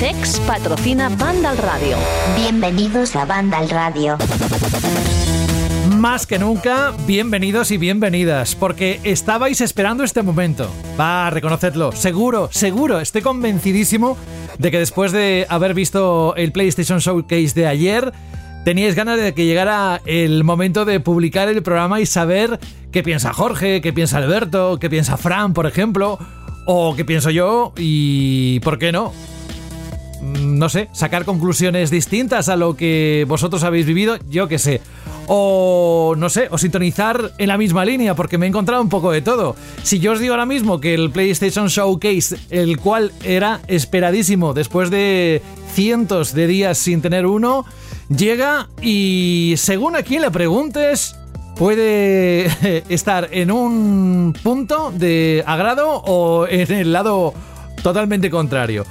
CEX patrocina Banda al Radio. Bienvenidos a Banda al Radio. Más que nunca, bienvenidos y bienvenidas, porque estabais esperando este momento. Va, reconocedlo, seguro, seguro, estoy convencidísimo de que después de haber visto el PlayStation Showcase de ayer, teníais ganas de que llegara el momento de publicar el programa y saber qué piensa Jorge, qué piensa Alberto, qué piensa Fran, por ejemplo, o qué pienso yo y, ¿por qué no? Mm, no sé, sacar conclusiones distintas a lo que vosotros habéis vivido, yo qué sé. O no sé, o sintonizar en la misma línea, porque me he encontrado un poco de todo. Si yo os digo ahora mismo que el PlayStation Showcase, el cual era esperadísimo después de cientos de días sin tener uno, llega y según a quien le preguntes, puede estar en un punto de agrado o en el lado totalmente contrario.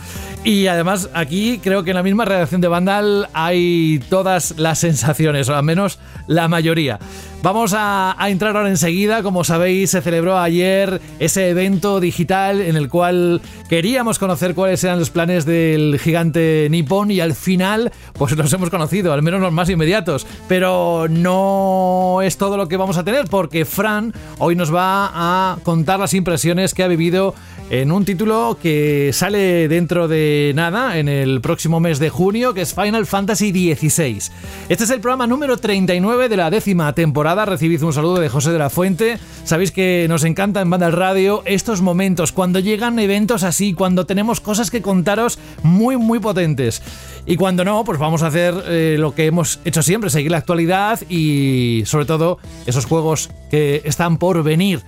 Y además aquí creo que en la misma redacción de Vandal hay todas las sensaciones, o al menos la mayoría. Vamos a, entrar ahora enseguida. Como sabéis, se celebró ayer ese evento digital en el cual queríamos conocer cuáles eran los planes del gigante Nippon y al final, pues los hemos conocido, al menos los más inmediatos. Pero no es todo lo que vamos a tener porque Fran hoy nos va a contar las impresiones que ha vivido en un título que sale dentro de nada, en el próximo mes de junio, que es Final Fantasy XVI. Este es el programa número 39 de la décima temporada. Recibid un saludo de José de la Fuente. Sabéis que nos encanta en Banda Radio estos momentos, cuando llegan eventos así, cuando tenemos cosas que contaros muy, muy potentes. Y cuando no, pues vamos a hacer eh, lo que hemos hecho siempre, seguir la actualidad y sobre todo esos juegos que están por venir.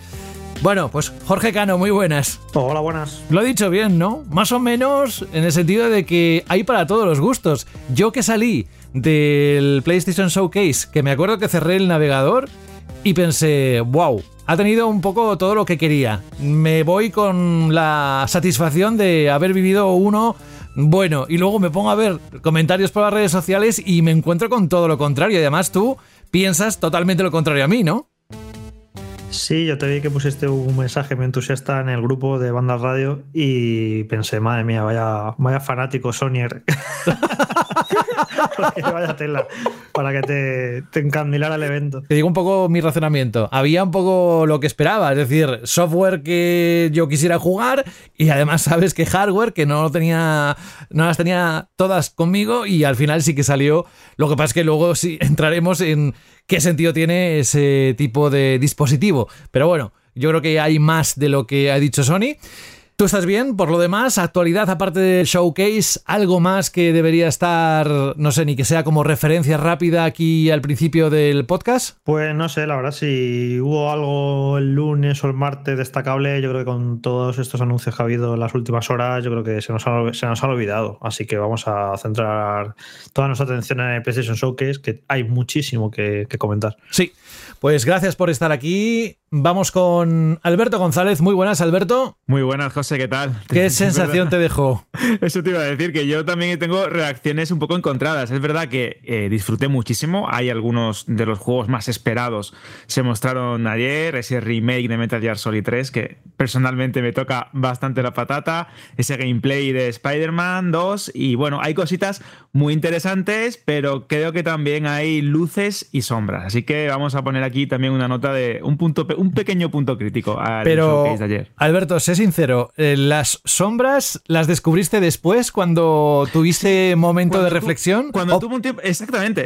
Bueno, pues Jorge Cano, muy buenas. Hola, buenas. Lo he dicho bien, ¿no? Más o menos en el sentido de que hay para todos los gustos. Yo que salí del PlayStation Showcase, que me acuerdo que cerré el navegador y pensé, wow, ha tenido un poco todo lo que quería. Me voy con la satisfacción de haber vivido uno bueno y luego me pongo a ver comentarios por las redes sociales y me encuentro con todo lo contrario. Y además tú piensas totalmente lo contrario a mí, ¿no? Sí, yo te vi que pusiste un mensaje muy entusiasta en el grupo de bandas radio y pensé, madre mía, vaya, vaya fanático Sonier. vaya tela para que te, te encandilara el evento. Te digo un poco mi razonamiento. Había un poco lo que esperaba, es decir, software que yo quisiera jugar y además sabes que hardware que no tenía, no las tenía todas conmigo y al final sí que salió. Lo que pasa es que luego sí entraremos en qué sentido tiene ese tipo de dispositivo. Pero bueno, yo creo que hay más de lo que ha dicho Sony. ¿Tú estás bien? Por lo demás, actualidad aparte del showcase, algo más que debería estar, no sé, ni que sea como referencia rápida aquí al principio del podcast? Pues no sé, la verdad, si hubo algo el lunes o el martes destacable, yo creo que con todos estos anuncios que ha habido en las últimas horas, yo creo que se nos, ha, se nos han olvidado. Así que vamos a centrar toda nuestra atención en el PlayStation Showcase, que hay muchísimo que, que comentar. Sí, pues gracias por estar aquí. Vamos con Alberto González. Muy buenas, Alberto. Muy buenas, José, ¿qué tal? ¿Qué sensación te dejó? Eso te iba a decir, que yo también tengo reacciones un poco encontradas. Es verdad que eh, disfruté muchísimo. Hay algunos de los juegos más esperados. Se mostraron ayer, ese remake de Metal Gear Solid 3, que personalmente me toca bastante la patata. Ese gameplay de Spider-Man 2. Y bueno, hay cositas muy interesantes, pero creo que también hay luces y sombras. Así que vamos a poner aquí aquí también una nota de un punto un pequeño punto crítico al Pero, de ayer. Alberto, sé sincero, eh, ¿las sombras las descubriste después cuando tuviste momento de reflexión? cuando tuve un tiempo, exactamente.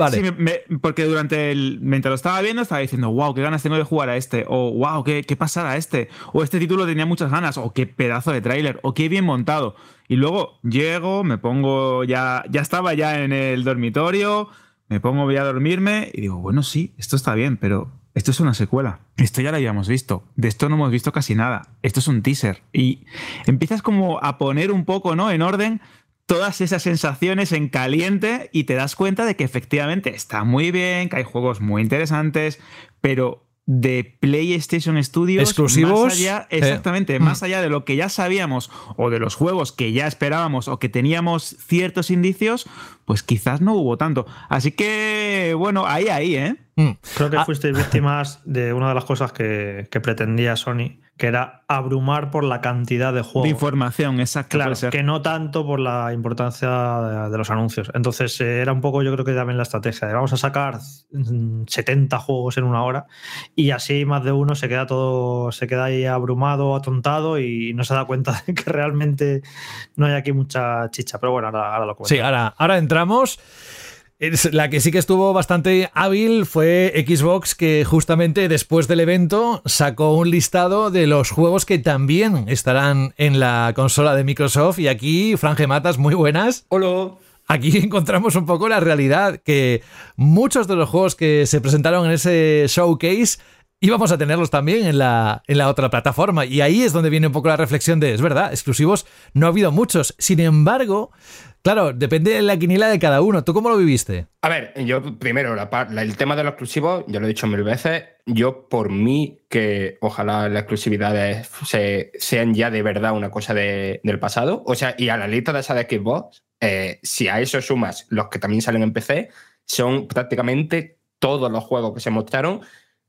porque durante el mientras lo estaba viendo estaba diciendo, wow, qué ganas tengo de jugar a este, o wow, qué, qué pasada este, o este título tenía muchas ganas, o qué pedazo de tráiler, o qué bien montado. Y luego llego, me pongo ya, ya estaba ya en el dormitorio, me pongo voy a dormirme y digo, bueno, sí, esto está bien, pero esto es una secuela. Esto ya lo habíamos visto. De esto no hemos visto casi nada. Esto es un teaser. Y empiezas como a poner un poco, ¿no? En orden todas esas sensaciones en caliente y te das cuenta de que efectivamente está muy bien, que hay juegos muy interesantes, pero de PlayStation Studios exclusivos más allá, exactamente, más allá de lo que ya sabíamos o de los juegos que ya esperábamos o que teníamos ciertos indicios, pues quizás no hubo tanto. Así que bueno, ahí ahí, ¿eh? Mm. Creo que ah. fuisteis víctimas de una de las cosas que, que pretendía Sony que era abrumar por la cantidad de juegos. De información, exacto. Claro, que no tanto por la importancia de, los anuncios. Entonces eh, era un poco, yo creo que también la estrategia de vamos a sacar 70 juegos en una hora y así más de uno se queda todo, se queda ahí abrumado, atontado y no se da cuenta de que realmente no hay aquí mucha chicha. Pero bueno, ahora, lo cuento. Sí, ahora, ahora entramos. La que sí que estuvo bastante hábil fue Xbox, que justamente después del evento sacó un listado de los juegos que también estarán en la consola de Microsoft. Y aquí, Franje Matas, muy buenas. Hola. Aquí encontramos un poco la realidad, que muchos de los juegos que se presentaron en ese showcase íbamos a tenerlos también en la, en la otra plataforma. Y ahí es donde viene un poco la reflexión de, es verdad, exclusivos no ha habido muchos. Sin embargo, Claro, depende de la quiniela de cada uno. ¿Tú cómo lo viviste? A ver, yo primero, el tema de los exclusivos, ya lo he dicho mil veces, yo por mí que ojalá las exclusividades sean ya de verdad una cosa del pasado. O sea, y a la lista de esa de Xbox, eh, si a eso sumas los que también salen en PC, son prácticamente todos los juegos que se mostraron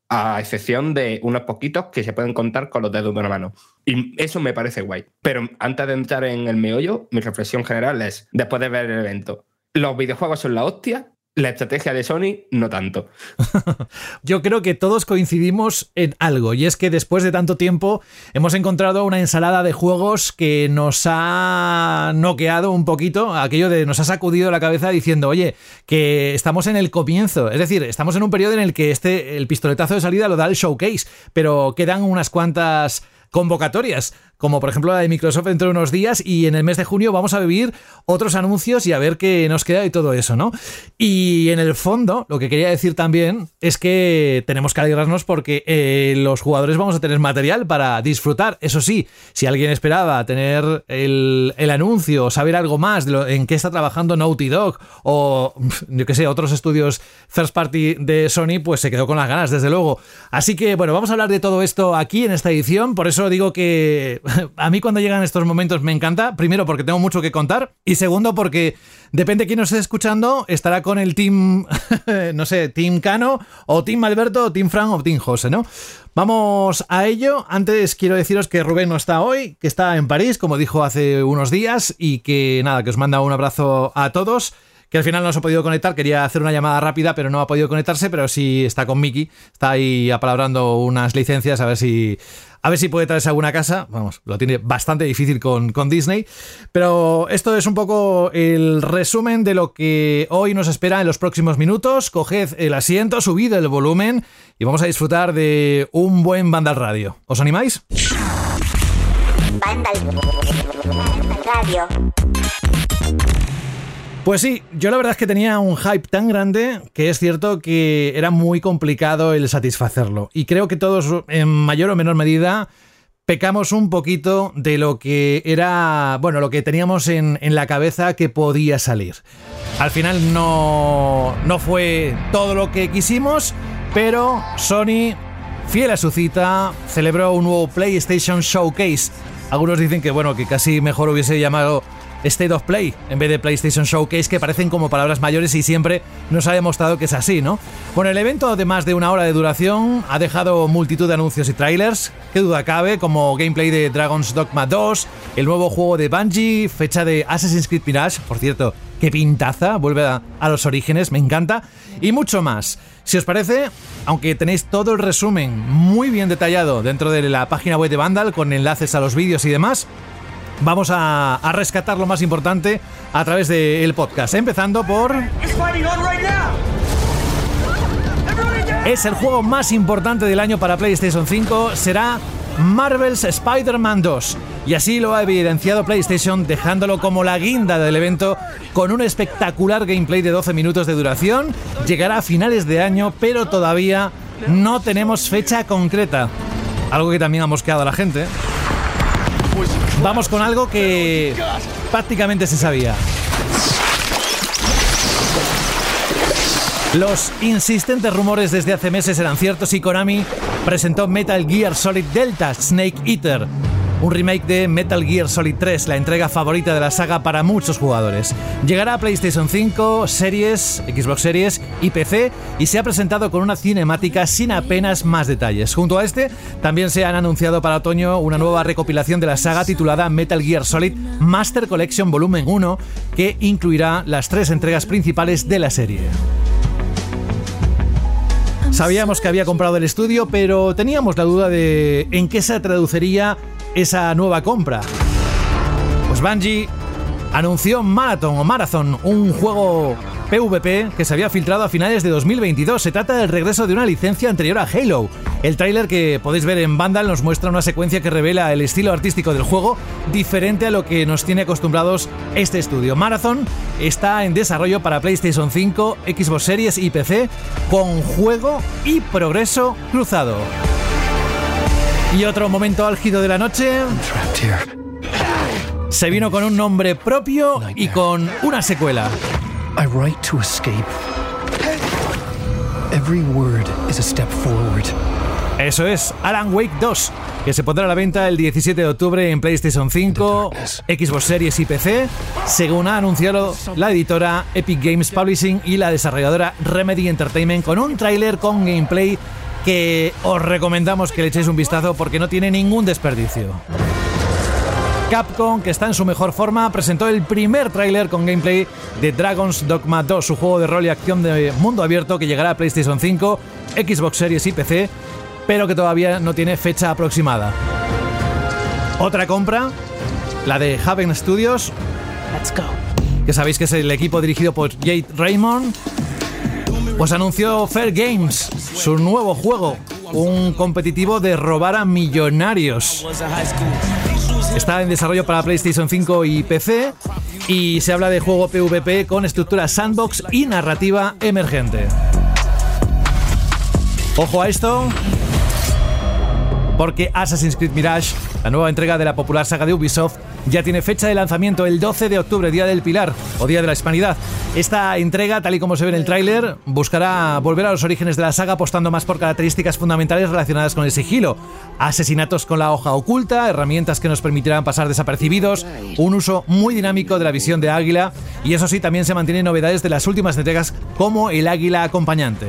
a excepción de unos poquitos que se pueden contar con los dedos de una mano. Y eso me parece guay. Pero antes de entrar en el meollo, mi reflexión general es, después de ver el evento, los videojuegos son la hostia, la estrategia de Sony, no tanto. Yo creo que todos coincidimos en algo, y es que después de tanto tiempo hemos encontrado una ensalada de juegos que nos ha noqueado un poquito, aquello de nos ha sacudido la cabeza diciendo, oye, que estamos en el comienzo, es decir, estamos en un periodo en el que este, el pistoletazo de salida lo da el showcase, pero quedan unas cuantas convocatorias, como por ejemplo la de Microsoft dentro de unos días y en el mes de junio vamos a vivir otros anuncios y a ver qué nos queda y todo eso, ¿no? Y en el fondo, lo que quería decir también es que tenemos que alegrarnos porque eh, los jugadores vamos a tener material para disfrutar. Eso sí, si alguien esperaba tener el, anuncio o saber algo más de lo, en qué está trabajando Naughty Dog o yo qué sé, otros estudios first party de Sony, pues se quedó con las ganas, desde luego. Así que bueno, vamos a hablar de todo esto aquí en esta edición, por eso digo que a mí cuando llegan estos momentos me encanta. Primero porque tengo mucho que contar y segundo porque depende de quién nos esté escuchando, estará con el team, no sé, Team Cano o Team Alberto o Team Frank o Team José, ¿no? Vamos a ello. Antes quiero deciros que Rubén no está hoy, que está en París, como dijo hace unos días, y que nada, que os manda un abrazo a todos que al final no se ha podido conectar. Quería hacer una llamada rápida, pero no ha podido conectarse. Pero sí está con Miki, está ahí apalabrando unas licencias a ver si. A ver si puede traerse alguna casa. Vamos, lo tiene bastante difícil con, con Disney. Pero esto es un poco el resumen de lo que hoy nos espera en los próximos minutos. Coged el asiento, subid el volumen y vamos a disfrutar de un buen Vandal Radio. ¿Os animáis? Radio. Pues sí, yo la verdad es que tenía un hype tan grande que es cierto que era muy complicado el satisfacerlo. Y creo que todos, en mayor o menor medida, pecamos un poquito de lo que era, bueno, lo que teníamos en, la cabeza que podía salir. Al final no, no fue todo lo que quisimos, pero Sony, fiel a su cita, celebró un nuevo PlayStation Showcase. Algunos dicen que, bueno, que casi mejor hubiese llamado State of Play en vez de PlayStation Showcase, que parecen como palabras mayores y siempre nos ha demostrado que es así, ¿no? Bueno, el evento de más de una hora de duración ha dejado multitud de anuncios y trailers, qué duda cabe, como gameplay de Dragon's Dogma 2, el nuevo juego de Bungie, fecha de Assassin's Creed Mirage, por cierto, qué pintaza, vuelve a, a los orígenes, me encanta, y mucho más. Si os parece, aunque tenéis todo el resumen muy bien detallado dentro de la página web de Vandal con enlaces a los vídeos y demás, vamos a, rescatar lo más importante a través del podcast. Empezando por... Es el juego más importante del año para PlayStation 5. Será Marvel's Spider-Man 2. Y así lo ha evidenciado PlayStation dejándolo como la guinda del evento con un espectacular gameplay de 12 minutos de duración. Llegará a finales de año, pero todavía no tenemos fecha concreta. Algo que también ha mosqueado a la gente. Vamos con algo que prácticamente se sabía. Los insistentes rumores desde hace meses eran ciertos y Konami presentó Metal Gear Solid Delta Snake Eater, un remake de Metal Gear Solid 3, la entrega favorita de la saga para muchos jugadores. Llegará a PlayStation 5, Series, Xbox Series y PC y se ha presentado con una cinemática sin apenas más detalles. Junto a este, también se han anunciado para otoño una nueva recopilación de la saga titulada Metal Gear Solid Master Collection Volumen 1, que incluirá las tres entregas principales de la serie. Sabíamos que había comprado el estudio, pero teníamos la duda de en qué se traduciría esa nueva compra. Pues Bungie anunció Marathon o Marathon, un juego PvP que se había filtrado a finales de 2022. Se trata del regreso de una licencia anterior a Halo. El tráiler que podéis ver en Vandal nos muestra una secuencia que revela el estilo artístico del juego diferente a lo que nos tiene acostumbrados este estudio. Marathon está en desarrollo para PlayStation 5, Xbox Series y PC con juego y progreso cruzado. Y otro momento álgido de la noche. Se vino con un nombre propio y con una secuela. I write to escape. Every word is a step forward. Eso es Alan Wake 2, que se pondrá a la venta el 17 de octubre en PlayStation 5, Xbox Series y PC, según ha anunciado la editora Epic Games Publishing y la desarrolladora Remedy Entertainment con un tráiler con gameplay que os recomendamos que le echéis un vistazo porque no tiene ningún desperdicio. Capcom, que está en su mejor forma, presentó el primer tráiler con gameplay de Dragon's Dogma 2, su juego de rol y acción de mundo abierto que llegará a PlayStation 5, Xbox Series y PC, pero que todavía no tiene fecha aproximada. Otra compra, la de Haven Studios, que sabéis que es el equipo dirigido por Jade Raymond, pues anunció Fair Games, su nuevo juego, un competitivo de robar a millonarios. Está en desarrollo para PlayStation 5 y PC y se habla de juego PvP con estructura sandbox y narrativa emergente. Ojo a esto, porque Assassin's Creed Mirage, la nueva entrega de la popular saga de Ubisoft, ya tiene fecha de lanzamiento el 12 de octubre, Día del Pilar o Día de la Hispanidad. Esta entrega, tal y como se ve en el tráiler, buscará volver a los orígenes de la saga apostando más por características fundamentales relacionadas con el sigilo, asesinatos con la hoja oculta, herramientas que nos permitirán pasar desapercibidos, un uso muy dinámico de la visión de águila y eso sí, también se mantienen novedades de las últimas entregas como el águila acompañante.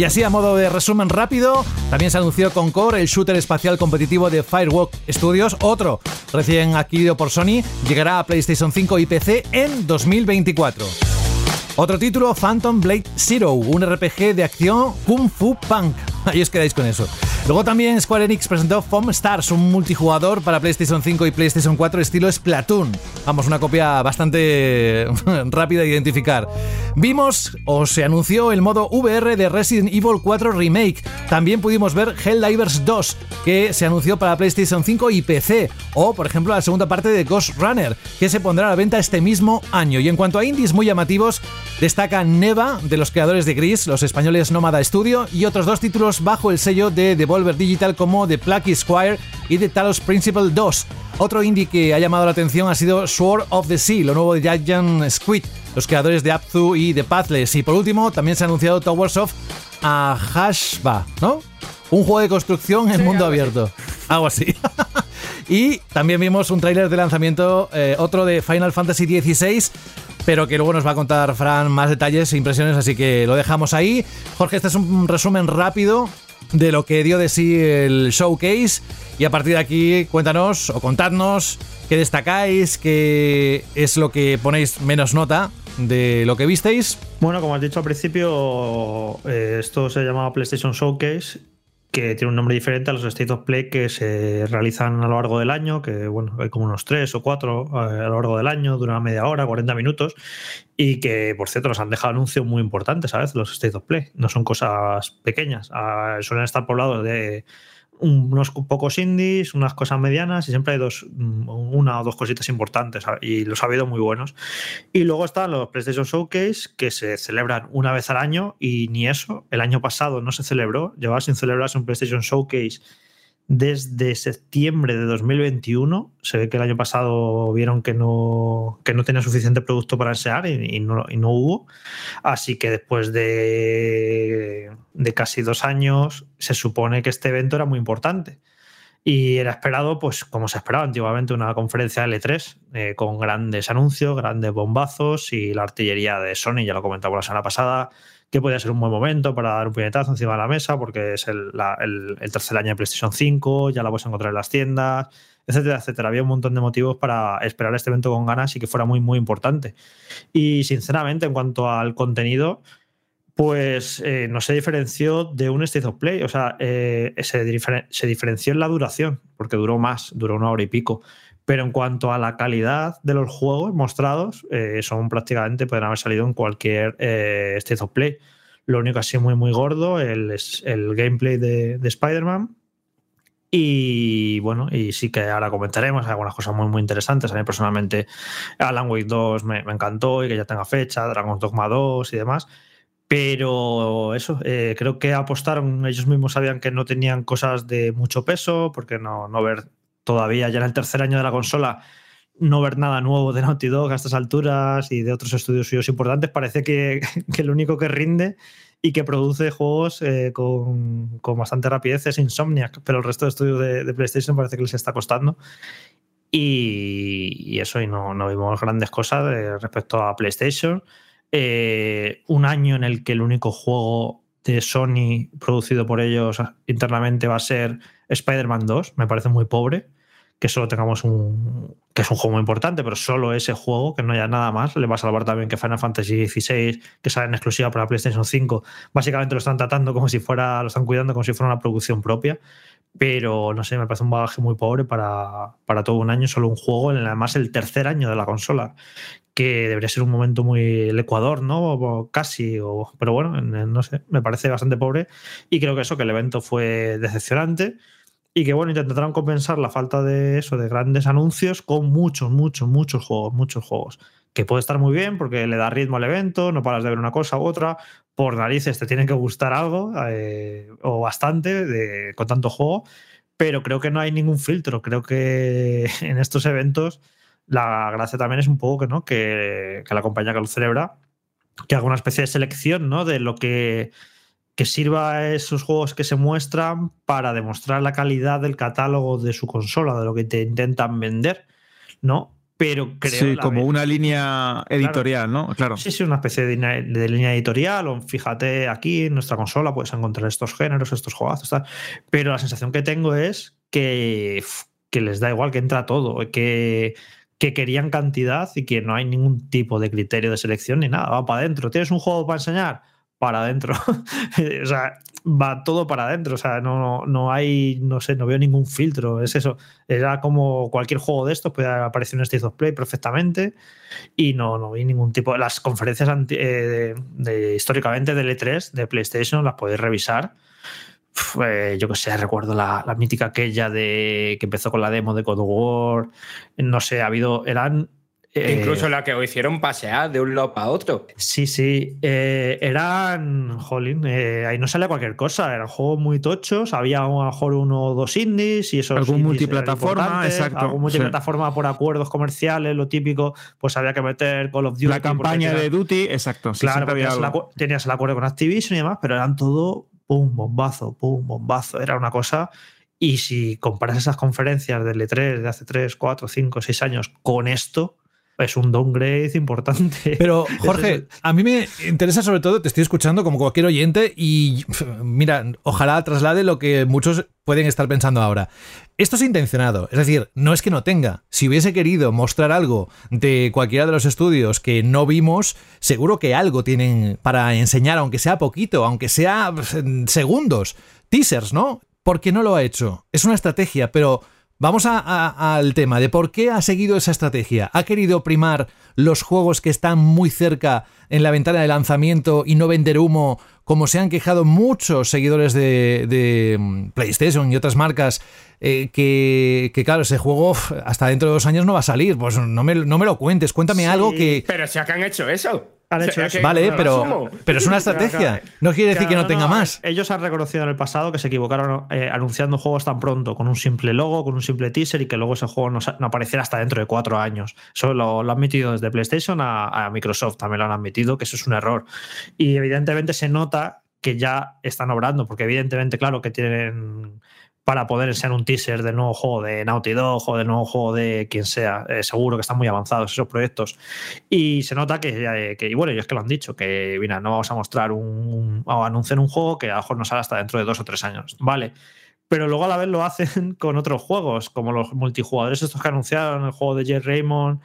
Y así a modo de resumen rápido, también se anunció con Core el shooter espacial competitivo de Firewalk Studios, otro recién adquirido por Sony, llegará a PlayStation 5 y PC en 2024. Otro título, Phantom Blade Zero, un RPG de acción Kung Fu Punk. Ahí os quedáis con eso. Luego también Square Enix presentó Foam Stars, un multijugador para PlayStation 5 y PlayStation 4 estilo Splatoon. Vamos, una copia bastante rápida de identificar. Vimos o se anunció el modo VR de Resident Evil 4 Remake. También pudimos ver Helldivers 2, que se anunció para PlayStation 5 y PC. O, por ejemplo, la segunda parte de Ghost Runner, que se pondrá a la venta este mismo año. Y en cuanto a indies muy llamativos, destaca Neva, de los creadores de Gris, los españoles Nómada Studio, y otros dos títulos bajo el sello de Devolver Digital como The Plucky Squire y The Talos Principle 2. Otro indie que ha llamado la atención ha sido Sword of the Sea, lo nuevo de Giant Squid, los creadores de Apzu y de Pathless. Y por último, también se ha anunciado Towers of Ahashba, ¿no? Un juego de construcción en mundo abierto. Algo así. y también vimos un tráiler de lanzamiento, eh, otro de Final Fantasy XVI, pero que luego nos va a contar Fran más detalles e impresiones, así que lo dejamos ahí. Jorge, este es un resumen rápido de lo que dio de sí el showcase y a partir de aquí cuéntanos o contadnos qué destacáis, qué es lo que ponéis menos nota de lo que visteis. Bueno, como has dicho al principio, eh, esto se llamaba PlayStation Showcase que tiene un nombre diferente a los State of Play que se realizan a lo largo del año, que bueno, hay como unos tres o cuatro eh, a lo largo del año, dura media hora, 40 minutos, y que por cierto nos han dejado anuncios muy importantes veces los State of Play, no son cosas pequeñas, ah, suelen estar poblados de unos pocos indies, unas cosas medianas y siempre hay dos, mm, una o dos cositas importantes y los ha habido muy buenos. Y luego están los PlayStation Showcase que se celebran una vez al año y ni eso, el año pasado no se celebró, llevaba sin celebrarse un PlayStation Showcase desde septiembre de 2021. Se ve que el año pasado vieron que no, que no tenía suficiente producto para enseñar y, no, y no hubo. Así que después de, de casi dos años se supone que este evento era muy importante. Y era esperado, pues como se esperaba antiguamente, una conferencia L3 eh, con grandes anuncios, grandes bombazos y la artillería de Sony, ya lo comentamos la semana pasada, que podía ser un buen momento para dar un puñetazo encima de la mesa, porque es el, la- el- el tercer año de PlayStation 5, ya la puedes encontrar en las tiendas, etcétera, etcétera. Había un montón de motivos para esperar este evento con ganas y que fuera muy, muy importante. Y sinceramente, en cuanto al contenido, pues eh, no se diferenció de un State of Play. O sea, eh, se, se diferenció en la duración, porque duró más, duró una hora y pico. Pero en cuanto a la calidad de los juegos mostrados, eh, son prácticamente, pueden haber salido en cualquier eh, State of Play. Lo único así muy, muy gordo, el, el gameplay de, de Spider-Man. Y bueno, y sí que ahora comentaremos algunas cosas muy, muy interesantes. A mí personalmente, Alan Wake 2 me, me encantó y que ya tenga fecha, Dragon's Dogma 2 y demás. Pero eso, eh, creo que apostaron, ellos mismos sabían que no tenían cosas de mucho peso, porque no, no ver todavía, ya en el tercer año de la consola, no ver nada nuevo de Naughty Dog a estas alturas y de otros estudios suyos importantes, parece que, que lo único que rinde y que produce juegos eh, con, con bastante rapidez es Insomniac, pero el resto de estudios de, PlayStation parece que les está costando. Y, y eso, y no, no vimos grandes cosas eh, respecto a PlayStation. Eh, un año en el que el único juego de Sony producido por ellos internamente va a ser Spider-Man 2, me parece muy pobre que solo tengamos un que es un juego muy importante, pero solo ese juego, que no haya nada más, le va a salvar también que Final Fantasy XVI, que sale en exclusiva para PlayStation 5, básicamente lo están tratando como si fuera, lo están cuidando como si fuera una producción propia, pero no sé, me parece un bagaje muy pobre para, para todo un año, solo un juego, en además el tercer año de la consola, que debería ser un momento muy el Ecuador, ¿no? Casi, o, pero bueno, no sé, me parece bastante pobre y creo que eso, que el evento fue decepcionante y que bueno, intentaron compensar la falta de eso, de grandes anuncios, con muchos, muchos, muchos juegos, muchos juegos. Que puede estar muy bien porque le da ritmo al evento, no paras de ver una cosa u otra, por narices te tiene que gustar algo, eh, o bastante, de, con tanto juego, pero creo que no hay ningún filtro. Creo que en estos eventos la gracia también es un poco que, ¿no? que, que la compañía que lo celebra, que haga una especie de selección ¿no? de lo que que sirva a esos juegos que se muestran para demostrar la calidad del catálogo de su consola, de lo que te intentan vender, ¿no? Pero creo. Sí, como vez, una línea editorial, claro, ¿no? Claro. Sí, sí, una especie de, de, línea editorial. O fíjate, aquí en nuestra consola puedes encontrar estos géneros, estos juegazos, tal. Pero la sensación que tengo es que, que les da igual, que entra todo, que que querían cantidad y que no hay ningún tipo de criterio de selección ni nada, va para adentro. ¿Tienes un juego para enseñar? Para adentro. o sea, va todo para adentro. O sea, no, no hay, no sé, no veo ningún filtro. Es eso. Era como cualquier juego de estos, puede aparecer en State of Play perfectamente y no, no vi ningún tipo. Las conferencias anti, eh, de, históricamente del E3 de PlayStation las podéis revisar. Eh, yo que sé, recuerdo la, la, mítica aquella de que empezó con la demo de of War. No sé, ha habido. Eran. Eh, Incluso la que hicieron pasear de un lado para otro. Sí, sí. Eh, eran. Jolín, eh, ahí no sale cualquier cosa. Eran juegos muy tochos. Había a lo mejor uno o dos indies y eso. Algún multiplataforma, exacto. Algún multiplataforma sí. por acuerdos comerciales, lo típico. Pues había que meter Call of Duty. La campaña de Duty, exacto. Sí, claro, tenías, la, tenías el acuerdo con Activision y demás, pero eran todo pum, bombazo, pum, bombazo. Era una cosa. Y si comparas esas conferencias del E3 de hace 3, 4, 5, 6 años con esto, es un downgrade importante. Pero, Jorge, a mí me interesa sobre todo, te estoy escuchando como cualquier oyente y mira, ojalá traslade lo que muchos pueden estar pensando ahora. Esto es intencionado, es decir, no es que no tenga. Si hubiese querido mostrar algo de cualquiera de los estudios que no vimos, seguro que algo tienen para enseñar, aunque sea poquito, aunque sea segundos, teasers, ¿no? ¿Por qué no lo ha hecho? Es una estrategia, pero Vamos a, a, al tema de por qué ha seguido esa estrategia. ¿Ha querido primar los juegos que están muy cerca en la ventana de lanzamiento y no vender humo, como se han quejado muchos seguidores de, de PlayStation y otras marcas? Eh, que, que, claro, ese juego hasta dentro de dos años no va a salir. Pues no me, no me lo cuentes, cuéntame sí, algo que. Pero si acá han hecho eso. Han hecho O sea, eso. que- Vale, pero, pero es una estrategia. No quiere decir que no tenga más. Ellos han reconocido en el pasado que se equivocaron eh, anunciando juegos tan pronto, con un simple logo, con un simple teaser y que luego ese juego no, apareciera hasta dentro de cuatro años. Eso lo, lo han admitido desde PlayStation a, a Microsoft, también lo han admitido, que eso es un error. Y evidentemente se nota que ya están obrando, porque evidentemente, claro, que tienen para poder ser un teaser del nuevo juego de Naughty Dog o del nuevo juego de quien sea. Eh, seguro que están muy avanzados esos proyectos. Y se nota que, eh, que- y bueno, ellos que lo han dicho, que mira, no vamos a mostrar un, un- o anunciar un juego que a lo mejor no sale hasta dentro de dos o tres años. Vale. Pero luego a la vez lo hacen con otros juegos, como los multijugadores estos que anunciaron, el juego de Jet Raymond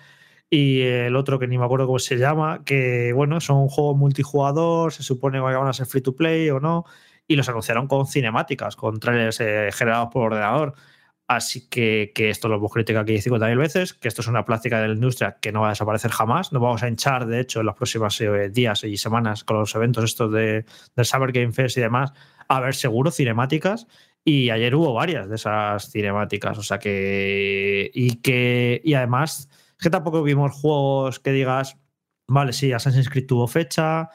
y el otro que ni me acuerdo cómo se llama, que bueno, son juegos multijugador, se supone que van a ser free to play o no, y los anunciaron con cinemáticas, con trailers eh, generados por ordenador. Así que, que esto lo hemos criticado aquí 50.000 veces, que esto es una práctica de la industria que no va a desaparecer jamás. Nos vamos a hinchar, de hecho, en los próximos eh, días y semanas con los eventos estos de, del Summer Game Fest y demás, a ver seguro cinemáticas. Y ayer hubo varias de esas cinemáticas. O sea que. Y que. Y además, que tampoco vimos juegos que digas. Vale, sí, Assassin's Creed tuvo fecha.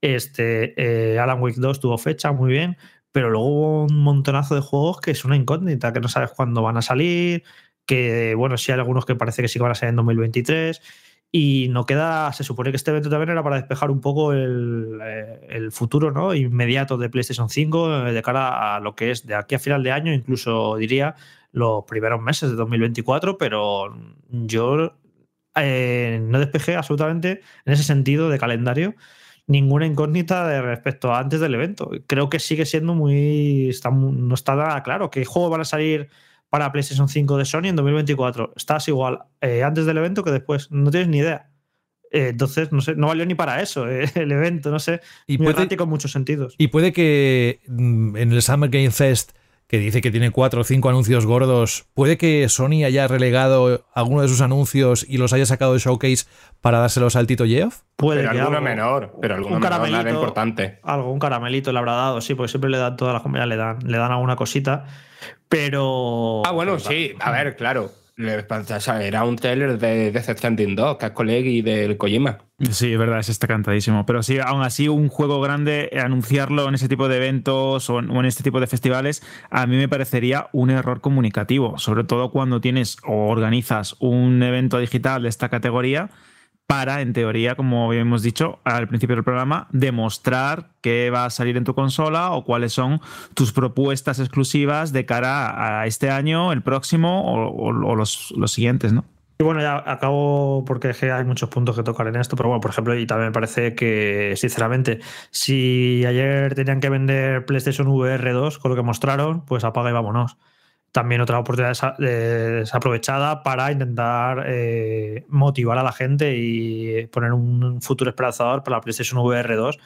Este, eh, Alan Wake 2 tuvo fecha, muy bien. Pero luego hubo un montonazo de juegos que es una incógnita, que no sabes cuándo van a salir. Que, bueno, sí hay algunos que parece que sí que van a salir en 2023. Y no queda, se supone que este evento también era para despejar un poco el, eh, futuro ¿no? inmediato de PlayStation 5 eh, de cara a lo que es de aquí a final de año, incluso diría los primeros meses de 2024, pero yo no despejé absolutamente en ese sentido de calendario ninguna incógnita de respecto a antes del evento. Creo que sigue siendo muy. Está, no está nada claro. ¿Qué juegos van a salir para PlayStation 5 de Sony en 2024? Estás igual eh, antes del evento que después. No tienes ni idea. Eh, entonces, no sé, no valió ni para eso eh, el evento, no sé. Y muy puede- en muchos sentidos. Y puede que mm, en el Summer Game Fest, que dice que tiene cuatro o cinco anuncios gordos, puede que Sony haya relegado alguno de sus anuncios y los haya sacado de showcase para dárselos al Tito Geoff. Puede Pero que alguno algo- menor, pero alguno un menor, nada caramelito. importante. Algo, un caramelito le habrá dado, sí, porque siempre le dan todas las compañías, le dan, le dan alguna cosita. Pero. Ah, bueno, pero- sí, a ver, claro. Era un trailer de Death Stranding 2, que es colegi del Kojima. Sí, es verdad, ese está cantadísimo. Pero sí, aún así, un juego grande, eh, anunciarlo en ese tipo de eventos o en, o en este tipo de festivales, a mí me parecería un error comunicativo. Sobre todo cuando tienes o organizas un evento digital de esta categoría para, en teoría, como habíamos dicho al principio del programa, demostrar qué va a salir en tu consola o cuáles son tus propuestas exclusivas de cara a este año, el próximo o, los, los siguientes, ¿no? Y bueno, ya acabo porque hay muchos puntos que tocar en esto, pero bueno, por ejemplo, y también me parece que, sinceramente, si ayer tenían que vender PlayStation VR 2 con lo que mostraron, pues apaga y vámonos. También otra oportunidad desa- desaprovechada para intentar eh, motivar a la gente y poner un futuro esperanzador para la PlayStation VR 2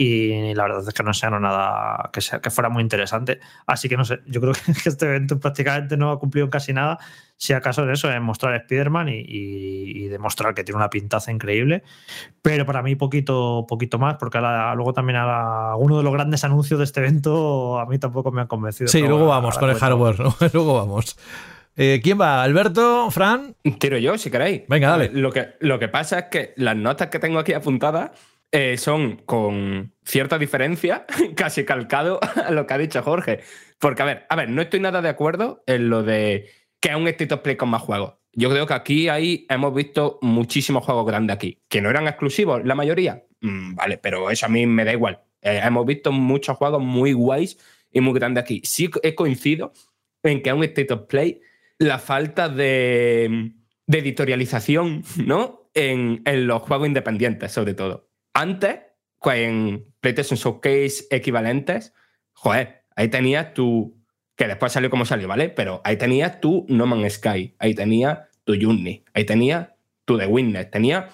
y la verdad es que no sean nada que, sea, que fuera muy interesante. Así que no sé, yo creo que este evento prácticamente no ha cumplido casi nada, si acaso en eso, en mostrar a Spider-Man y, y- y demostrar que tiene una pintaza increíble. Pero para mí poquito, poquito más, porque ahora- luego también a uno de los grandes anuncios de este evento a mí tampoco me han convencido. Sí, luego vamos ahora con el hardware, ¿no? luego vamos. Eh, ¿Quién va? ¿Alberto? ¿Fran? Tiro yo, si queréis. Venga, dale. Lo que, lo que pasa es que las notas que tengo aquí apuntadas eh, son con cierta diferencia, casi calcado a lo que ha dicho Jorge. Porque, a ver, a ver, no estoy nada de acuerdo en lo de que es un State of Play con más juegos. Yo creo que aquí ahí hemos visto muchísimos juegos grandes aquí, que no eran exclusivos, la mayoría. Mm, vale, pero eso a mí me da igual. Eh, hemos visto muchos juegos muy guays y muy grandes aquí. Sí he coincido en que es un State of Play la falta de, editorialización, ¿no? En los juegos independientes, sobre todo. Antes, en PlayStation Showcase equivalentes, joder, ahí tenías tu. Que después salió como salió, ¿vale? Pero ahí tenías tu No Man's Sky, ahí tenías tu Journey, ahí tenías tu The Witness, tenía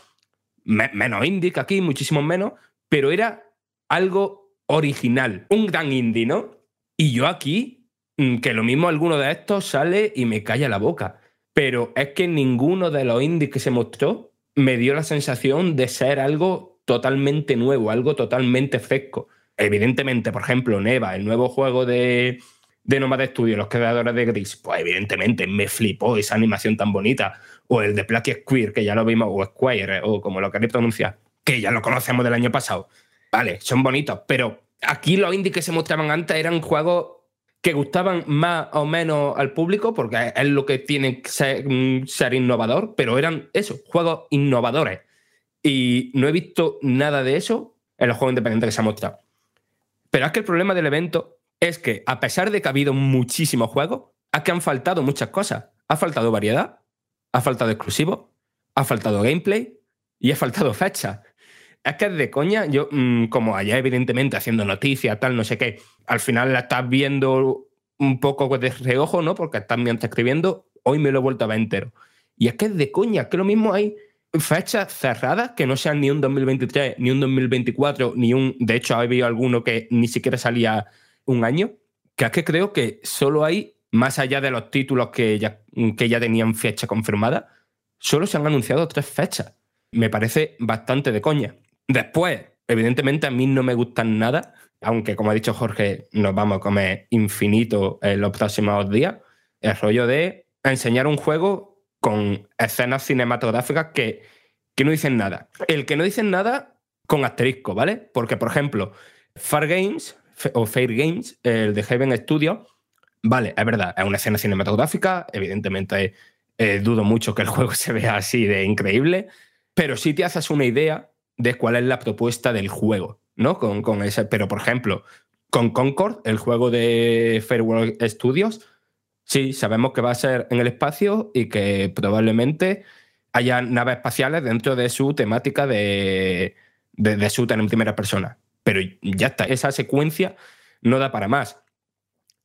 me- menos indie que aquí, muchísimo menos, pero era algo original, un gran indie, ¿no? Y yo aquí, mm, que lo mismo alguno de estos sale y me calla la boca. Pero es que ninguno de los indies que se mostró me dio la sensación de ser algo totalmente nuevo, algo totalmente fresco. Evidentemente, por ejemplo, Neva, el nuevo juego de, de Nomad Studio, los creadores de Gris, pues evidentemente me flipó esa animación tan bonita. O el de Plucky Square, que ya lo vimos, o Square, o como lo queréis pronunciar. que ya lo conocemos del año pasado. Vale, son bonitos, pero aquí los indies que se mostraban antes eran juegos que gustaban más o menos al público, porque es lo que tiene que ser, mm, ser innovador, pero eran eso, juegos innovadores. Y no he visto nada de eso en los juegos independientes que se han mostrado. Pero es que el problema del evento es que, a pesar de que ha habido muchísimos juegos, es que han faltado muchas cosas. Ha faltado variedad, ha faltado exclusivo, ha faltado gameplay y ha faltado fecha. Es que de coña, yo, mm, como allá evidentemente haciendo noticias, tal, no sé qué, al final la estás viendo un poco de reojo, ¿no? Porque estás mientras escribiendo, hoy me lo he vuelto a ver entero. Y es que de coña, que lo mismo hay fechas cerradas que no sean ni un 2023, ni un 2024, ni un. De hecho, ha habido alguno que ni siquiera salía un año. Que es que creo que solo hay, más allá de los títulos que ya, que ya tenían fecha confirmada, solo se han anunciado tres fechas. Me parece bastante de coña. Después, evidentemente, a mí no me gustan nada, aunque, como ha dicho Jorge, nos vamos a comer infinito en los próximos días. El rollo de enseñar un juego con escenas cinematográficas que, que no dicen nada. El que no dicen nada con asterisco, ¿vale? Porque, por ejemplo, Far Games o Fair Games, el de Heaven Studio, vale, es verdad, es una escena cinematográfica, evidentemente eh, dudo mucho que el juego se vea así de increíble, pero sí te haces una idea de cuál es la propuesta del juego, ¿no? Con, con ese, pero, por ejemplo, con Concord, el juego de Fairworld Studios, Sí, sabemos que va a ser en el espacio y que probablemente haya naves espaciales dentro de su temática de, de, de en primera persona. Pero ya está, esa secuencia no da para más.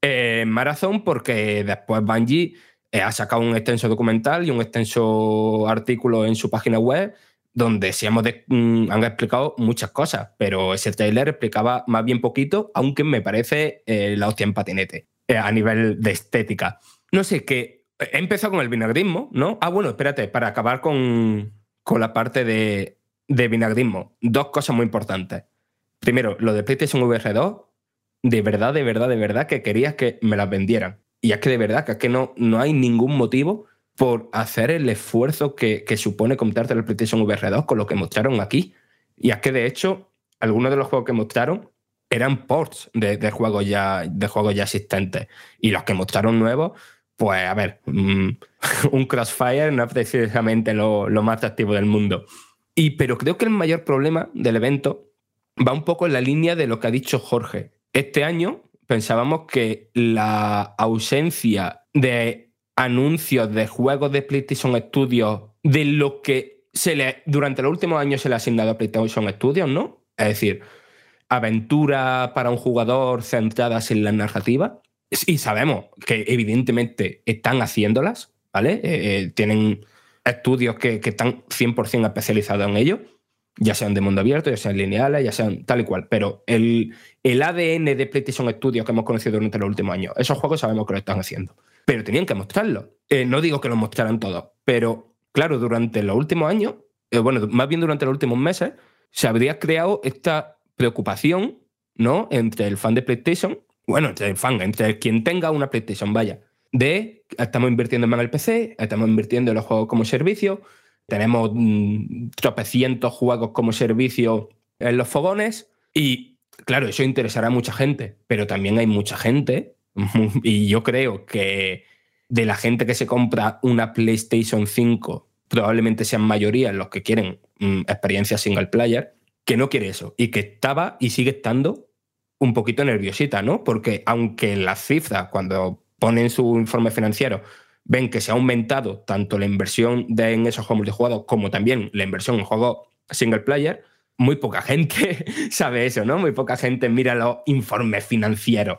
Eh, Marathon, porque después Bungie eh, ha sacado un extenso documental y un extenso artículo en su página web donde sí hemos mm, han explicado muchas cosas, pero ese trailer explicaba más bien poquito, aunque me parece eh, la hostia en patinete. Eh, a nivel de estética. No sé, que he empezado con el vinagrismo, ¿no? Ah, bueno, espérate, para acabar con, con la parte de, de vinagrismo, dos cosas muy importantes. Primero, lo de PlayStation VR 2, de verdad, de verdad, de verdad que querías que me las vendieran. Y es que de verdad que, es que no, no hay ningún motivo por hacer el esfuerzo que, que supone comprarte el PlayStation VR 2 con lo que mostraron aquí. Y es que de hecho, algunos de los juegos que mostraron eran ports de, juegos ya, de juegos ya existentes. Y los que mostraron nuevos, pues a ver, mm, un Crossfire no es precisamente lo, más atractivo del mundo. Y, pero creo que el mayor problema del evento va un poco en la línea de lo que ha dicho Jorge. Este año pensábamos que la ausencia de anuncios de juegos de PlayStation Studios de lo que se le, durante los últimos años se le ha asignado a PlayStation Studios, ¿no? Es decir, aventura para un jugador centradas en la narrativa. Y sabemos que evidentemente están haciéndolas, ¿vale? Eh, eh, tienen estudios que, están 100% especializados en ello, ya sean de mundo abierto, ya sean lineales, ya sean tal y cual. Pero el, el ADN de PlayStation Studios que hemos conocido durante los últimos años, esos juegos sabemos que lo están haciendo. Pero tenían que mostrarlo. Eh, no digo que lo mostraran todos, pero claro, durante los últimos años, bueno, más bien durante los últimos meses, se habría creado esta preocupación, ¿no? Entre el fan de PlayStation, bueno, entre el fan, entre quien tenga una PlayStation, vaya, de estamos invirtiendo más en el PC, estamos invirtiendo en los juegos como servicio, tenemos mm, tropecientos juegos como servicio en los fogones y claro, eso interesará a mucha gente, pero también hay mucha gente y yo creo que de la gente que se compra una PlayStation 5 probablemente sean mayoría los que quieren mm, experiencias single player que no quiere eso y que estaba y sigue estando un poquito nerviosita, ¿no? Porque aunque las cifras, cuando ponen su informe financiero, ven que se ha aumentado tanto la inversión de, en esos juegos multijugador como también la inversión en juegos single player, muy poca gente sabe eso, ¿no? Muy poca gente mira los informes financieros.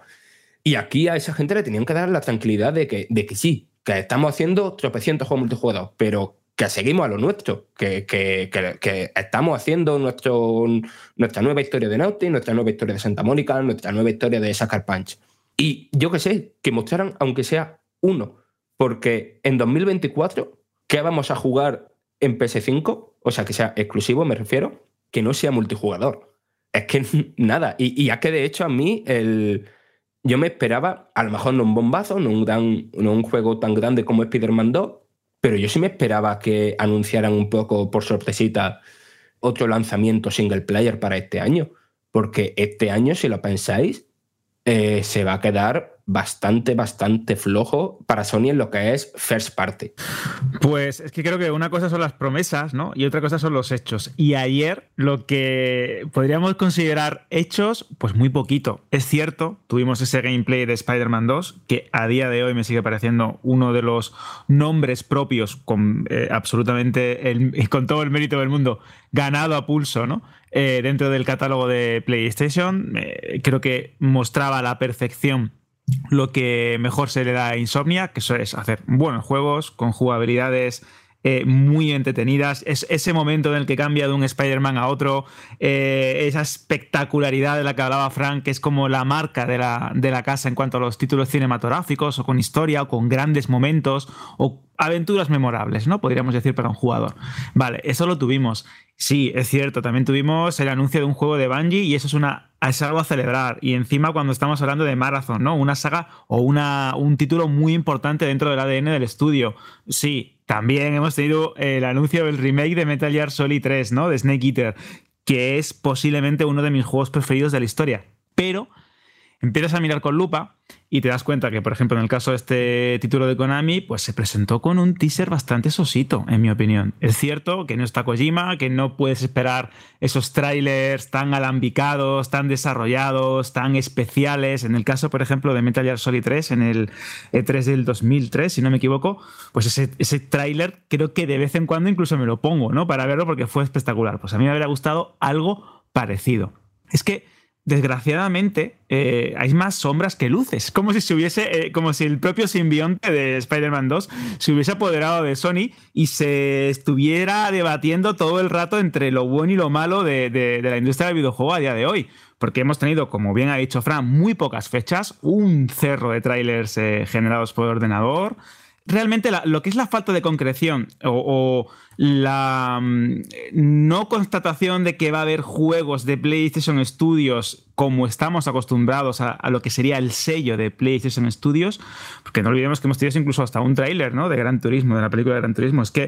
Y aquí a esa gente le tenían que dar la tranquilidad de que, de que sí, que estamos haciendo tropecientos juegos multijugador, pero que seguimos a lo nuestro, que, estamos haciendo nuestro, nuestra nueva historia de Naughty, nuestra nueva historia de Santa Mónica, nuestra nueva historia de Sucker Punch. Y yo que sé, que mostraran aunque sea uno, porque en 2024, ¿qué vamos a jugar en PS5? O sea, que sea exclusivo, me refiero, que no sea multijugador. Es que nada. Y, ya que de hecho a mí el, yo me esperaba, a lo mejor no un bombazo, no un, no un juego tan grande como Spider-Man 2, pero yo sí me esperaba que anunciaran un poco por sorpresita otro lanzamiento single player para este año. Porque este año, si lo pensáis, eh, se va a quedar bastante, bastante flojo para Sony en lo que es first party. Pues es que creo que una cosa son las promesas, ¿no? Y otra cosa son los hechos. Y ayer lo que podríamos considerar hechos, pues muy poquito. Es cierto, tuvimos ese gameplay de Spider-Man 2, que a día de hoy me sigue pareciendo uno de los nombres propios con eh, absolutamente el, con todo el mérito del mundo ganado a pulso, ¿no? Eh, dentro del catálogo de PlayStation. Eh, creo que mostraba la perfección lo que mejor se le da a Insomnia, que eso es hacer buenos juegos con jugabilidades eh, muy entretenidas. Es ese momento en el que cambia de un Spider-Man a otro, eh, esa espectacularidad de la que hablaba Frank, que es como la marca de la, de la casa en cuanto a los títulos cinematográficos, o con historia, o con grandes momentos, o aventuras memorables, ¿no? Podríamos decir para un jugador. Vale, eso lo tuvimos. Sí, es cierto, también tuvimos el anuncio de un juego de Bungie y eso es, una, es algo a celebrar. Y encima cuando estamos hablando de Marathon, ¿no? Una saga o una, un título muy importante dentro del ADN del estudio. Sí, también hemos tenido el anuncio del remake de Metal Gear Solid 3, ¿no? De Snake Eater, que es posiblemente uno de mis juegos preferidos de la historia. Pero empiezas a mirar con lupa y te das cuenta que, por ejemplo, en el caso de este título de Konami, pues se presentó con un teaser bastante sosito, en mi opinión. Es cierto que no está Kojima, que no puedes esperar esos trailers tan alambicados, tan desarrollados, tan especiales. En el caso, por ejemplo, de Metal Gear Solid 3, en el E3 del 2003, si no me equivoco, pues ese, ese tráiler creo que de vez en cuando incluso me lo pongo, ¿no? Para verlo porque fue espectacular. Pues a mí me habría gustado algo parecido. Es que desgraciadamente, eh, hay más sombras que luces. Como si se hubiese, eh, como si el propio simbionte de Spider-Man 2 se hubiese apoderado de Sony y se estuviera debatiendo todo el rato entre lo bueno y lo malo de, la industria del videojuego a día de hoy. Porque hemos tenido, como bien ha dicho Fran, muy pocas fechas, un cerro de trailers eh, generados por ordenador, realmente lo que es la falta de concreción o, la mm, no constatación de que va a haber juegos de PlayStation Studios como estamos acostumbrados a, lo que sería el sello de PlayStation Studios, porque no olvidemos que hemos tenido incluso hasta un tráiler ¿no? de Gran Turismo, de la película de Gran Turismo, es que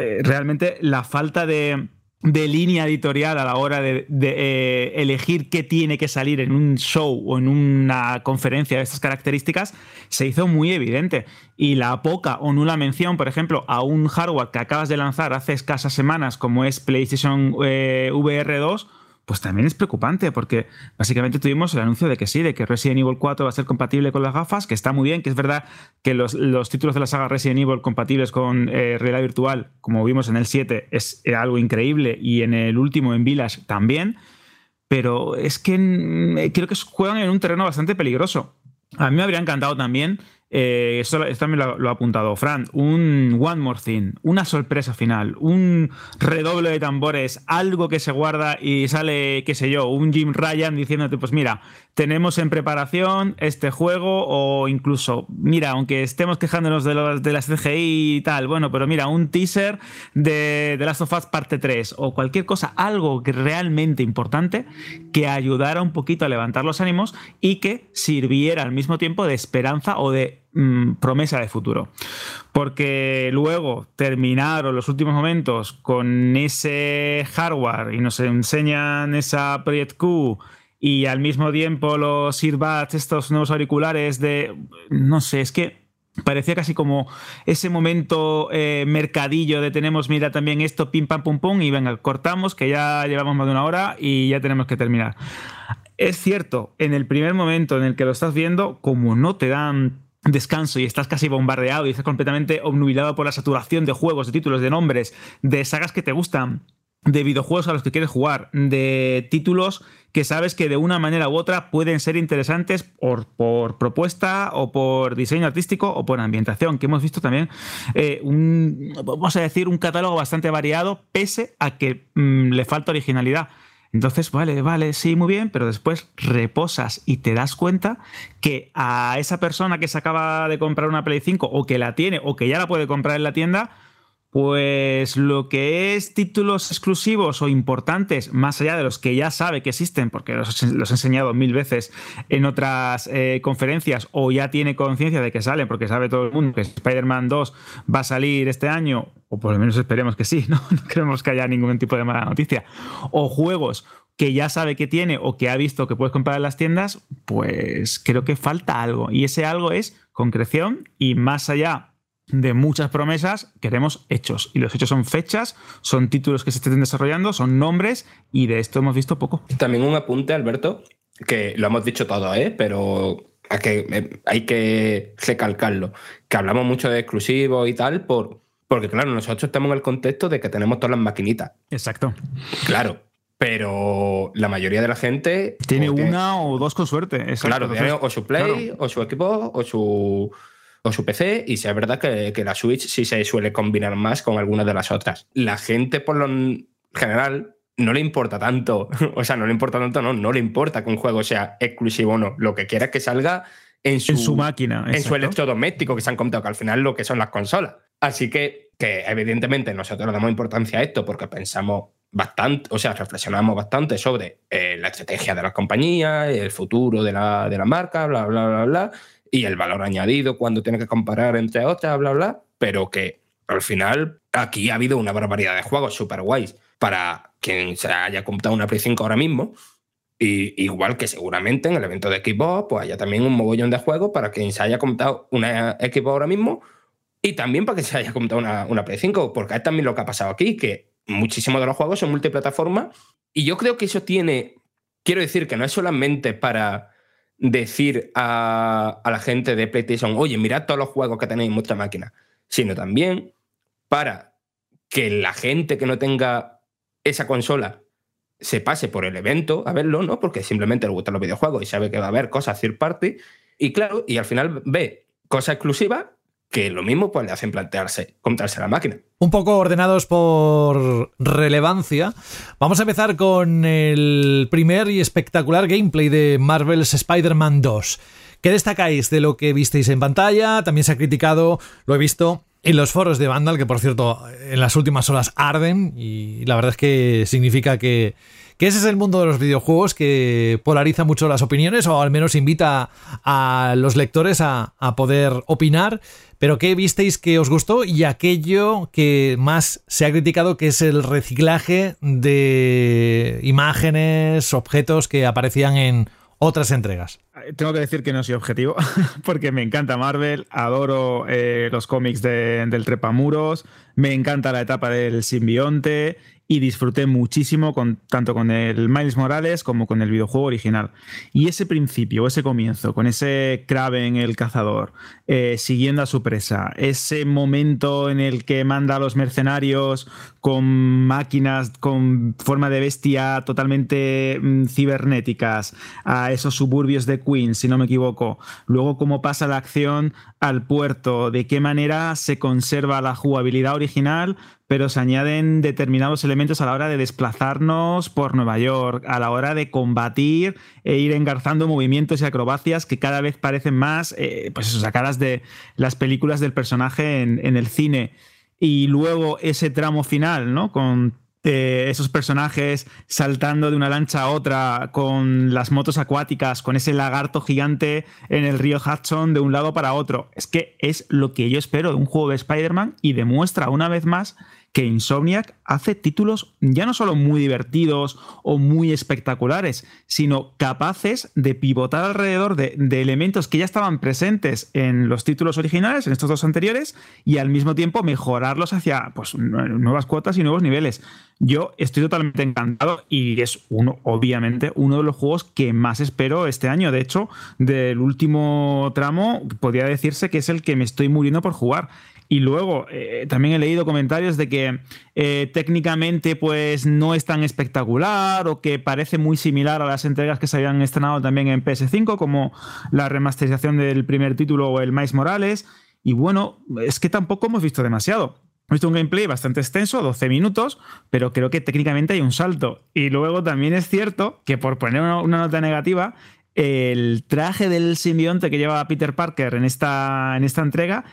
eh, realmente la falta de de línea editorial a la hora de, eh, elegir qué tiene que salir en un show o en una conferencia de estas características se hizo muy evidente. Y la poca o nula mención, por ejemplo, a un hardware que acabas de lanzar hace escasas semanas como es PlayStation eh, VR 2, pues también es preocupante porque básicamente tuvimos el anuncio de que sí, de que Resident Evil 4 va a ser compatible con las gafas, que está muy bien, que es verdad que los, títulos de la saga Resident Evil compatibles con eh, realidad virtual, como vimos en el 7, es algo increíble y en el último, en Village, también, pero es que mm, creo que juegan en un terreno bastante peligroso. A mí me habría encantado también eh, esto, también lo, ha apuntado Fran, un One More Thing, una sorpresa final, un redoble de tambores, algo que se guarda y sale, qué sé yo, un Jim Ryan diciéndote, pues mira, tenemos en preparación este juego o incluso, mira, aunque estemos quejándonos de, los, de las CGI y tal, bueno, pero mira, un teaser de The Last of Us parte 3 o cualquier cosa, algo realmente importante que ayudara un poquito a levantar los ánimos y que sirviera al mismo tiempo de esperanza o de Mm, promesa de futuro. Porque luego terminaron los últimos momentos con ese hardware y nos enseñan esa Project Q y al mismo tiempo los earbuds, estos nuevos auriculares de... No sé, es que parecía casi como ese momento eh, mercadillo de tenemos, mira también esto, pim, pam, pum, pum, y venga, cortamos, que ya llevamos más de una hora y ya tenemos que terminar. Es cierto, en el primer momento en el que lo estás viendo, como no te dan descanso y estás casi bombardeado y estás completamente obnubilado por la saturación de juegos, de títulos, de nombres, de sagas que te gustan, de videojuegos a los que quieres jugar, de títulos que sabes que de una manera u otra pueden ser interesantes por, por propuesta o por diseño artístico o por ambientación, que hemos visto también eh, un, vamos a decir, un catálogo bastante variado, pese a que mm, le falta originalidad. Entonces, vale, vale, sí, muy bien, pero después reposas y te das cuenta que a esa persona que se acaba de comprar una Play 5 o que la tiene o que ya la puede comprar en la tienda, Pues lo que es títulos exclusivos o importantes, más allá de los que ya sabe que existen, porque los, los he enseñado mil veces en otras eh, conferencias, o ya tiene conciencia de que salen, porque sabe todo el mundo que Spider-Man 2 va a salir este año, o por lo menos esperemos que sí, ¿no? no creemos que haya ningún tipo de mala noticia, o juegos que ya sabe que tiene o que ha visto que puedes comprar en las tiendas, pues creo que falta algo. Y ese algo es concreción y más allá de muchas promesas, queremos hechos. Y los hechos son fechas, son títulos que se estén desarrollando, son nombres y de esto hemos visto poco. También un apunte, Alberto, que lo hemos dicho todo, ¿eh? pero hay que, eh, hay que recalcarlo, que hablamos mucho de exclusivos y tal, por, porque claro, nosotros estamos en el contexto de que tenemos todas las maquinitas. Exacto. Claro, pero la mayoría de la gente... Tiene una o dos con suerte. Exacto. Claro, tiene o su Play, claro. o su equipo, o su o su PC, y si es verdad que, que, la Switch sí se suele combinar más con algunas de las otras. La gente, por lo general, no le importa tanto, o sea, no le importa tanto, no, no le importa que un juego sea exclusivo o no. Lo que quiera es que salga en su, en su máquina, en exacto. su electrodoméstico, que se han contado, que al final lo que son las consolas. Así que, que evidentemente nosotros le damos importancia a esto porque pensamos bastante, o sea, reflexionamos bastante sobre eh, la estrategia de las compañías, el futuro de la, de la marca, bla, bla, bla, bla y el valor añadido cuando tiene que comparar entre otras, bla, bla, pero que al final aquí ha habido una barbaridad de juegos super guays para quien se haya comprado una Play 5 ahora mismo. Y igual que seguramente en el evento de Xbox, pues haya también un mogollón de juegos para quien se haya comprado una Xbox ahora mismo y también para quien se haya comprado una, una Play 5, porque es también lo que ha pasado aquí, que muchísimos de los juegos son multiplataforma y yo creo que eso tiene, quiero decir que no es solamente para decir a, a, la gente de PlayStation, oye, mirad todos los juegos que tenéis en vuestra máquina, sino también para que la gente que no tenga esa consola se pase por el evento a verlo, ¿no? Porque simplemente le gustan los videojuegos y sabe que va a haber cosas third party. Y claro, y al final ve cosas exclusivas que lo mismo pues le hacen plantearse comprarse la máquina. Un poco ordenados por relevancia, vamos a empezar con el primer y espectacular gameplay de Marvel's Spider-Man 2. ¿Qué destacáis de lo que visteis en pantalla? También se ha criticado, lo he visto en los foros de Vandal, que por cierto en las últimas horas arden y la verdad es que significa que, que ese es el mundo de los videojuegos que polariza mucho las opiniones o al menos invita a los lectores a, a poder opinar. Pero ¿qué visteis que os gustó y aquello que más se ha criticado que es el reciclaje de imágenes, objetos que aparecían en otras entregas. Tengo que decir que no soy objetivo, porque me encanta Marvel, adoro eh, los cómics de, del Trepamuros, me encanta la etapa del simbionte y disfruté muchísimo con, tanto con el Miles Morales como con el videojuego original. Y ese principio, ese comienzo, con ese Kraven el cazador, eh, siguiendo a su presa, ese momento en el que manda a los mercenarios con máquinas con forma de bestia totalmente mm, cibernéticas a esos suburbios de Queens, si no me equivoco. Luego cómo pasa la acción al puerto, de qué manera se conserva la jugabilidad original, pero se añaden determinados elementos a la hora de desplazarnos por Nueva York, a la hora de combatir e ir engarzando movimientos y acrobacias que cada vez parecen más, eh, pues sacadas de las películas del personaje en, en el cine. Y luego ese tramo final, ¿no? Con esos personajes saltando de una lancha a otra con las motos acuáticas, con ese lagarto gigante en el río Hudson de un lado para otro. Es que es lo que yo espero de un juego de Spider-Man y demuestra una vez más que Insomniac hace títulos ya no solo muy divertidos o muy espectaculares, sino capaces de pivotar alrededor de, elementos que ya estaban presentes en los títulos originales, en estos dos anteriores, y al mismo tiempo mejorarlos hacia pues, nuevas cuotas y nuevos niveles. Yo estoy totalmente encantado y es uno, obviamente, uno de los juegos que más espero este año. De hecho, del último tramo, podría decirse que es el que me estoy muriendo por jugar. Y luego eh, también he leído comentarios de que eh, técnicamente pues no es tan espectacular o que parece muy similar a las entregas que se habían estrenado también en PS5, como la remasterización del primer título o el Miles Morales. Y bueno, es que tampoco hemos visto demasiado. Hemos visto un gameplay bastante extenso, 12 minutos, pero creo que técnicamente hay un salto. Y luego también es cierto que por poner una nota negativa, el traje del simbionte que lleva Peter Parker en esta, en esta entrega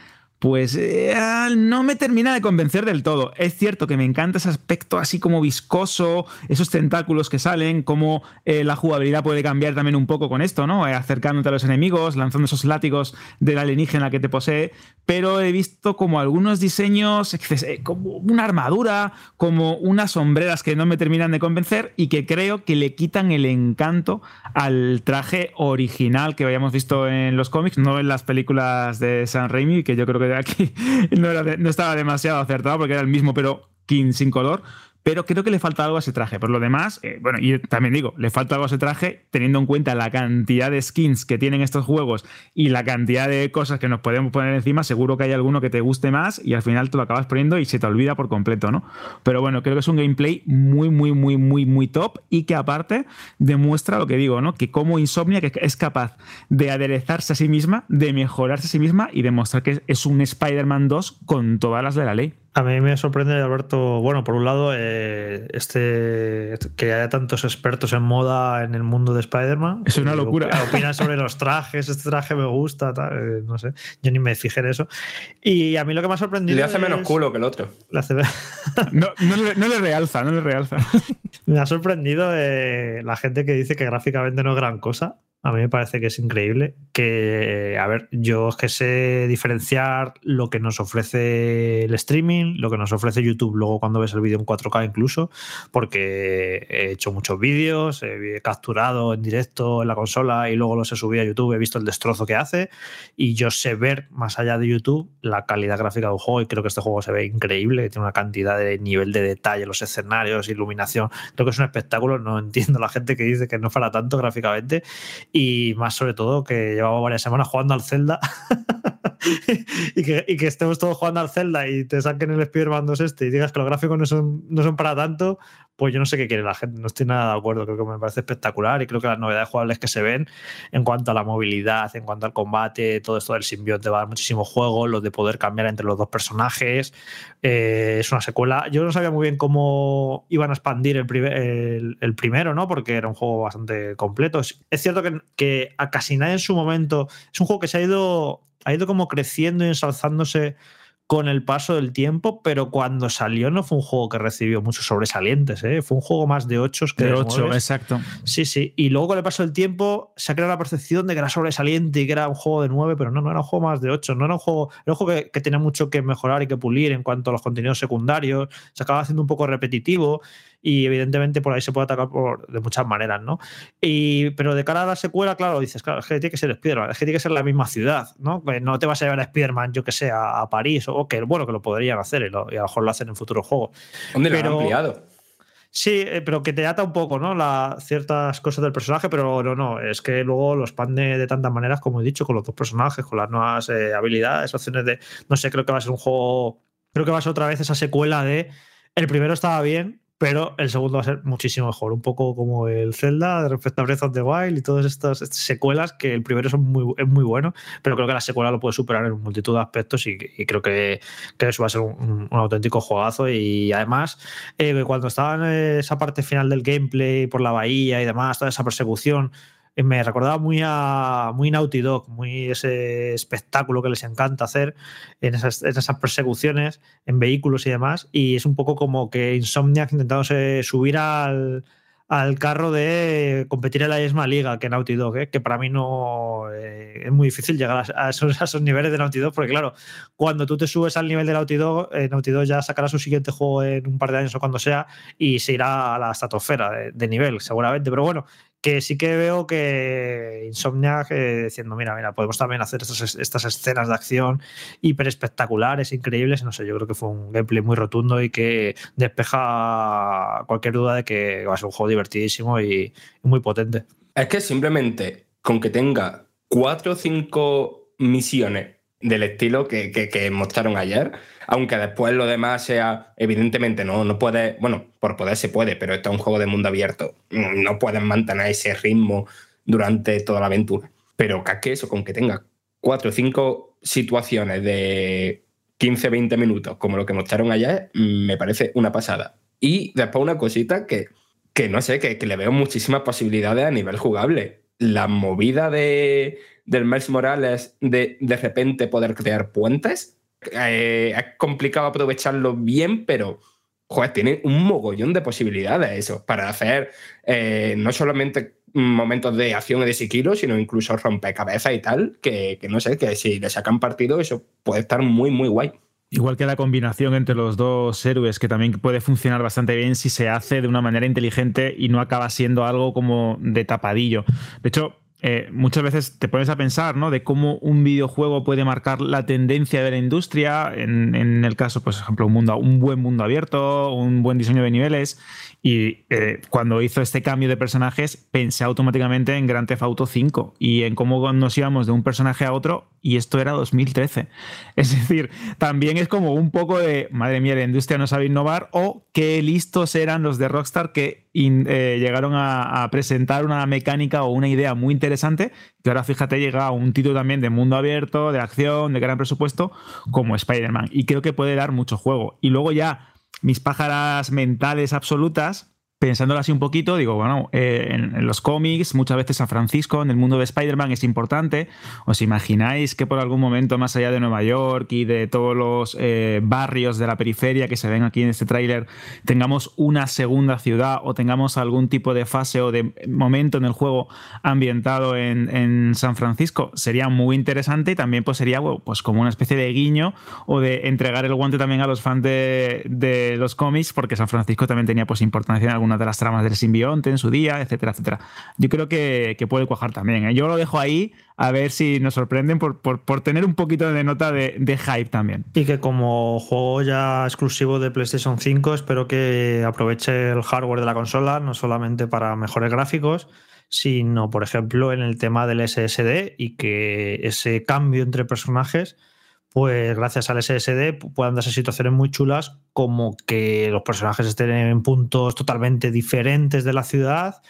pues eh, no me termina de convencer del todo. Es cierto que me encanta ese aspecto así como viscoso, esos tentáculos que salen, cómo eh, la jugabilidad puede cambiar también un poco con esto, ¿no? Eh, acercándote a los enemigos, lanzando esos látigos del alienígena que te posee, pero he visto como algunos diseños, como una armadura, como unas sombreras que no me terminan de convencer y que creo que le quitan el encanto al traje original que habíamos visto en los cómics, no en las películas de San Raimi, que yo creo que aquí no, no estaba demasiado acertado porque era el mismo, pero sin color pero creo que le falta algo a ese traje. Por lo demás, eh, bueno, y también digo, le falta algo a ese traje teniendo en cuenta la cantidad de skins que tienen estos juegos y la cantidad de cosas que nos podemos poner encima, seguro que hay alguno que te guste más y al final te lo acabas poniendo y se te olvida por completo, ¿no? Pero bueno, creo que es un gameplay muy, muy, muy, muy, muy top y que aparte demuestra lo que digo, ¿no? Que como Insomnia que es capaz de aderezarse a sí misma, de mejorarse a sí misma y demostrar que es un Spider-Man 2 con todas las de la ley. A mí me sorprende, Alberto, bueno, por un lado, eh, este que haya tantos expertos en moda en el mundo de Spider-Man. Es una locura. Opinan sobre los trajes, este traje me gusta, tal, eh, no sé, yo ni me fijé en eso. Y a mí lo que me ha sorprendido. Le hace menos culo que el otro. no, no, le, realza, no le realza. me ha sorprendido eh, la gente que dice que gráficamente no es gran cosa. A mí me parece que es increíble. Que, a ver, yo es que sé diferenciar lo que nos ofrece el streaming, lo que nos ofrece YouTube luego cuando ves el vídeo en 4K incluso, porque he hecho muchos vídeos, he capturado en directo en la consola y luego los he subido a YouTube, he visto el destrozo que hace y yo sé ver más allá de YouTube la calidad gráfica de un juego y creo que este juego se ve increíble, tiene una cantidad de nivel de detalle, los escenarios, iluminación. Creo que es un espectáculo, no entiendo la gente que dice que no para tanto gráficamente y más sobre todo que llevamos varias semanas jugando al Zelda. Y, que, estemos todos jugando al Zelda y te saquen el Spider-Man 2 este y digas que los gráficos no son, no son para tanto, pues yo no sé qué quiere la gente, no estoy nada de acuerdo, creo que me parece espectacular y creo que las novedades jugables que se ven en cuanto a la movilidad, en cuanto al combate, todo esto del simbionte va a dar muchísimo juego, lo de poder cambiar entre los dos personajes, eh, es una secuela, yo no sabía muy bien cómo iban a expandir el, el, primero, ¿no? Porque era un juego bastante completo, es, cierto que, que a casi nadie en su momento, es un juego que se ha ido ha ido como creciendo y ensalzándose con el paso del tiempo, pero cuando salió no fue un juego que recibió muchos sobresalientes, ¿eh? fue un juego más de 8 que de 8, exacto. Sí, sí, y luego con el paso del tiempo se ha creado la percepción de que era sobresaliente y que era un juego de 9, pero no, no era un juego más de 8, no era un juego, era un juego que, que tenía mucho que mejorar y que pulir en cuanto a los contenidos secundarios, se acaba haciendo un poco repetitivo y evidentemente por ahí se puede atacar por, de muchas maneras, ¿no? Y, pero de cara a la secuela, claro, dices, claro, es que tiene que ser Spider-Man, es que tiene que ser la misma ciudad, ¿no? no te vas a llevar a Spider-Man, yo que sé, a, París, o que bueno, que lo podrían hacer y, a lo mejor lo hacen en futuros juegos. ¿Dónde lo han ampliado? Sí, eh, pero que te ata un poco, ¿no? La, ciertas cosas del personaje, pero no, no, es que luego lo expande de tantas maneras, como he dicho, con los dos personajes, con las nuevas eh, habilidades, opciones de, no sé, creo que va a ser un juego, creo que va a ser otra vez esa secuela de, el primero estaba bien, pero el segundo va a ser muchísimo mejor, un poco como el Zelda respecto a Breath of the Wild y todas estas, secuelas que el primero son muy, es muy bueno, pero creo que la secuela lo puede superar en multitud de aspectos y, creo que, eso va a ser un, auténtico juegazo. Y además eh, cuando estaba en esa parte final del gameplay por la bahía y demás, toda esa persecución, eh, me recordaba muy a muy Naughty Dog, muy ese espectáculo que les encanta hacer en esas, persecuciones en vehículos y demás. Y es un poco como que Insomniac intentándose subir al, carro de competir en la misma liga que Naughty Dog, ¿eh? que para mí no eh, es muy difícil llegar a esos, niveles de Naughty Dog, porque claro, cuando tú te subes al nivel de Naughty Dog, Naughty Dog ya sacará su siguiente juego en un par de años o cuando sea y se irá a la estratosfera de nivel, seguramente. Pero bueno, que sí que veo que Insomniac eh, diciendo, mira, mira, podemos también hacer estas, escenas de acción hiper espectaculares, increíbles. No sé, yo creo que fue un gameplay muy rotundo y que despeja cualquier duda de que va a ser un juego divertidísimo y, muy potente. Es que simplemente con que tenga cuatro o cinco misiones del estilo que, que mostraron ayer, aunque después lo demás sea, evidentemente, no, no puede, bueno, por poder se puede, pero esto es un juego de mundo abierto, no pueden mantener ese ritmo durante toda la aventura. Pero que eso, con que tenga cuatro o cinco situaciones de 15, 20 minutos, como lo que mostraron ayer, me parece una pasada. Y después una cosita que, que no sé, que, le veo muchísimas posibilidades a nivel jugable. La movida de, del Miles Morales de de repente poder crear puentes, eh, es complicado aprovecharlo bien, pero joder, tiene un mogollón de posibilidades eso, para hacer eh, no solamente momentos de acción y de siquilo, sino incluso rompecabezas y tal, que, que no sé, que si le sacan partido, eso puede estar muy, muy guay. Igual que la combinación entre los dos héroes, que también puede funcionar bastante bien si se hace de una manera inteligente y no acaba siendo algo como de tapadillo. De hecho, eh, muchas veces te pones a pensar ¿no? de cómo un videojuego puede marcar la tendencia de la industria, en, en el caso, pues, por ejemplo, un, mundo, un buen mundo abierto, un buen diseño de niveles, y eh, cuando hizo este cambio de personajes, pensé automáticamente en Grand Theft Auto 5 y en cómo nos íbamos de un personaje a otro, y esto era 2013. Es decir, también es como un poco de, madre mía, la industria no sabe innovar, o qué listos eran los de Rockstar que eh, llegaron a, a, presentar una mecánica o una idea muy interesante, que ahora fíjate, llega un título también de mundo abierto, de acción, de gran presupuesto, como Spider-Man. Y creo que puede dar mucho juego. Y luego ya mis pájaras mentales absolutas pensándolo así un poquito, digo, bueno, eh, en, los cómics, muchas veces San Francisco, en el mundo de Spider-Man es importante. ¿Os imagináis que por algún momento, más allá de Nueva York y de todos los eh, barrios de la periferia que se ven aquí en este tráiler, tengamos una segunda ciudad o tengamos algún tipo de fase o de momento en el juego ambientado en, San Francisco? Sería muy interesante y también pues, sería pues, como una especie de guiño o de entregar el guante también a los fans de, los cómics, porque San Francisco también tenía pues importancia en algún de las tramas del simbionte en su día, etcétera, etcétera. Yo creo que, puede cuajar también. ¿eh? Yo lo dejo ahí a ver si nos sorprenden por, por, tener un poquito de nota de, hype también. Y que como juego ya exclusivo de PlayStation 5, espero que aproveche el hardware de la consola, no solamente para mejores gráficos, sino, por ejemplo, en el tema del SSD y que ese cambio entre personajes pues gracias al SSD puedan darse situaciones muy chulas como que los personajes estén en puntos totalmente diferentes de la ciudad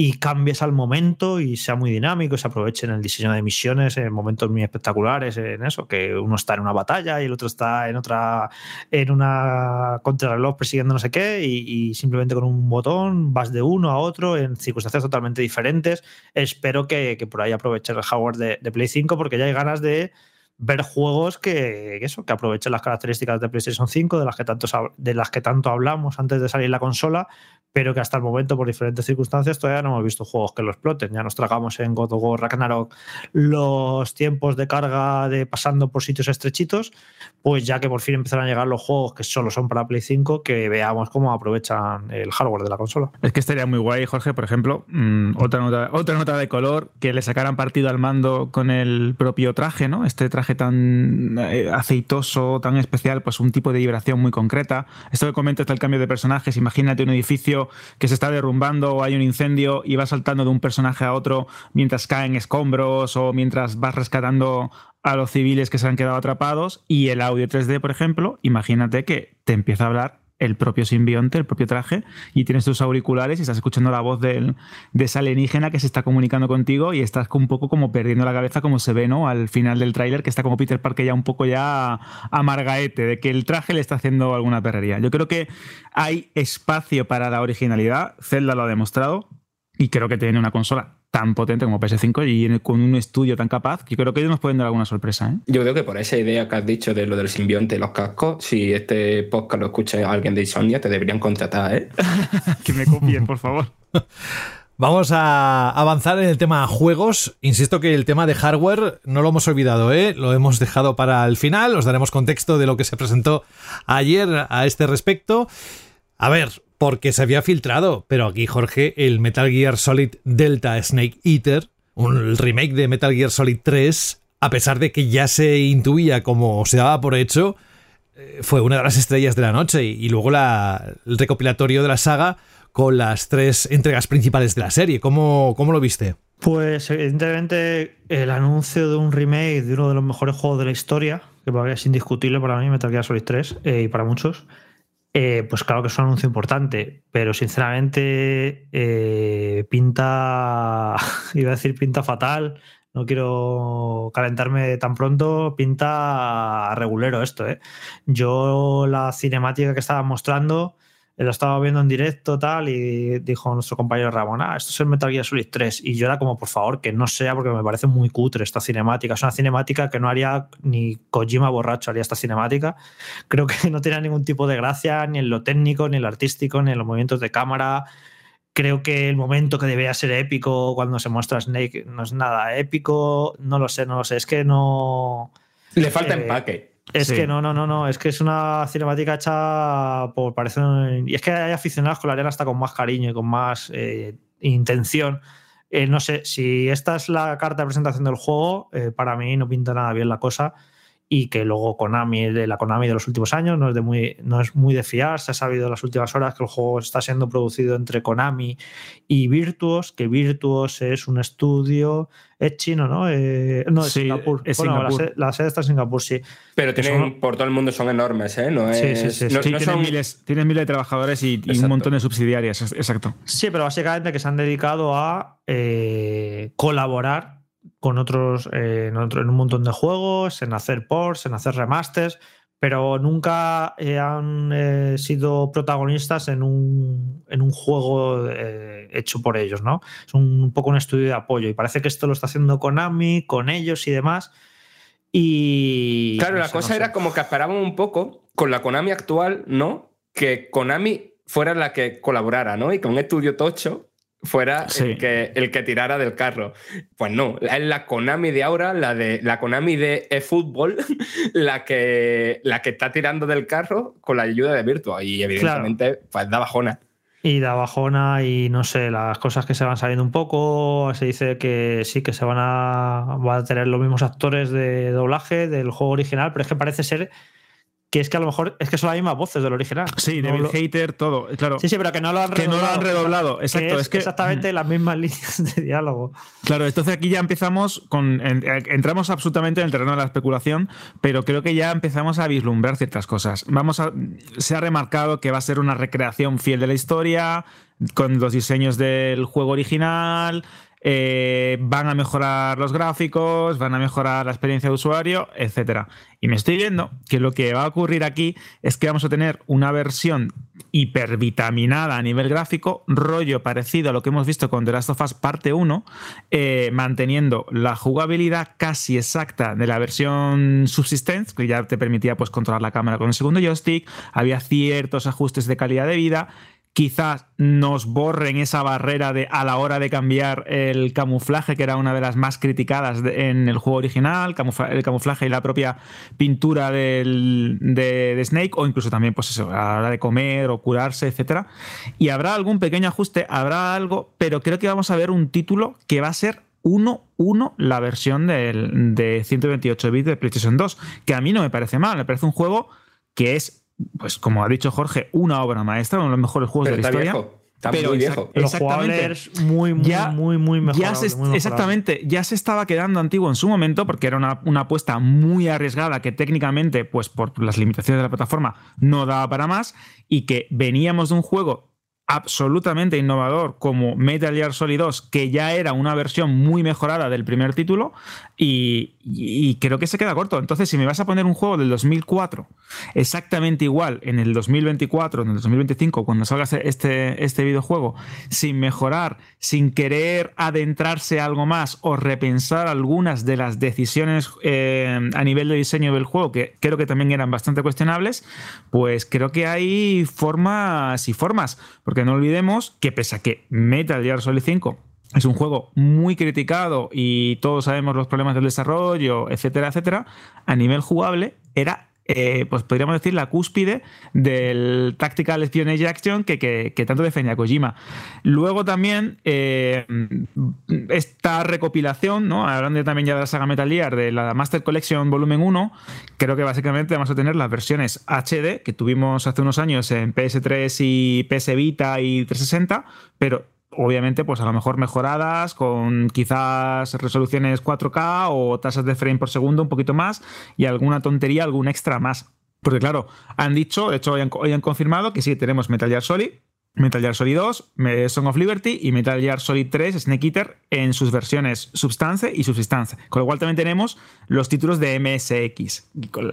y cambies al momento y sea muy dinámico y se aproveche en el diseño de misiones en momentos muy espectaculares en eso, que uno está en una batalla y el otro está en otra, en una contrarreloj persiguiendo no sé qué y, simplemente con un botón vas de uno a otro en circunstancias totalmente diferentes. Espero que, por ahí aproveche el hardware de, de Play 5 porque ya hay ganas de ver juegos que, eso, que aprovechen las características de PlayStation 5, de las, que tanto, de las que tanto hablamos antes de salir la consola, pero que hasta el momento, por diferentes circunstancias, todavía no hemos visto juegos que lo exploten. Ya nos tragamos en God of War Ragnarok los tiempos de carga de pasando por sitios estrechitos, pues ya que por fin empezaron a llegar los juegos que solo son para Play 5, que veamos cómo aprovechan el hardware de la consola. Es que estaría muy guay, Jorge, por ejemplo, mm, otra, nota, otra nota de color, que le sacaran partido al mando con el propio traje, ¿no? Este traje tan eh, aceitoso, tan especial, pues un tipo de vibración muy concreta. Esto que comentas del cambio de personajes, imagínate un edificio que se está derrumbando o hay un incendio y va saltando de un personaje a otro mientras caen escombros o mientras vas rescatando a los civiles que se han quedado atrapados y el audio 3D, por ejemplo, imagínate que te empieza a hablar el propio simbionte, el propio traje, y tienes tus auriculares y estás escuchando la voz de esa alienígena que se está comunicando contigo y estás un poco como perdiendo la cabeza como se ve, ¿no? Al final del tráiler, que está como Peter Parker ya un poco ya amargaete, de que el traje le está haciendo alguna perrería. Yo creo que hay espacio para la originalidad, Zelda lo ha demostrado, y creo que tiene una consola tan potente como PS5 y con un estudio tan capaz, yo creo que ellos nos pueden dar alguna sorpresa. ¿eh? Yo creo que por esa idea que has dicho de lo del simbionte y los cascos, si este podcast lo escucha alguien de Insomnia, te deberían contratar, ¿eh? que me copien, por favor. Vamos a avanzar en el tema juegos. Insisto que el tema de hardware no lo hemos olvidado, ¿eh? lo hemos dejado para el final. Os daremos contexto de lo que se presentó ayer a este respecto. A ver, porque se había filtrado, pero aquí Jorge, el Metal Gear Solid Delta Snake Eater, un remake de Metal Gear Solid 3, a pesar de que ya se intuía como se daba por hecho, eh, fue una de las estrellas de la noche y, luego la, el recopilatorio de la saga con las tres entregas principales de la serie. ¿Cómo, cómo lo viste? Pues evidentemente el anuncio de un remake de uno de los mejores juegos de la historia, que es indiscutible para mí, Metal Gear Solid 3 eh, y para muchos, eh, pues claro que es un anuncio importante, pero sinceramente eh, pinta, iba a decir pinta fatal, no quiero calentarme tan pronto, pinta regulero esto. ¿eh? Yo la cinemática que estaba mostrando lo estaba viendo en directo tal y dijo nuestro compañero Ramón, ah, esto es el Metal Gear Solid 3 y yo era como, por favor, que no sea porque me parece muy cutre esta cinemática, es una cinemática que no haría ni Kojima borracho haría esta cinemática, creo que no tiene ningún tipo de gracia ni en lo técnico, ni en lo artístico, ni en los movimientos de cámara, creo que el momento que debía ser épico cuando se muestra Snake no es nada épico, no lo sé, no lo sé, es que no... Le falta Eh, empaque. Es Sí. que no, no, no, no. Es que es una cinemática hecha por parece. Y es que hay aficionados que la harían hasta con más cariño y con más eh, intención. Eh, no sé, si esta es la carta de presentación del juego, eh, para mí no pinta nada bien la cosa. Y que luego Konami, de la Konami de los últimos años, no es, de muy, no es muy de fiar. Se ha sabido en las últimas horas que el juego está siendo producido entre Konami y Virtuos, que Virtuos es un estudio. Es chino, ¿no? Eh, no, es Sí, Singapur. es Bueno, la sede- la sede está en Singapur, sí. Pero tienen, son- por todo el mundo son enormes, ¿eh? No Sí, es, sí, sí, no- sí. No tienen, son- miles, tienen miles de trabajadores y, y un montón de subsidiarias, exacto. Sí, pero básicamente que se han dedicado a eh, colaborar con otros eh, en, otro- en un montón de juegos, en hacer ports, en hacer remasters, pero nunca eh, han eh, sido protagonistas en un, en un juego hecho por ellos, ¿no? Es un, un poco un estudio de apoyo y parece que esto lo está haciendo Konami, con ellos y demás. Y Claro, no la sé, cosa no sé. era como que esperaban un poco con la Konami actual, ¿no? Que Konami fuera la que colaborara, ¿no? Y que un estudio tocho fuera Sí. el, que, el que tirara del carro. Pues no, es la Konami de ahora, la de la Konami de eFootball, la que, la que está tirando del carro con la ayuda de Virtua. Y evidentemente, pues da bajona. Y da bajona y no sé, las cosas que se van saliendo un poco. Se dice que sí, que se van a, van a tener los mismos actores de doblaje del juego original, pero es que parece ser que es que a lo mejor es que son las mismas voces del original. Sí, No David lo- Hater, todo, claro. Sí, sí, pero que no lo han Que no lo han redoblado, Que exacto, es, es que- exactamente las mismas líneas de diálogo. Claro, entonces aquí ya empezamos con. eh, entramos absolutamente en el terreno de la especulación, pero creo que ya empezamos a vislumbrar ciertas cosas. Vamos a. Se ha remarcado que va a ser una recreación fiel de la historia, con los diseños del juego original. Eh, van a mejorar los gráficos, van a mejorar la experiencia de usuario, etcétera. Y me estoy viendo que lo que va a ocurrir aquí es que vamos a tener una versión hipervitaminada a nivel gráfico, rollo parecido a lo que hemos visto con The Last of Us parte 1, eh, manteniendo la jugabilidad casi exacta de la versión Subsistence, que ya te permitía pues, controlar la cámara con el segundo joystick, había ciertos ajustes de calidad de vida, quizás nos borren esa barrera de a la hora de cambiar el camuflaje, que era una de las más criticadas en el juego original, el camuflaje y la propia pintura del- de, Snake, o incluso también, pues eso, a la hora de comer o curarse, etcétera. Y habrá algún pequeño ajuste, habrá algo, pero creo que vamos a ver un título que va a ser 1-1 la versión de 128 bits de PlayStation 2, que a mí no me parece mal, me parece un juego que es, pues como ha dicho Jorge, una obra maestra, uno de los mejores juegos Pero de la está historia. viejo. Está Pero muy viejo. Lo Exactamente. jugable es muy, muy, Ya- muy, muy mejorable. Ya se- muy mejorable. exactamente, ya se estaba quedando antiguo en su momento porque era una, una apuesta muy arriesgada que técnicamente, pues por las limitaciones de la plataforma, no daba para más y que veníamos de un juego absolutamente innovador como Metal Gear Solid 2, que ya era una versión muy mejorada del primer título y, creo que se queda corto. Entonces, si me vas a poner un juego del 2004 exactamente igual en el 2024, en el 2025, cuando salga este, este videojuego, sin mejorar, sin querer adentrarse a algo más o repensar algunas de las decisiones eh, a nivel de diseño del juego, que creo que también eran bastante cuestionables, pues creo que hay formas y formas, porque no olvidemos que pese a que Metal Gear Solid 5 es un juego muy criticado y todos sabemos los problemas del desarrollo, etcétera, etcétera, a nivel jugable era eh, pues podríamos decir, la cúspide del Tactical Espionage Action que, que, que tanto defendía Kojima. Luego también eh, esta recopilación, ¿no? hablando también ya de la saga Metal Gear, de la Master Collection Volumen 1, creo que básicamente vamos a tener las versiones HD que tuvimos hace unos años en PS3 y PS Vita y 360, pero obviamente, pues a lo mejor mejoradas con quizás resoluciones 4K o tasas de frame por segundo un poquito más y alguna tontería, algún extra más. Porque claro, han dicho, de hecho hoy han, confirmado que sí, tenemos Metal Gear Solid, Metal Gear Solid 2, Song of Liberty y Metal Gear Solid 3, Snake Eater, en sus versiones Substance y Subsistance. Con lo cual también tenemos los títulos de MSX,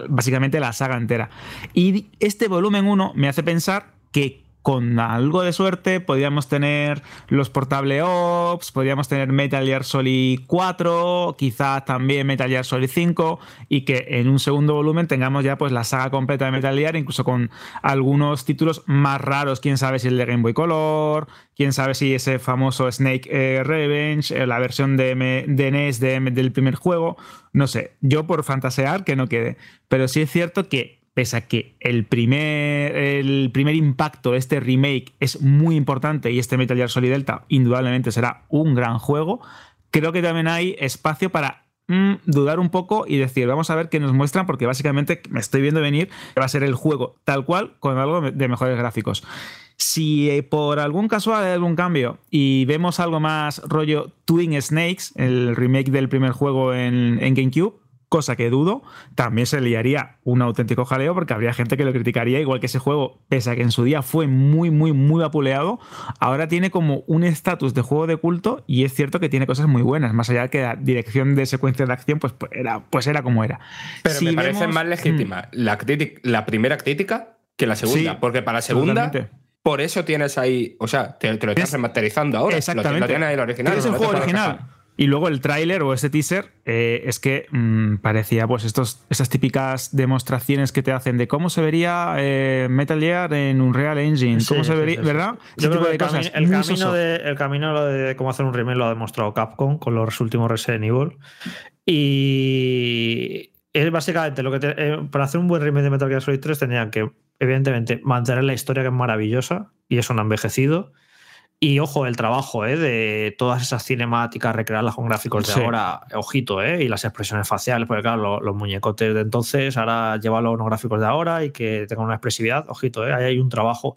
básicamente la saga entera. Y este volumen 1 me hace pensar que con algo de suerte podríamos tener los portable Ops, podríamos tener Metal Gear Solid 4, quizás también Metal Gear Solid 5 y que en un segundo volumen tengamos ya pues la saga completa de Metal Gear, incluso con algunos títulos más raros, quién sabe si el de Game Boy Color, quién sabe si ese famoso Snake eh, Revenge, eh, la versión de, de NES del primer juego, no sé, yo por fantasear que no quede, pero sí es cierto que pese a que el primer, el primer impacto de este remake es muy importante y este Metal Gear Solid Delta indudablemente será un gran juego, creo que también hay espacio para mm, dudar un poco y decir, vamos a ver qué nos muestran, porque básicamente me estoy viendo venir que va a ser el juego tal cual con algo de mejores gráficos. Si eh, por algún caso hay algún cambio y vemos algo más rollo Twin Snakes, el remake del primer juego en GameCube, cosa que dudo, también se liaría un auténtico jaleo porque habría gente que lo criticaría, igual que ese juego, pese a que en su día fue muy, muy, muy vapuleado, ahora tiene como un estatus de juego de culto y es cierto que tiene cosas muy buenas, más allá de que la dirección de secuencia de acción pues, pues era, pues era como era. Pero me parece más legítima mm. la, la primera crítica que la segunda, porque para la segunda... Por eso tienes ahí, o sea, te, lo estás remasterizando ahora. Exactamente. Lo, tienes ahí el original. Es el juego original. Y luego el tráiler o ese teaser eh, es que mm, parecía pues estos, esas típicas demostraciones que te hacen de cómo se vería eh, Metal Gear en un Real Engine, cómo se vería, ¿verdad? Yo creo que el, camino de, el camino de cómo hacer un remake lo ha demostrado Capcom con los últimos Resident Evil. Y es básicamente lo que eh, para hacer un buen remake de Metal Gear Solid 3 tenían que, evidentemente, mantener la historia que es maravillosa y eso no ha envejecido y ojo, el trabajo ¿eh? de todas esas cinemáticas, recrearlas con gráficos de ahora, ojito, ¿eh? y las expresiones faciales, porque claro, los, muñecotes de entonces, ahora llévalo los gráficos de ahora y que tengan una expresividad, ojito, ¿eh? ahí hay un trabajo.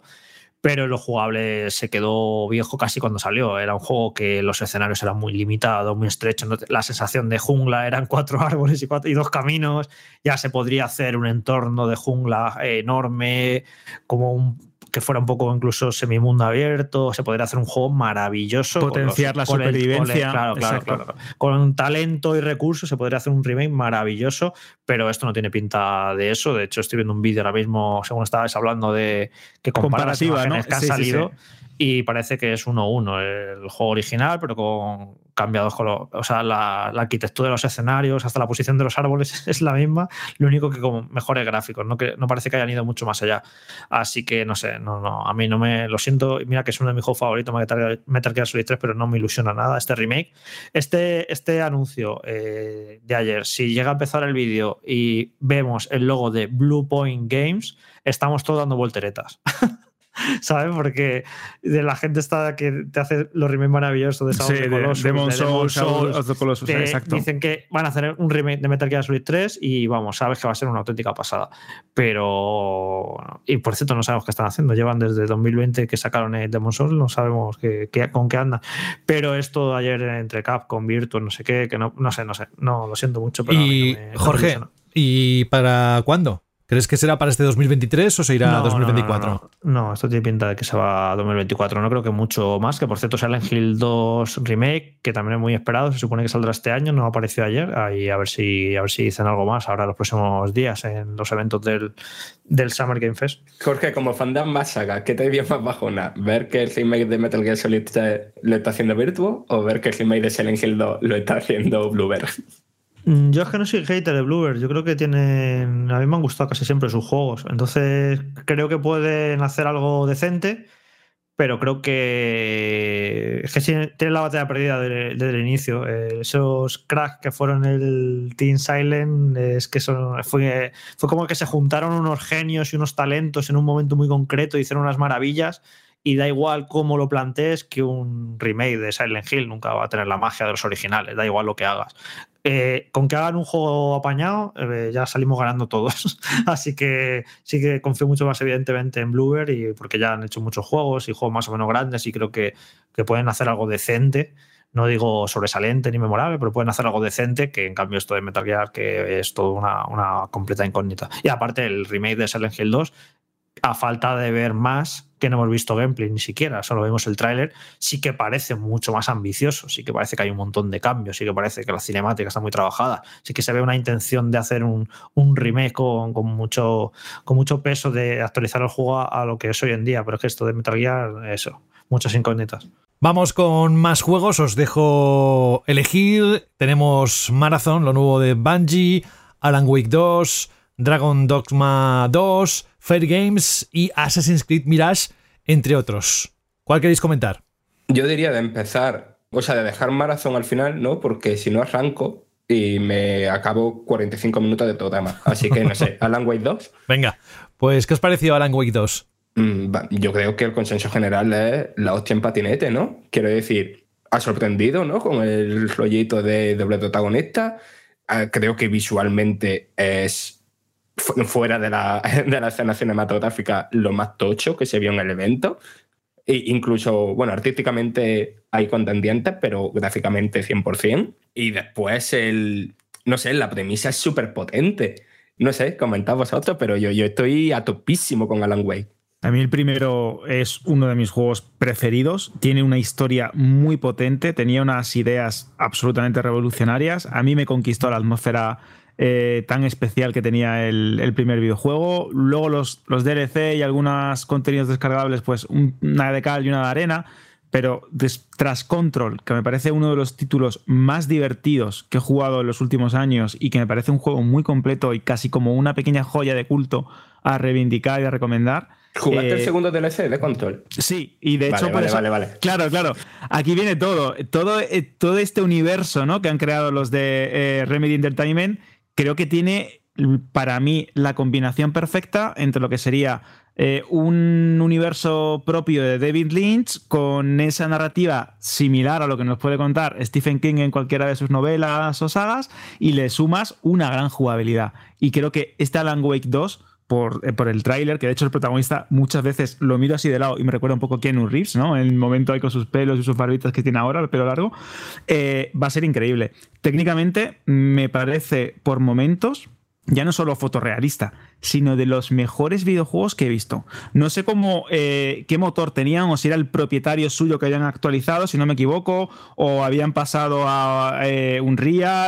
Pero lo jugable se quedó viejo casi cuando salió. Era un juego que los escenarios eran muy limitados, muy estrechos. La sensación de jungla eran cuatro árboles y, cuatro, y dos caminos. Ya se podría hacer un entorno de jungla enorme, como un que fuera un poco incluso semimundo abierto, se podría hacer un juego maravilloso. Potenciar la supervivencia. claro, claro, claro, Con talento y recursos se podría hacer un remake maravilloso, pero esto no tiene pinta de eso. De hecho, estoy viendo un vídeo ahora mismo, según estabais hablando de que comparativa, ¿no? que han salido y parece que es 1-1 el juego original, pero con cambiados con o sea, la, arquitectura de los escenarios, hasta la posición de los árboles es la misma, lo único que con mejores gráficos, no, que, no parece que hayan ido mucho más allá. Así que no sé, no, no, a mí no me lo siento, mira que es uno de mis juegos favoritos, Metal Gear Solid 3, pero no me ilusiona nada este remake. Este, este anuncio eh, de ayer, si llega a empezar el vídeo y vemos el logo de Blue Point Games, estamos todos dando volteretas. ¿sabes? Porque de la gente está que te hace los remakes maravillosos de Souls of Colossus, exacto. Dicen que van a hacer un remake de Metal Gear Solid 3 y vamos, sabes que va a ser una auténtica pasada. Pero. Y por cierto, no sabemos qué están haciendo. Llevan desde 2020 que sacaron el Demon Souls, no sabemos qué, con qué andan. Pero esto ayer entre Capcom, Virtua, no sé qué, que no, no sé, no sé. No, lo siento mucho. Pero y Jorge, ¿y para cuándo? ¿Crees que será para este 2023 o se irá a 2024? No, esto tiene pinta de que se va a 2024. No creo que mucho más. Que por cierto, Silent Hill 2 Remake, que también es muy esperado. Se supone que saldrá este año, no apareció ayer. Ahí a ver si, a ver si dicen algo más ahora los próximos días en los eventos del, del Summer Game Fest. Jorge, como fan de más saga, ¿qué te dio más bajona? ¿Ver que el remake de Metal Gear Solid lo está haciendo Virtuo o ver que el remake de Silent Hill 2 lo está haciendo Bluebird? Mm, yo es que no soy hater de Bluebird. Yo creo que tienen. A mí me han gustado casi siempre sus juegos. Entonces, creo que pueden hacer algo decente, pero creo que. Es que tienen la batalla perdida desde, el inicio. Eh, esos cracks que fueron el Team Silent, es que son, fue, fue como que se juntaron unos genios y unos talentos en un momento muy concreto, hicieron unas maravillas y da igual cómo lo plantees que un remake de Silent Hill nunca va a tener la magia de los originales, da igual lo que hagas. Eh, con que hagan un juego apañado, eh, ya salimos ganando todos. Así que sí que confío mucho más, evidentemente, en Bluebird, y porque ya han hecho muchos juegos y juegos más o menos grandes, y creo que, que pueden hacer algo decente. No digo sobresaliente ni memorable, pero pueden hacer algo decente, que en cambio esto de Metal Gear, que es todo una, una completa incógnita. Y aparte, el remake de Silent Hill 2 a falta de ver más, que no hemos visto gameplay ni siquiera, solo vemos el tráiler, sí que parece mucho más ambicioso, sí que parece que hay un montón de cambios, sí que parece que la cinemática está muy trabajada, sí que se ve una intención de hacer un, un remake con, con mucho, con mucho peso de actualizar el juego a, lo que es hoy en día, pero es que esto de Metal Gear, eso, muchas incógnitas. Vamos con más juegos, os dejo elegir. Tenemos Marathon, lo nuevo de Bungie, Alan Wake 2, Dragon Dogma 2, Fair Games y Assassin's Creed Mirage, entre otros. ¿Cuál queréis comentar? Yo diría de empezar, o sea, de dejar Marathon al final, ¿no? Porque si no arranco y me acabo 45 minutos de todo tema. Así que no sé, Alan Wake 2. Venga, pues ¿qué os pareció Alan Wake 2? Mm, Yo creo que el consenso general es la hostia en patinete, ¿no? Quiero decir, ha sorprendido, ¿no? Con el rollito de doble protagonista. Ah, Creo que visualmente es fuera de la, de la escena cinematográfica lo más tocho que se vio en el evento. E incluso, bueno, artísticamente hay contendientes, pero gráficamente 100%. Y después el, no sé, la premisa es súper potente. No sé, comentad vosotros, pero yo, yo estoy a topísimo con Alan Wake. A mí el primero es uno de mis juegos preferidos. Tiene una historia muy potente, tenía unas ideas absolutamente revolucionarias. A mí me conquistó la atmósfera eh, tan especial que tenía el, el primer videojuego. Luego los, los DLC y algunos contenidos descargables, pues un- una de cal y una de arena. Pero tras Control, que me parece uno de los títulos más divertidos que he jugado en los últimos años y que me parece un juego muy completo y casi como una pequeña joya de culto a reivindicar y a recomendar. ¿Jugaste el Eh, segundo DLC de Control? Sí, y de Vale, hecho, vale, eso- vale, vale. Claro, claro. Aquí viene todo. Todo, eh, todo este universo ¿no? que han creado los de eh, Remedy Entertainment, creo que tiene para mí la combinación perfecta entre lo que sería eh, un universo propio de David Lynch con esa narrativa similar a lo que nos puede contar Stephen King en cualquiera de sus novelas o sagas y le sumas una gran jugabilidad. Y creo que este Alan Wake 2 por, eh, por el tráiler, que de hecho el protagonista muchas veces lo miro así de lado y me recuerda un poco a Keanu Reeves, ¿no? En el momento ahí con sus pelos y sus barbitas que tiene ahora, el pelo largo, eh, va a ser increíble. Técnicamente me parece por momentos ya no solo fotorrealista, sino de los mejores videojuegos que he visto. No sé cómo, eh, qué motor tenían, o si era el propietario suyo que habían actualizado, si no me equivoco, o habían pasado a eh, un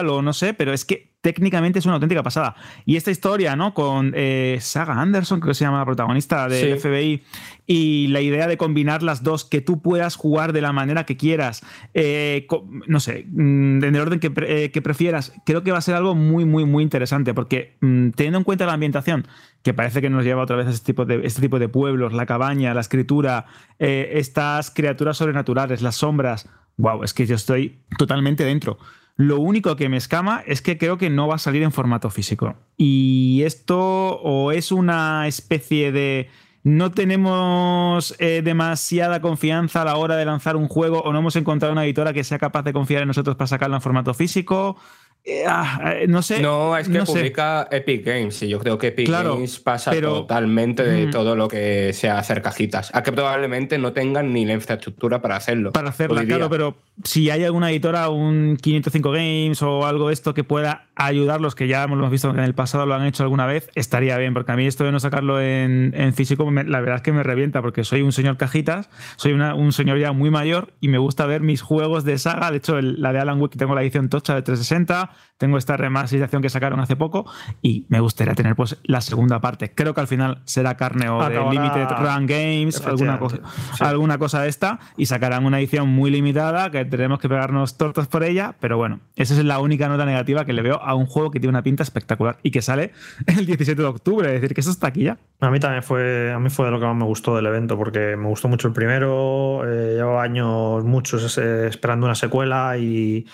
o no sé, pero es que técnicamente es una auténtica pasada. Y esta historia, ¿no? Con eh, Saga Anderson, creo que se llama la protagonista del Sí. FBI, y la idea de combinar las dos, que tú puedas jugar de la manera que quieras, eh, no sé, mm, en el orden que, pre- eh, que prefieras, creo que va a ser algo muy, muy, muy interesante, porque mm, teniendo en cuenta la ambientación, que parece que nos lleva otra vez a este tipo de, este tipo de pueblos, la cabaña, la escritura, eh, estas criaturas sobrenaturales, las sombras, wow, es que yo estoy totalmente dentro. Lo único que me escama es que creo que no va a salir en formato físico. Y esto o es una especie de... No tenemos eh, demasiada confianza a la hora de lanzar un juego o no hemos encontrado una editora que sea capaz de confiar en nosotros para sacarlo en formato físico. Eh, ah, eh, no sé. No, es que no sé. publica Epic Games y yo creo que Epic Claro, Games pasa pero- totalmente de Mm. todo lo que sea hacer cajitas. A que probablemente no tengan ni la infraestructura para hacerlo. para hacerla, claro, pero si hay alguna editora, un 505 Games o algo de esto que pueda ayudarlos, que ya hemos visto que en el pasado lo han hecho alguna vez, estaría bien, porque a mí esto de no sacarlo en, en físico, me- la verdad es que me revienta, porque soy un señor cajitas, soy una- un señor ya muy mayor y me gusta ver mis juegos de saga. De hecho, el- la de Alan Wake, tengo la edición tocha de 360, tengo esta remasterización que sacaron hace poco y me gustaría tener pues la segunda parte. Creo que al final será carne o de Limited Run Games, alguna cosa, sí. alguna cosa de esta y sacarán una edición muy limitada que tenemos que pegarnos tortas por ella, pero bueno, esa es la única nota negativa que le veo a un juego que tiene una pinta espectacular y que sale el 17 de octubre, es decir, que eso está aquí ya. A mí también fue, a mí fue de lo que más me gustó del evento, porque me gustó mucho el primero, eh, llevaba años muchos eh, esperando una secuela y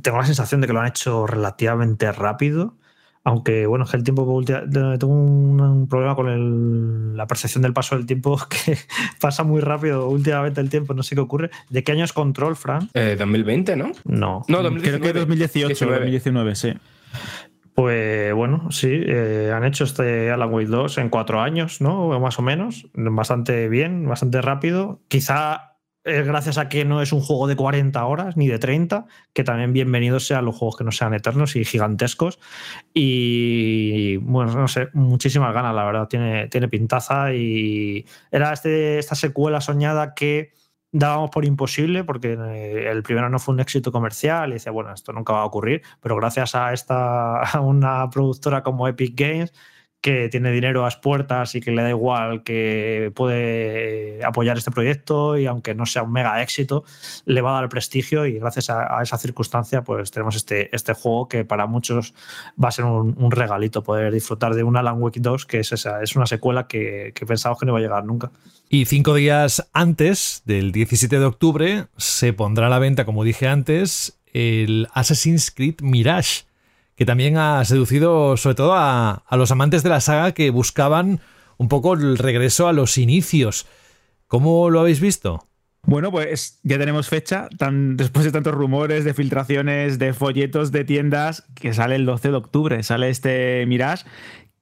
tengo la sensación de que lo han hecho relativamente rápido, aunque bueno, es que el tiempo, tengo un, un problema con el- la percepción del paso del tiempo, que pasa muy rápido últimamente el tiempo, no sé qué ocurre. ¿De qué año es Control, Fran? Eh, 2020, ¿no? No. No, Creo 2019. que 2018 19. 2019, sí. Pues bueno, sí, eh, han hecho este Alan Wake 2 en cuatro años, ¿no? Más o menos. Bastante bien, bastante rápido. Quizá es gracias a que no es un juego de 40 horas ni de 30, que también bienvenidos sean los juegos que no sean eternos y gigantescos. Y bueno, no sé, muchísimas ganas, la verdad, tiene, tiene pintaza y era este, esta secuela soñada que dábamos por imposible porque eh, el primero no fue un éxito comercial y decía, bueno, esto nunca va a ocurrir, pero gracias a esta a una productora como Epic Games que tiene dinero a las puertas y que le da igual que puede apoyar este proyecto y aunque no sea un mega éxito, le va a dar prestigio y gracias a, esa circunstancia pues tenemos este, este juego que para muchos va a ser un, regalito poder disfrutar de un Alan Wake 2 que es, esa, es una secuela que, que pensábamos que no iba a llegar nunca. Y cinco días antes del 17 de octubre se pondrá a la venta, como dije antes, el Assassin's Creed Mirage que también ha seducido sobre todo a, los amantes de la saga que buscaban un poco el regreso a los inicios. ¿Cómo lo habéis visto? Bueno, pues ya tenemos fecha, tan, después de tantos rumores, de filtraciones, de folletos de tiendas, que sale el 12 de octubre, sale este Mirage.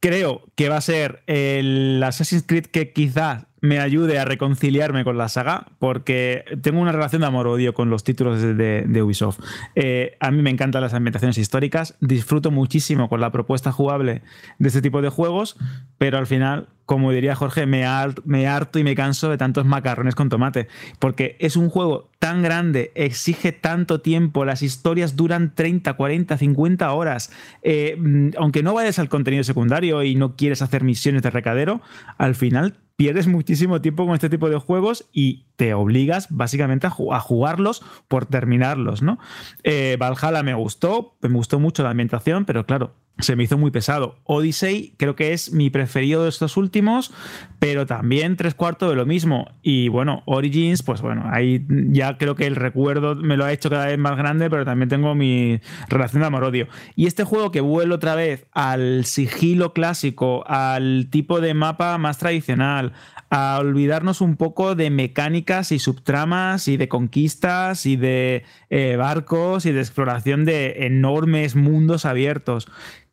Creo que va a ser el Assassin's Creed que quizás me ayude a reconciliarme con la saga, porque tengo una relación de amor-odio con los títulos de, Ubisoft. Eh, a mí me encantan las ambientaciones históricas, disfruto muchísimo con la propuesta jugable de este tipo de juegos, pero al final, como diría Jorge, me, me harto y me canso de tantos macarrones con tomate, porque es un juego tan grande, exige tanto tiempo, las historias duran 30, 40, 50 horas, eh, mm, aunque no vayas al contenido secundario y no quieres hacer misiones de recadero, al final pierdes muchísimo tiempo con este tipo de juegos y te obligas básicamente a, jugarlos por terminarlos, ¿no? Eh, Valhalla me gustó, me gustó mucho la ambientación, pero claro, se me hizo muy pesado. Odyssey creo que es mi preferido de estos últimos, pero también tres cuartos de lo mismo. Y bueno, Origins, pues bueno, ahí ya creo que el recuerdo me lo ha hecho cada vez más grande, pero también tengo mi relación de amor-odio. Y este juego que vuelve otra vez al sigilo clásico, al tipo de mapa más tradicional, a olvidarnos un poco de mecánicas y subtramas y de conquistas y de eh, barcos y de exploración de enormes mundos abiertos.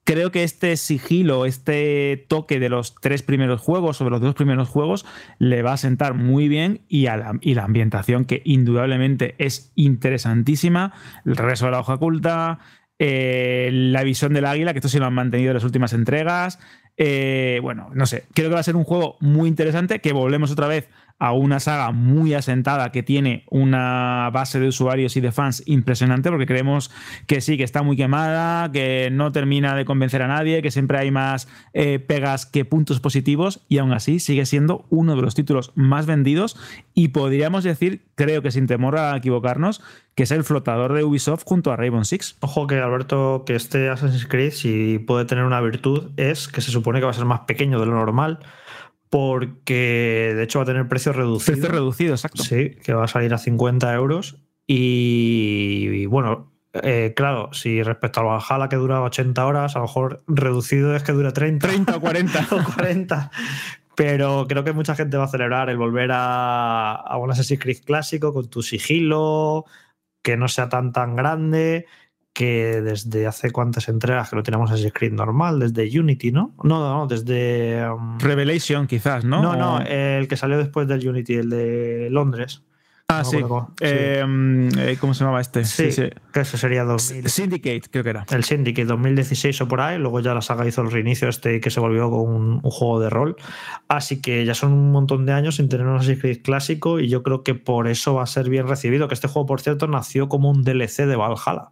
Creo que este sigilo, este toque de los tres primeros juegos o los dos primeros juegos le va a sentar muy bien y, la, ambientación que indudablemente es interesantísima. El regreso de la hoja oculta, eh, la visión del águila, que esto sí lo han mantenido en las últimas entregas, eh, bueno, no sé, creo que va a ser un juego muy interesante, que volvemos otra vez a una saga muy asentada que tiene una base de usuarios y de fans impresionante, porque creemos que sí, que está muy quemada, que no termina de convencer a nadie, que siempre hay más eh, pegas que puntos positivos, y aún así sigue siendo uno de los títulos más vendidos y podríamos decir, creo que sin temor a equivocarnos, que es el flotador de Ubisoft junto a Rainbow Six. Ojo que Alberto, que este Assassin's Creed, si puede tener una virtud, es que se supone que va a ser más pequeño de lo normal, porque de hecho va a tener precio reducido. Precio reducido, exacto. Sí, que va a salir a 50 euros. Y, bueno, eh, claro, si respecto al Valhalla que dura 80 horas, a lo mejor reducido es que dura 30. 30 o 40. o 40. Pero creo que mucha gente va a celebrar el volver a, a un Assassin's Creed clásico con tu sigilo, que no sea tan tan grande, que desde hace cuántas entregas que lo tenemos Assassin's Creed normal, desde Unity, ¿no? No, no, no desde... Um, Revelation quizás, ¿no? No, no, el que salió después del Unity, el de Londres. Ah, sí. Em, eh, ¿Cómo se llamaba este? Sí, sí, que eso sería 2000. Syndicate, creo que era. El Syndicate 2016 o por ahí. Luego ya la saga hizo el reinicio este que se volvió con un, juego de rol. Así que ya son un montón de años sin tener un Assassin's Creed clásico y yo creo que por eso va a ser bien recibido. Que este juego, por cierto, nació como un DLC de Valhalla.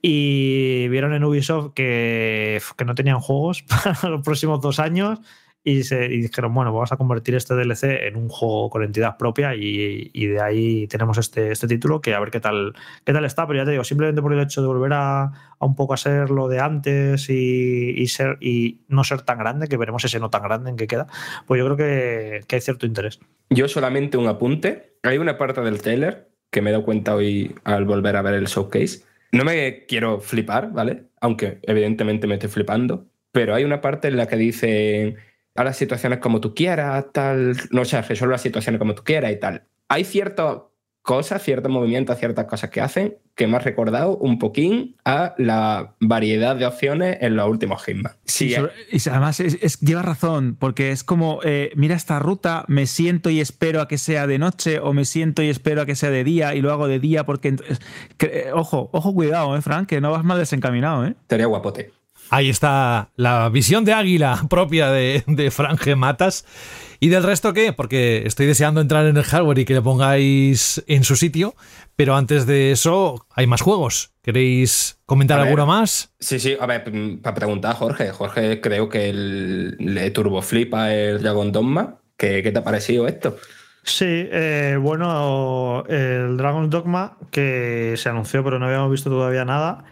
Y vieron en Ubisoft que, que no tenían juegos para los próximos dos años y, dijeron, bueno, vamos a convertir este DLC en un juego con entidad propia y, de ahí tenemos este, este título que a ver qué tal, qué tal está, pero ya te digo, simplemente por el hecho de volver a, un poco a ser lo de antes y, ser, y no ser tan grande, que veremos ese no tan grande en que queda, pues yo creo que, que hay cierto interés. Yo solamente un apunte, hay una parte del trailer que me he dado cuenta hoy al volver a ver el showcase. No me quiero flipar, ¿vale? Aunque evidentemente me estoy flipando, pero hay una parte en la que dice a las situaciones como tú quieras, tal, no sé, resuelve las situaciones como tú quieras y tal. Hay ciertos cosas, ciertos movimientos, ciertas cosas que hacen, que me ha recordado un poquín a la variedad de opciones en los últimos Hitman. Sí, y, sobre, y además es, es, lleva razón, porque es como, eh, mira esta ruta, me siento y espero a que sea de noche, o me siento y espero a que sea de día, y lo hago de día, porque. Que, ojo, ojo, cuidado, eh, Frank, que no vas mal desencaminado, ¿eh? Teoría guapote. Ahí está la visión de águila propia de, de Franje Matas. ¿Y del resto qué? Porque estoy deseando entrar en el hardware y que le pongáis en su sitio, pero antes de eso hay más juegos. ¿Queréis comentar ver, alguno más? Sí, sí, a ver, para preguntar a Jorge. Jorge creo que el, le turboflipa el Dragon Dogma. ¿Qué, ¿Qué, te ha parecido esto? Sí, eh, bueno, el Dragon Dogma que se anunció pero no habíamos visto todavía nada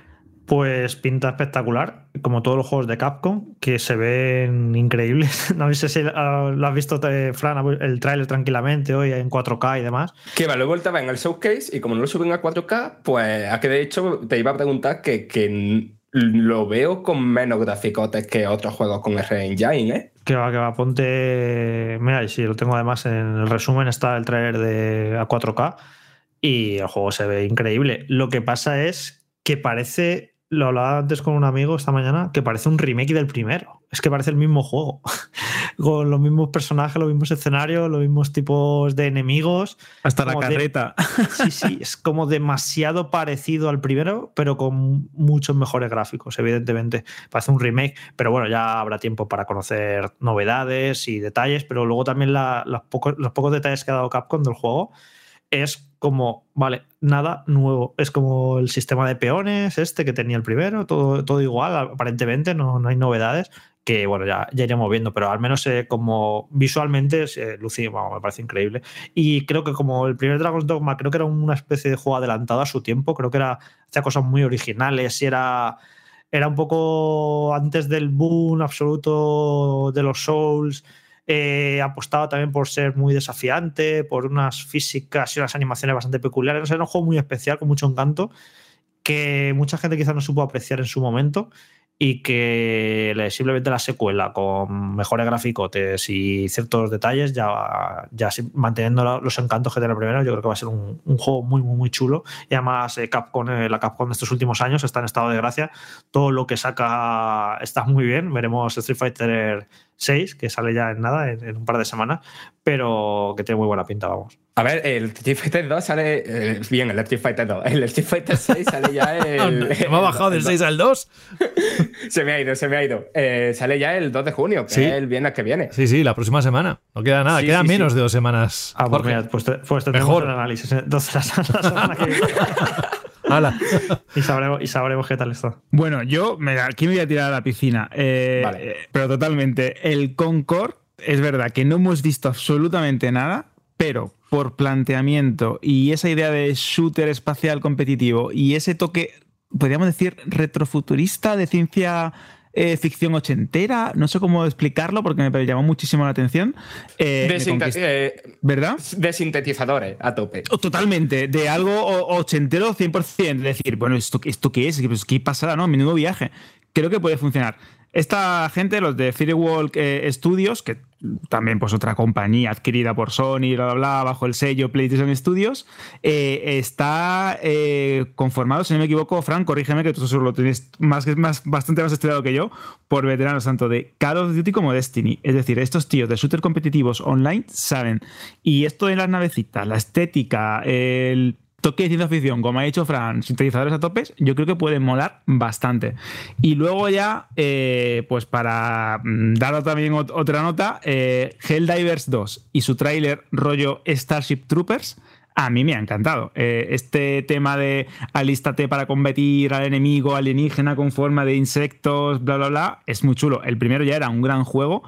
pues pinta espectacular, como todos los juegos de Capcom, que se ven increíbles. No sé si lo has visto, Fran, el tráiler tranquilamente hoy en 4K y demás. Que va, luego estaba en el showcase y como no lo suben a 4K, pues a que de hecho te iba a preguntar que, que lo veo con menos graficotes que otros juegos con R-Engine, ¿eh? Que va, que va, ponte... Mira, sí, lo tengo además en el resumen, está el tráiler de a 4K y el juego se ve increíble. Lo que pasa es que parece lo hablaba antes con un amigo esta mañana, que parece un remake del primero. Es que parece el mismo juego. con los mismos personajes, los mismos escenarios, los mismos tipos de enemigos. Hasta la carreta. De... Sí, sí, es como demasiado parecido al primero, pero con muchos mejores gráficos, evidentemente. Parece un remake, pero bueno, ya habrá tiempo para conocer novedades y detalles, pero luego también la, pocos, los pocos detalles que ha dado Capcom del juego es como, vale, nada nuevo. Es como el sistema de peones este que tenía el primero, todo, todo igual, aparentemente, no, no hay novedades. Que bueno, ya, ya iremos viendo, pero al menos eh, como visualmente eh, Lucy me parece increíble. Y creo que como el primer Dragon's Dogma, creo que era una especie de juego adelantado a su tiempo, creo que era hacía cosas muy originales y era, era un poco antes del boom absoluto de los Souls. Eh, apostaba también por ser muy desafiante, por unas físicas y unas animaciones bastante peculiares. O era un juego muy especial, con mucho encanto, que mucha gente quizás no supo apreciar en su momento y que simplemente la secuela con mejores graficotes y ciertos detalles, ya, ya manteniendo los encantos que tiene el primero, yo creo que va a ser un, un juego muy, muy, muy chulo. Y además, eh, Capcom, eh, la Capcom de estos últimos años está en estado de gracia. Todo lo que saca está muy bien. Veremos Street Fighter 6, que sale ya en nada, en, en, un par de semanas, pero que tiene muy buena pinta, vamos. A ver, el Street Fighter 2 sale. Eh, bien, el Street Fighter 2. El Street Fighter 6 sale ya el. no, ¿Me ha bajado del 6 al 2? se me ha ido, se me ha ido. Eh, sale ya el 2 de junio, que sí. es el viernes que viene. Sí, sí, la próxima semana. No queda nada, Sí, queda sí, menos de dos semanas. Ah, pues, mira, pues, te- pues tenemos Mejor. el análisis. Entonces, la, la semana que viene. Hala. y, sabremos, y sabremos qué tal está. Bueno, yo me, aquí me voy a tirar a la piscina. Eh, Vale. eh, Pero totalmente. El Concord, es verdad que no hemos visto absolutamente nada, pero por planteamiento y esa idea de shooter espacial competitivo y ese toque, podríamos decir, retrofuturista de ciencia. Eh, ficción ochentera, no sé cómo explicarlo porque me llamó muchísimo la atención. eh, De eh, ¿Verdad? de sintetizadores a tope. Oh, Totalmente, de algo ochentero 100%. Decir, bueno, ¿esto, esto qué es? Pues, ¿Qué pasará? ¿no? Menudo viaje. Creo que puede funcionar. Esta gente, los de Firewall eh, Studios, que también pues otra compañía adquirida por Sony, bla, bla, bla, bajo el sello PlayStation Studios, eh, está eh, conformado, si no me equivoco, Frank, corrígeme que tú eso lo tienes más, más, bastante más estudiado que yo, por veteranos tanto de Call of Duty como Destiny. Es decir, estos tíos de shooter competitivos online saben. Y esto de las navecitas, la estética, el toque de ciencia ficción, como ha dicho Fran, sintetizadores a topes, yo creo que pueden molar bastante. Y luego ya, eh, pues para mm, dar también ot- otra nota, eh, Helldivers 2 y su tráiler rollo Starship Troopers, a mí me ha encantado. Eh, este tema de alístate para combatir al enemigo alienígena con forma de insectos, bla, bla, bla, es muy chulo. El primero ya era un gran juego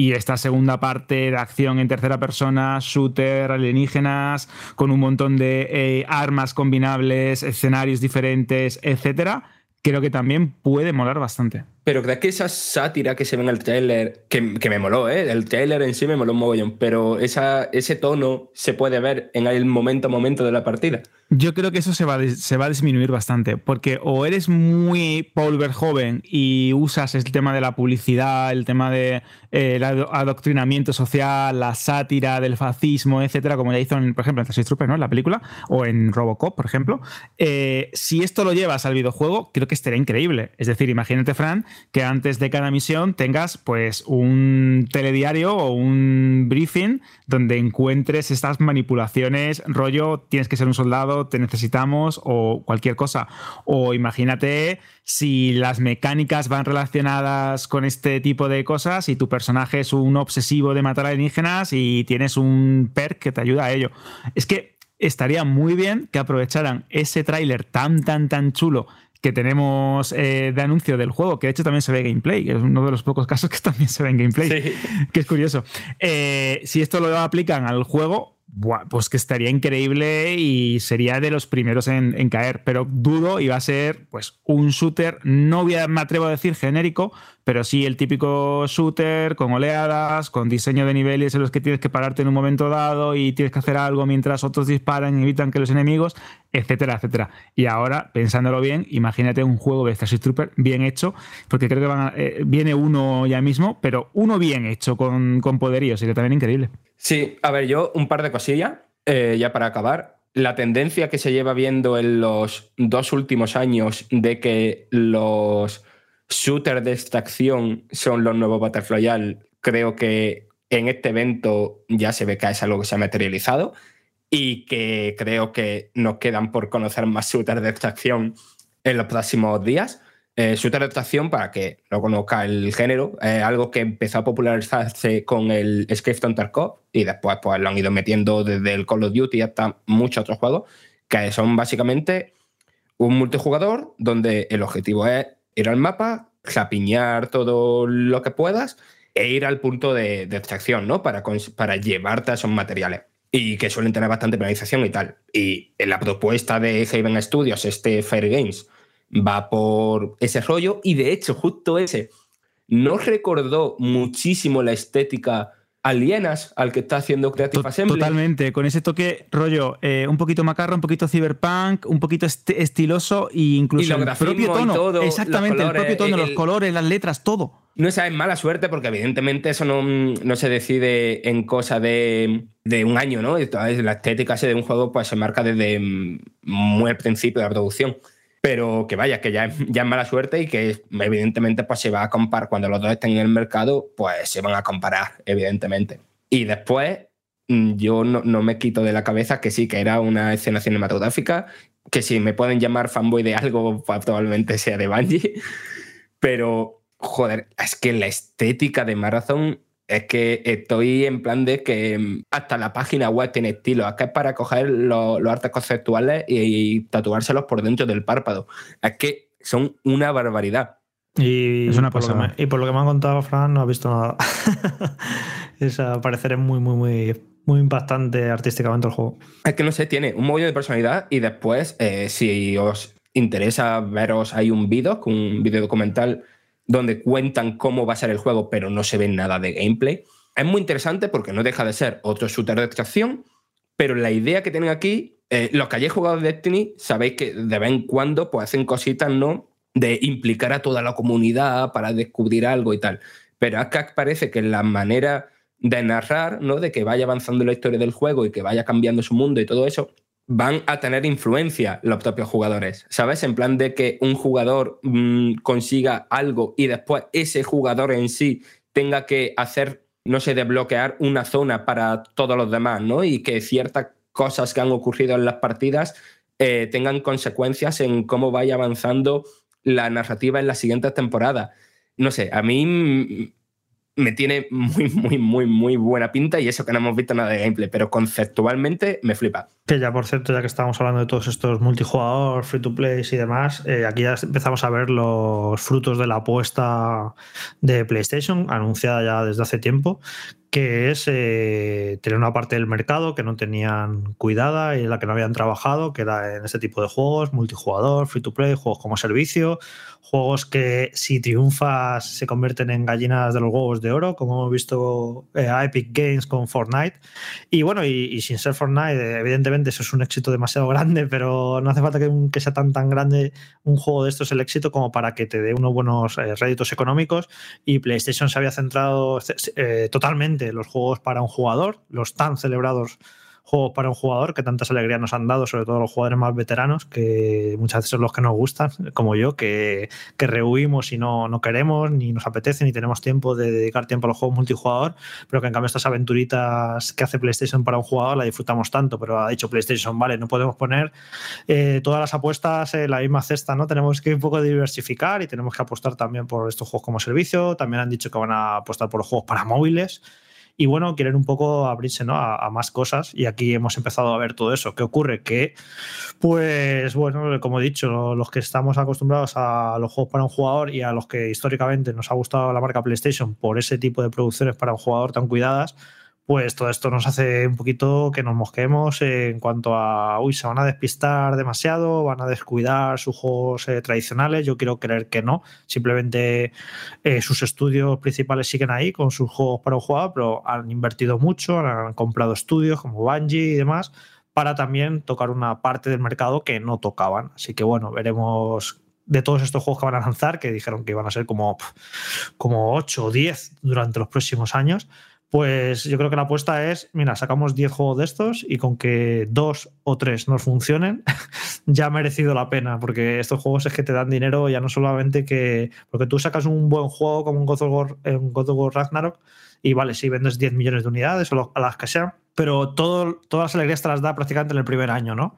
y esta segunda parte de acción en tercera persona, shooter, alienígenas, con un montón de eh, armas combinables, escenarios diferentes, etcétera, creo que también puede molar bastante. Pero crees que esa sátira que se ve en el trailer, que, que me moló, ¿eh? El trailer en sí me moló un mogollón, pero esa, ese tono se puede ver en el momento a momento de la partida. Yo creo que eso se va, a, se va a disminuir bastante, porque o eres muy Paul Verhoeven y usas el tema de la publicidad, el tema del de, eh, adoctrinamiento social, la sátira del fascismo, etcétera, como ya hizo, en, por ejemplo, en Six Troopers, ¿no? En la película, o en Robocop, por ejemplo. Eh, si esto lo llevas al videojuego, creo que estaría increíble. Es decir, imagínate, Fran, que antes de cada misión tengas pues un telediario o un briefing donde encuentres estas manipulaciones, rollo, tienes que ser un soldado, te necesitamos o cualquier cosa. O imagínate si las mecánicas van relacionadas con este tipo de cosas y tu personaje es un obsesivo de matar alienígenas y tienes un perk que te ayuda a ello. Es que estaría muy bien que aprovecharan ese tráiler tan, tan, tan chulo que tenemos eh, de anuncio del juego, que de hecho también se ve gameplay, que es uno de los pocos casos que también se ve en gameplay, sí. que es curioso. Eh, si esto lo aplican al juego, buah, pues que estaría increíble y sería de los primeros en, en, caer, pero dudo y va a ser pues un shooter, no voy a, me atrevo a decir genérico, pero sí el típico shooter con oleadas, con diseño de niveles en los que tienes que pararte en un momento dado y tienes que hacer algo mientras otros disparan y evitan que los enemigos, etcétera, etcétera. Y ahora, pensándolo bien, imagínate un juego de Starship Trooper bien hecho, porque creo que van a, eh, viene uno ya mismo, pero uno bien hecho, con, con poderío, sería también increíble. Sí, a ver, yo un par de cosillas, eh, ya para acabar. La tendencia que se lleva viendo en los dos últimos años de que los shooters de extracción son los nuevos Battle Royale, creo que en este evento ya se ve que es algo que se ha materializado y que creo que nos quedan por conocer más shooters de extracción en los próximos días. Eh, shooter de extracción, para que no conozca el género, es algo que empezó a popularizarse con el Escape Tarkov y después pues, lo han ido metiendo desde el Call of Duty hasta muchos otros juegos, que son básicamente un multijugador donde el objetivo es ir al mapa, japiñar todo lo que puedas e ir al punto de, de extracción, ¿no? Para, para llevarte a esos materiales. Y que suelen tener bastante penalización y tal. Y en la propuesta de Haven Studios, este Fair Games, va por ese rollo. Y de hecho, justo ese no recordó muchísimo la estética alienas al que está haciendo Creative Assembly. Totalmente, con ese toque rollo eh, un poquito macarro, un poquito cyberpunk, un poquito est estiloso e incluso y el propio tono. Todo, Exactamente, colores, el propio tono, el, los colores, las letras, todo. No es mala suerte porque evidentemente eso no, no se decide en cosa de, de, un año, ¿no? La estética de un juego pues se marca desde muy al principio de la producción pero que vaya, que ya, ya es mala suerte y que evidentemente pues se va a comparar, cuando los dos estén en el mercado, pues se van a comparar, evidentemente. Y después mm, yo no, no me quito de la cabeza que sí, que era una escena cinematográfica, que si me pueden llamar fanboy de algo, pues probablemente sea de Bungie, pero joder, es que la estética de Marathon es que estoy en plan de que mm, hasta la página web tiene estilo. Es que es para coger los, los artes conceptuales y, y, tatuárselos por dentro del párpado. Es que son una barbaridad. Y, es una por lo me, y por lo que me han contado, Fran, no ha visto nada. es a parecer es muy, muy, muy, muy impactante artísticamente el juego. Es que no sé, tiene un mogollón de personalidad y después, eh, si os interesa veros, hay un vídeo, un vídeo documental donde cuentan cómo va a ser el juego, pero no se ve nada de gameplay. Es muy interesante porque no deja de ser otro shooter de extracción, pero la idea que tienen aquí, eh, los que hayáis jugado Destiny, sabéis que de vez en cuando pues, hacen cositas, ¿no? De implicar a toda la comunidad para descubrir algo y tal. Pero acá parece que la manera de narrar, ¿no? De que vaya avanzando la historia del juego y que vaya cambiando su mundo y todo eso, van a tener influencia los propios jugadores, ¿sabes? En plan de que un jugador mmm, consiga algo y después ese jugador en sí tenga que hacer, no sé, desbloquear una zona para todos los demás, ¿no? Y que ciertas cosas que han ocurrido en las partidas eh, tengan consecuencias en cómo vaya avanzando la narrativa en las siguientes temporadas. No sé, a mí me tiene muy, muy, muy, muy buena pinta y eso que no hemos visto nada de gameplay, pero conceptualmente me flipa. Que ya, por cierto, ya que estamos hablando de todos estos multijugador, free to play y demás, eh, aquí ya empezamos a ver los frutos de la apuesta de PlayStation, anunciada ya desde hace tiempo, que es eh, tener una parte del mercado que no tenían cuidada y en la que no habían trabajado, que era en este tipo de juegos, multijugador, free to play, juegos como servicio, juegos que si triunfas se convierten en gallinas de los huevos de oro, como hemos visto eh, a Epic Games con Fortnite. Y bueno, y, sin ser Fortnite, evidentemente eso es un éxito demasiado grande, pero no hace falta que, que, sea tan tan grande un juego de estos el éxito como para que te dé unos buenos eh, réditos económicos. Y PlayStation se había centrado eh, totalmente en los juegos para un jugador, los tan celebrados juegos para un jugador que tantas alegrías nos han dado, sobre todo los jugadores más veteranos, que muchas veces son los que nos gustan, como yo, que, que rehuimos y no, no queremos, ni nos apetece, ni tenemos tiempo de dedicar tiempo a los juegos multijugador, pero que en cambio estas aventuritas que hace PlayStation para un jugador la disfrutamos tanto, pero ha dicho PlayStation, vale, no podemos poner eh, todas las apuestas en la misma cesta, ¿no? Tenemos que un poco diversificar y tenemos que apostar también por estos juegos como servicio, también han dicho que van a apostar por los juegos para móviles, y bueno, quieren un poco abrirse ¿no? a, más cosas y aquí hemos empezado a ver todo eso. ¿Qué ocurre? Que, pues bueno, como he dicho, los que estamos acostumbrados a los juegos para un jugador y a los que históricamente nos ha gustado la marca PlayStation por ese tipo de producciones para un jugador tan cuidadas, pues todo esto nos hace un poquito que nos mosquemos en cuanto a, uy, se van a despistar demasiado, van a descuidar sus juegos eh, tradicionales. Yo quiero creer que no, simplemente eh, sus estudios principales siguen ahí con sus juegos para un jugador, pero han invertido mucho, han comprado estudios como Bungie y demás para también tocar una parte del mercado que no tocaban. Así que bueno, veremos de todos estos juegos que van a lanzar, que dijeron que iban a ser como, como 8 o 10 durante los próximos años pues yo creo que la apuesta es, mira, sacamos 10 juegos de estos y con que dos o tres nos funcionen, ya ha merecido la pena, porque estos juegos es que te dan dinero ya no solamente que... Porque tú sacas un buen juego como un God of War, eh, un God of War Ragnarok y vale, si vendes 10 millones de unidades o a las que sean, pero todo, todas las alegrías te las da prácticamente en el primer año, ¿no?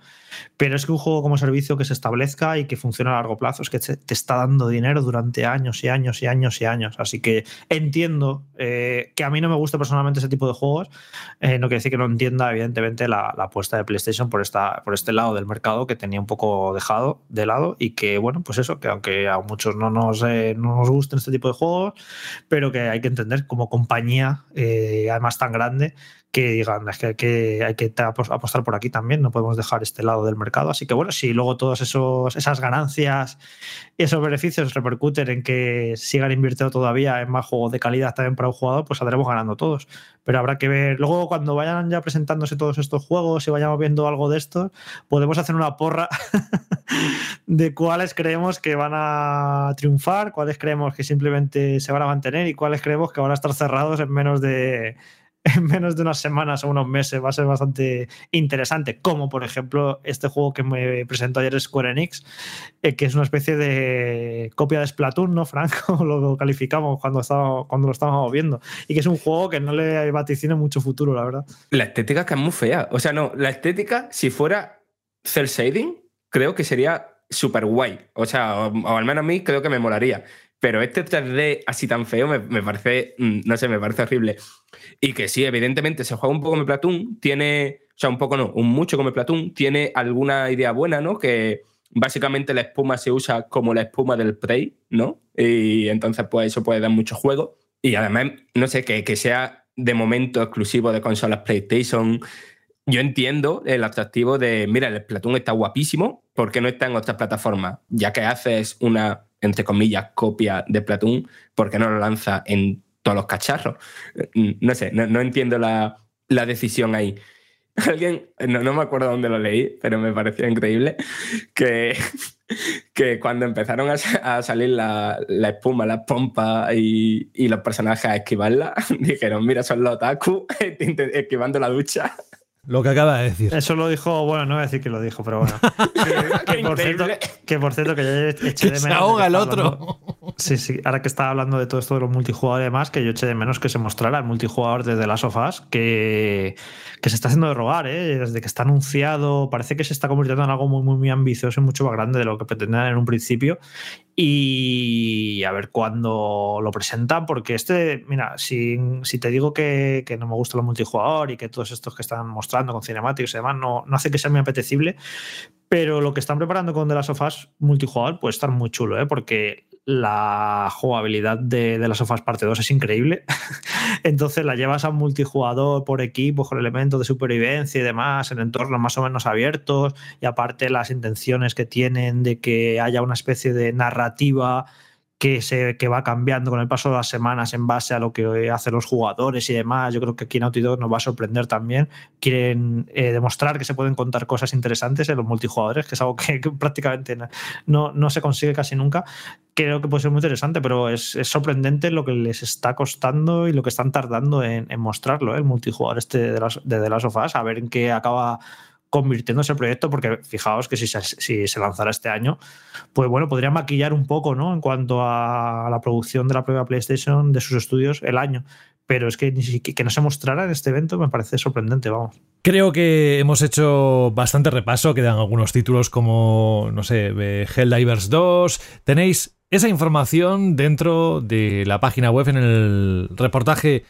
Pero es que un juego como servicio que se establezca y que funcione a largo plazo es que te, está dando dinero durante años y años y años y años. Así que entiendo eh, que a mí no me gusta personalmente ese tipo de juegos. Eh, no quiere decir que no entienda, evidentemente, la, apuesta de PlayStation por, esta, por este lado del mercado que tenía un poco dejado de lado y que, bueno, pues eso, que aunque a muchos no nos, eh, no nos gusten este tipo de juegos, pero que hay que entender como compañía, además tan grande, que digan, es que hay que, apostar por aquí también, no podemos dejar este lado del mercado. Así que bueno, si luego todas esas ganancias esos beneficios repercuten en que sigan invirtiendo todavía en más juegos de calidad también para un jugador, pues saldremos ganando todos. Pero habrá que ver, luego cuando vayan ya presentándose todos estos juegos y vayamos viendo algo de esto, podemos hacer una porra de cuáles creemos que van a triunfar, cuáles creemos que simplemente se van a mantener y cuáles creemos que van a estar cerrados en menos de en menos de unas semanas o unos meses va a ser bastante interesante, como por ejemplo este juego que me presentó ayer Square Enix, eh, que es una especie de copia de Splatoon, ¿no, Franco? lo calificamos cuando, estaba, cuando lo estábamos viendo. Y que es un juego que no le vaticina mucho futuro, la verdad. La estética es que es muy fea. O sea, no, la estética, si fuera cel shading, creo que sería súper guay. O sea, o, al menos a mí creo que me molaría. Pero este 3D así tan feo me, parece, mm, no sé, me parece horrible. Y que sí, evidentemente se juega un poco como Platoon, tiene, o sea, un poco no, un mucho como Platoon, tiene alguna idea buena, ¿no? Que básicamente la espuma se usa como la espuma del Prey, ¿no? Y entonces, pues eso puede dar mucho juego. Y además, no sé, que, que sea de momento exclusivo de consolas PlayStation. Yo entiendo el atractivo de, mira, el Platoon está guapísimo, ¿por qué no está en otras plataformas? Ya que haces una entre comillas, copia de Platoon, ¿por qué no lo lanza en todos los cacharros? Mm, no sé, no, entiendo la, decisión ahí. Alguien, no, me acuerdo dónde lo leí, pero me pareció increíble que, que cuando empezaron a, salir la, espuma, las pompas y, y, los personajes a esquivarla, dijeron, mira, son los otaku esquivando la ducha. Lo que acaba de decir. Eso lo dijo, bueno, no voy a decir que lo dijo, pero bueno. que, por cierto, que, por cierto, que yo eché de menos. Se ahoga el otro. sí, sí. Ahora que estaba hablando de todo esto de los multijugadores y demás, que yo eché de menos que se mostrara el multijugador desde las sofás, que, que se está haciendo de rogar, ¿eh? Desde que está anunciado, parece que se está convirtiendo en algo muy, muy, muy ambicioso y mucho más grande de lo que pretendían en un principio. Y a ver cuándo lo presentan, porque este, mira, si, si te digo que, que, no me gusta lo multijugador y que todos estos que están mostrando con cinemáticos y demás no, no hace que sea muy apetecible, pero lo que están preparando con The Last of Us multijugador puede estar muy chulo, ¿eh? porque la jugabilidad de, de las sofás parte 2 es increíble. Entonces la llevas a multijugador por equipo, con elementos de supervivencia y demás, en entornos más o menos abiertos, y aparte las intenciones que tienen de que haya una especie de narrativa que, se, que va cambiando con el paso de las semanas en base a lo que hacen los jugadores y demás. Yo creo que aquí Naughty Dog nos va a sorprender también. Quieren eh, demostrar que se pueden contar cosas interesantes en los multijugadores, que es algo que, que prácticamente no, no, se consigue casi nunca. Creo que puede ser muy interesante, pero es, es, sorprendente lo que les está costando y lo que están tardando en, en mostrarlo, ¿eh? el multijugador este de, las, de The Last of Us, a ver en qué acaba convirtiéndose el proyecto, porque fijaos que si se, lanzara este año, pues bueno, podría maquillar un poco, ¿no? En cuanto a la producción de la propia PlayStation, de sus estudios, el año. Pero es que, que no se mostrara en este evento me parece sorprendente, vamos. Creo que hemos hecho bastante repaso, quedan algunos títulos como, no sé, Helldivers 2. Tenéis esa información dentro de la página web en el reportaje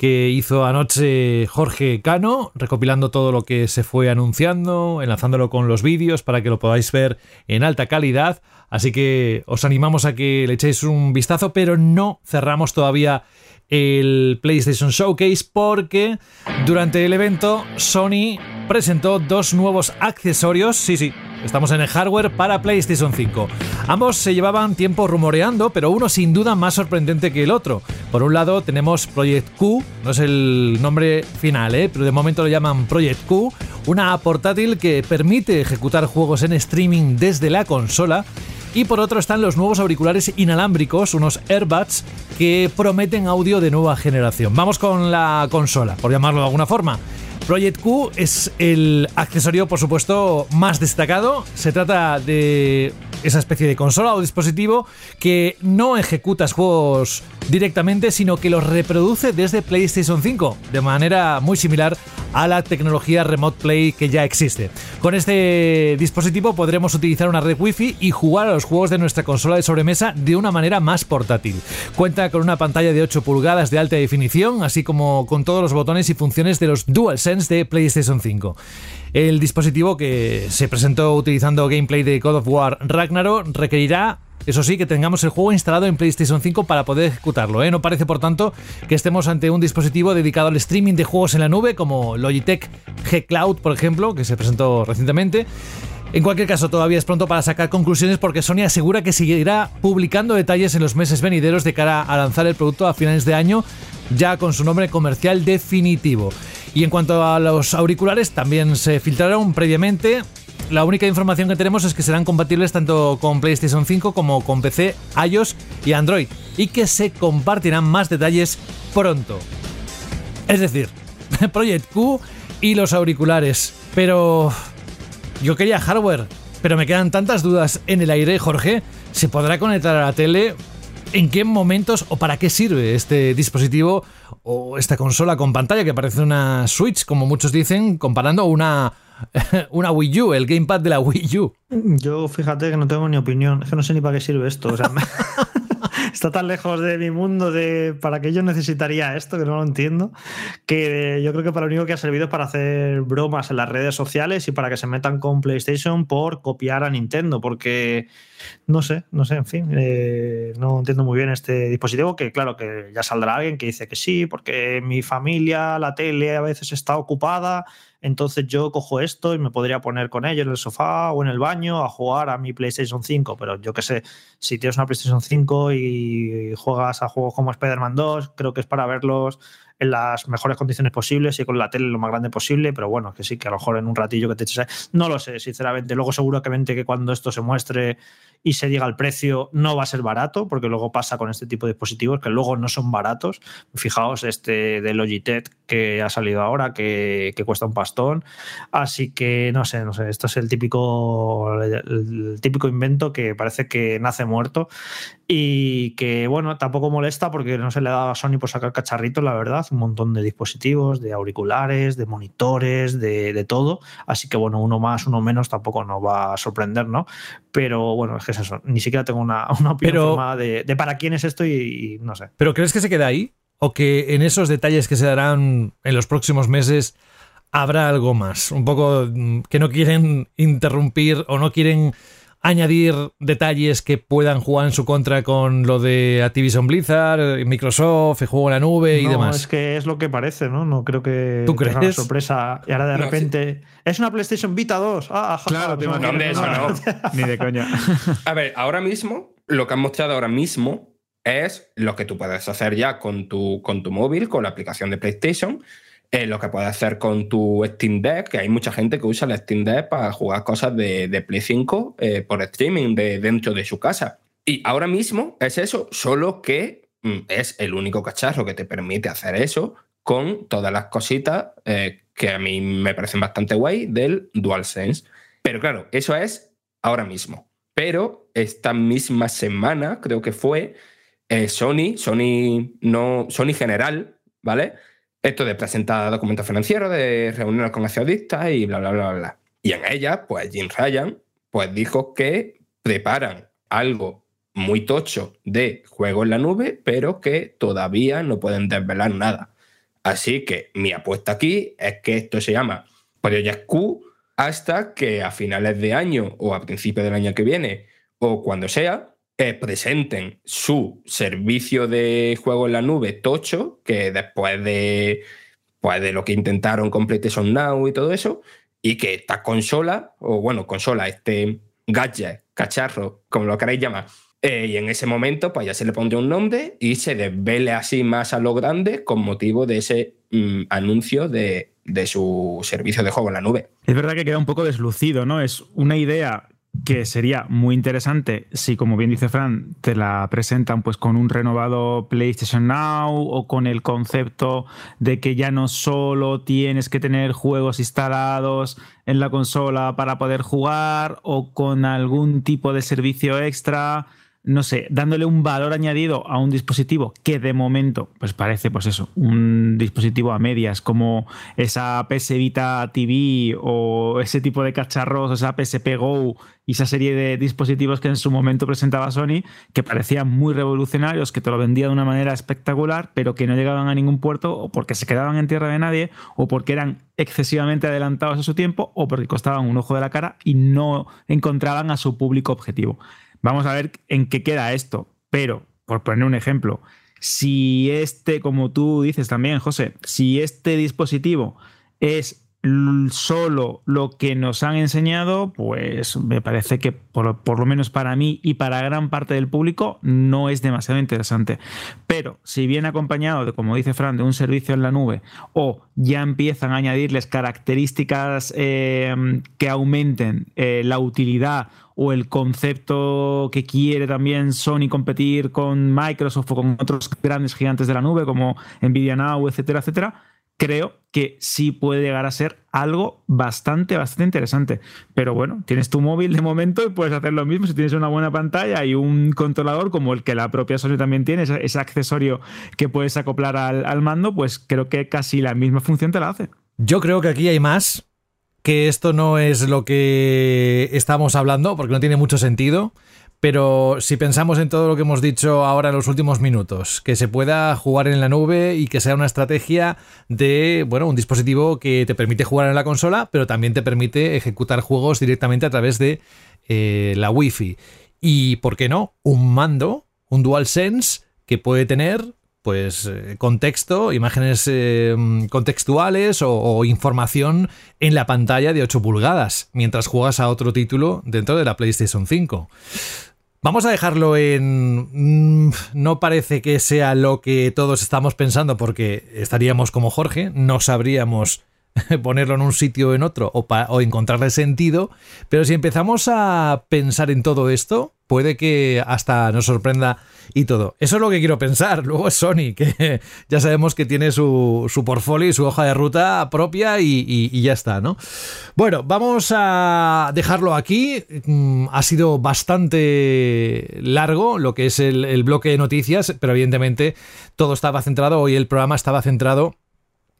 que hizo anoche Jorge Cano, recopilando todo lo que se fue anunciando, enlazándolo con los vídeos para que lo podáis ver en alta calidad. Así que os animamos a que le echéis un vistazo, pero no cerramos todavía el PlayStation Showcase porque durante el evento Sony presentó dos nuevos accesorios, sí, sí, Estamos en el hardware para PlayStation 5. Ambos se llevaban tiempo rumoreando, pero uno sin duda más sorprendente que el otro. Por un lado tenemos Project Q, no es el nombre final, ¿eh? pero de momento lo llaman Project Q, una portátil que permite ejecutar juegos en streaming desde la consola. Y por otro están los nuevos auriculares inalámbricos, unos AirBuds, que prometen audio de nueva generación. Vamos con la consola, por llamarlo de alguna forma. Project Q es el accesorio, por supuesto, más destacado. Se trata de esa especie de consola o dispositivo que no ejecutas juegos directamente, sino que los reproduce desde PlayStation 5, de manera muy similar a la tecnología Remote Play que ya existe. Con este dispositivo podremos utilizar una red Wi-Fi y jugar a los juegos de nuestra consola de sobremesa de una manera más portátil. Cuenta con una pantalla de 8 pulgadas de alta definición, así como con todos los botones y funciones de los DualSense de PlayStation 5. El dispositivo que se presentó utilizando gameplay de God of War Ragnarok requerirá eso sí, que tengamos el juego instalado en PlayStation 5 para poder ejecutarlo. ¿eh? No parece, por tanto, que estemos ante un dispositivo dedicado al streaming de juegos en la nube, como Logitech G Cloud, por ejemplo, que se presentó recientemente. En cualquier caso, todavía es pronto para sacar conclusiones porque Sony asegura que seguirá publicando detalles en los meses venideros de cara a lanzar el producto a finales de año, ya con su nombre comercial definitivo. Y en cuanto a los auriculares, también se filtraron previamente. La única información que tenemos es que serán compatibles tanto con PlayStation 5 como con PC, iOS y Android, y que se compartirán más detalles pronto. Es decir, Project Q y los auriculares. Pero yo quería hardware, pero me quedan tantas dudas en el aire, Jorge. ¿Se podrá conectar a la tele? ¿En qué momentos o para qué sirve este dispositivo o esta consola con pantalla que parece una Switch, como muchos dicen, comparando una, una Wii U, el gamepad de la Wii U? Yo fíjate que no tengo ni opinión, es que no sé ni para qué sirve esto. O sea, me... está tan lejos de mi mundo de para qué yo necesitaría esto, que no lo entiendo, que yo creo que para lo único que ha servido es para hacer bromas en las redes sociales y para que se metan con PlayStation por copiar a Nintendo, porque no sé, no sé, en fin, eh, no entiendo muy bien este dispositivo, que claro, que ya saldrá alguien que dice que sí, porque mi familia, la tele a veces está ocupada, entonces yo cojo esto y me podría poner con ello en el sofá o en el baño a jugar a mi PlayStation 5, pero yo qué sé, si tienes una PlayStation 5 y juegas a juegos como Spider-Man 2, creo que es para verlos en las mejores condiciones posibles y con la tele lo más grande posible, pero bueno, que sí, que a lo mejor en un ratillo que te eches... No lo sé, sinceramente. Luego seguramente que cuando esto se muestre y se diga el precio, no va a ser barato, porque luego pasa con este tipo de dispositivos que luego no son baratos. Fijaos este de Logitech que ha salido ahora, que, que cuesta un pastón. Así que no sé, no sé, esto es el típico, el típico invento que parece que nace muerto y que bueno, tampoco molesta porque no se le ha dado a Sony por sacar cacharritos, la verdad, un montón de dispositivos, de auriculares, de monitores, de, todo, así que bueno, uno más, uno menos tampoco nos va a sorprender, ¿no? Pero bueno, es que es eso, ni siquiera tengo una, una opinión de, de, para quién es esto y, no sé. ¿Pero crees que se queda ahí? ¿O que en esos detalles que se darán en los próximos meses habrá algo más? Un poco mm, que no quieren interrumpir o no quieren añadir detalles que puedan jugar en su contra con lo de Activision Blizzard, Microsoft, el juego en la nube y demás. Es que es lo que parece, ¿no? No creo que ¿Tú crees? una sorpresa. Y ahora de repente. Es una PlayStation Vita 2. Ah, claro, no, no, eso no. Ni de coña. A ver, ahora mismo, lo que han mostrado ahora mismo es lo que tú puedes hacer ya con tu, con tu móvil, con la aplicación de PlayStation eh, lo que puedes hacer con tu Steam Deck, que hay mucha gente que usa el Steam Deck para jugar cosas de, Play 5 eh, por streaming de, dentro de su casa. Y ahora mismo es eso, solo que mm, es el único cacharro que te permite hacer eso con todas las cositas eh, que a mí me parecen bastante guay del DualSense. Pero claro, eso es ahora mismo. Pero esta misma semana, creo que fue, Sony, Sony no, Sony General, ¿vale? Esto de presentar documentos financieros, de reuniones con accionistas y bla, bla, bla, bla. Y en ella, pues Jim Ryan pues dijo que preparan algo muy tocho de juego en la nube, pero que todavía no pueden desvelar nada. Así que mi apuesta aquí es que esto se llama Project Q hasta que a finales de año o a principios del año que viene o cuando sea, presenten su servicio de juego en la nube tocho, que después de, pues de lo que intentaron con PlayStation Now y todo eso, y que esta consola, o bueno, consola, este gadget, cacharro, como lo queráis llamar, eh, y en ese momento, pues ya se le pondría un nombre y se desvele así más a lo grande con motivo de ese mm, anuncio de, de su servicio de juego en la nube. Es verdad que queda un poco deslucido, ¿no? Es una idea que sería muy interesante si, como bien dice Fran, te la presentan pues con un renovado PlayStation Now o con el concepto de que ya no solo tienes que tener juegos instalados en la consola para poder jugar o con algún tipo de servicio extra no sé, dándole un valor añadido a un dispositivo que de momento, pues parece, pues eso, un dispositivo a medias, como esa PS Vita TV o ese tipo de cacharros, esa PSP Go y esa serie de dispositivos que en su momento presentaba Sony, que parecían muy revolucionarios, que te lo vendía de una manera espectacular, pero que no llegaban a ningún puerto o porque se quedaban en tierra de nadie o porque eran excesivamente adelantados a su tiempo o porque costaban un ojo de la cara y no encontraban a su público objetivo. Vamos a ver en qué queda esto. Pero, por poner un ejemplo, si este, como tú dices también, José, si este dispositivo es solo lo que nos han enseñado, pues me parece que por, lo menos para mí y para gran parte del público no es demasiado interesante. Pero si viene acompañado de, como dice Fran, de un servicio en la nube o ya empiezan a añadirles características eh, que aumenten eh, la utilidad o el concepto que quiere también Sony competir con Microsoft o con otros grandes gigantes de la nube como Nvidia Now, etcétera, etcétera, creo que sí puede llegar a ser algo bastante, bastante interesante. Pero bueno, tienes tu móvil de momento y puedes hacer lo mismo. Si tienes una buena pantalla y un controlador como el que la propia Sony también tiene, ese, accesorio que puedes acoplar al, al mando, pues creo que casi la misma función te la hace. Yo creo que aquí hay más, que esto no es lo que estamos hablando, porque no tiene mucho sentido. Pero si pensamos en todo lo que hemos dicho ahora en los últimos minutos, que se pueda jugar en la nube y que sea una estrategia de, bueno, un dispositivo que te permite jugar en la consola, pero también te permite ejecutar juegos directamente a través de eh, la Wi-Fi. Y, ¿por qué no? Un mando, un DualSense que puede tener pues eh, contexto, imágenes eh, contextuales o, información en la pantalla de 8 pulgadas mientras juegas a otro título dentro de la PlayStation 5. Vamos a dejarlo en... Mm, no parece que sea lo que todos estamos pensando porque estaríamos como Jorge, no sabríamos ponerlo en un sitio o en otro o, o encontrarle sentido, pero si empezamos a pensar en todo esto, puede que hasta nos sorprenda y todo. Eso es lo que quiero pensar. Luego es Sony, que ya sabemos que tiene su, su portfolio y su hoja de ruta propia y, ya está, ¿no? Bueno, vamos a dejarlo aquí. Mm, Ha sido bastante largo lo que es el, el bloque de noticias, pero evidentemente todo estaba centrado, hoy el programa estaba centrado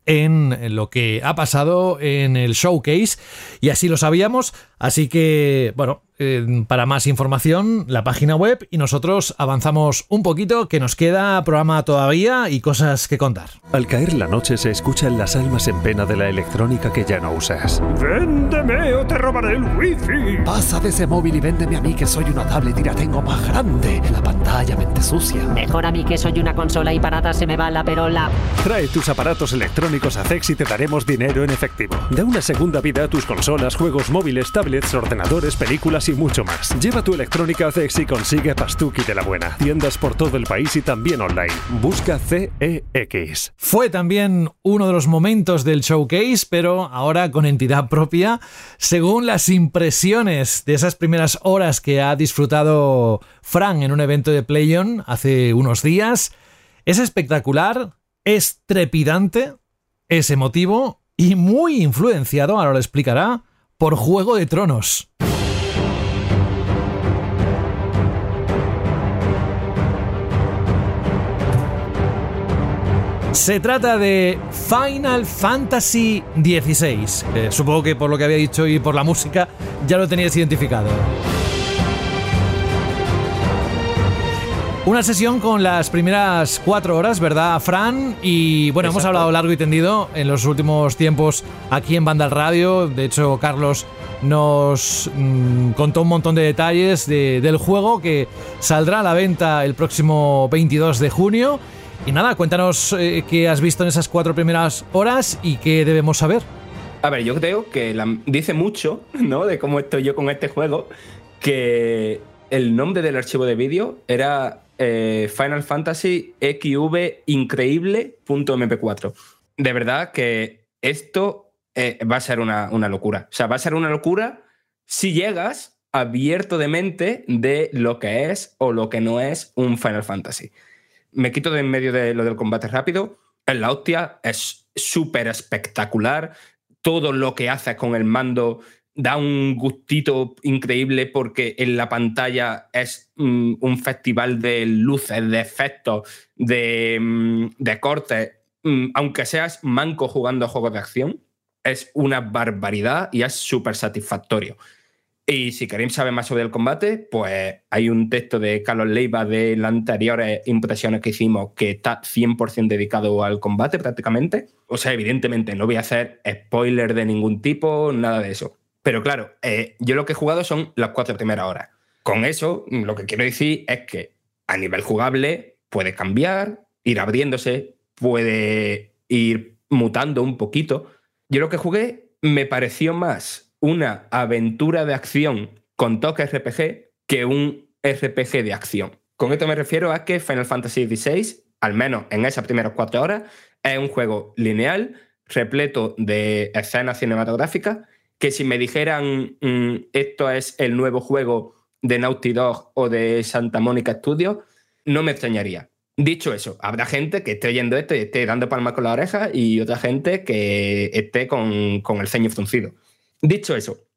en lo que ha pasado en el showcase y así lo sabíamos, así que bueno, eh, para más información la página web y nosotros avanzamos un poquito que nos queda programa todavía y cosas que contar. Al caer la noche se escuchan las almas en pena de la electrónica que ya no usas. ¡Véndeme o te robaré el wifi! Pasa de ese móvil y véndeme a mí que soy una tablet y la tengo más grande. La pantalla mente sucia. Mejor a mí que soy una consola y para nada se me va la perola. Trae tus aparatos electrónicos a CEX y te daremos dinero en efectivo. Da una segunda vida a tus consolas, juegos móviles, tablets, ordenadores, películas y mucho más. Lleva tu electrónica a CEX y consigue Pastuki de la buena. Tiendas por todo el país y también online. Busca CEX. Fue también uno de los momentos del showcase, pero ahora con entidad propia, según las impresiones de esas primeras horas que ha disfrutado Fran en un evento de PlayOn hace unos días. Es espectacular, es trepidante, es emotivo y muy influenciado, ahora lo explicará, por Juego de Tronos. Se trata de Final Fantasy XVI. Eh, supongo que por lo que había dicho y por la música ya lo tenías identificado. Una sesión con las primeras cuatro horas, ¿verdad, Fran? Y bueno, hemos hablado largo y tendido en los últimos tiempos aquí en Banda al Radio. De hecho, Carlos nos mm, contó un montón de detalles de- del juego que saldrá a la venta el próximo 22 de junio. Y nada, cuéntanos eh, qué has visto en esas cuatro primeras horas y qué debemos saber. A ver, yo creo que la- dice mucho, ¿no? De cómo estoy yo con este juego, que el nombre del archivo de vídeo era eh, Final Fantasy XV Increíble.mp4. De verdad que esto eh, va a ser una, una locura. O sea, va a ser una locura si llegas abierto de mente de lo que es o lo que no es un Final Fantasy. Me quito de en medio de lo del combate rápido. En la hostia es súper espectacular todo lo que hace con el mando da un gustito increíble porque en la pantalla es mm, un festival de luces, de efectos, de, mm, de cortes. Mm, aunque seas manco jugando a juegos de acción, es una barbaridad y es súper satisfactorio. Y si queréis saber más sobre el combate, pues hay un texto de Carlos Leiva de las anteriores impresiones que hicimos que está 100% dedicado al combate prácticamente. O sea, evidentemente no voy a hacer spoiler de ningún tipo, nada de eso. Pero claro, eh, yo lo que he jugado son las cuatro primeras horas. Con eso, lo que quiero decir es que a nivel jugable puede cambiar, ir abriéndose, puede ir mutando un poquito. Yo lo que jugué me pareció más una aventura de acción con toque RPG que un RPG de acción. Con esto me refiero a que Final Fantasy XVI, al menos en esas primeras cuatro horas, es un juego lineal, repleto de escenas cinematográficas, que si me dijeran mm, esto es el nuevo juego de Naughty Dog o de Santa Mónica Studios, no me extrañaría. Dicho eso, habrá gente que esté yendo esto y esté dando palmas con la oreja y otra gente que esté con, con el ceño fruncido. Dicho eso,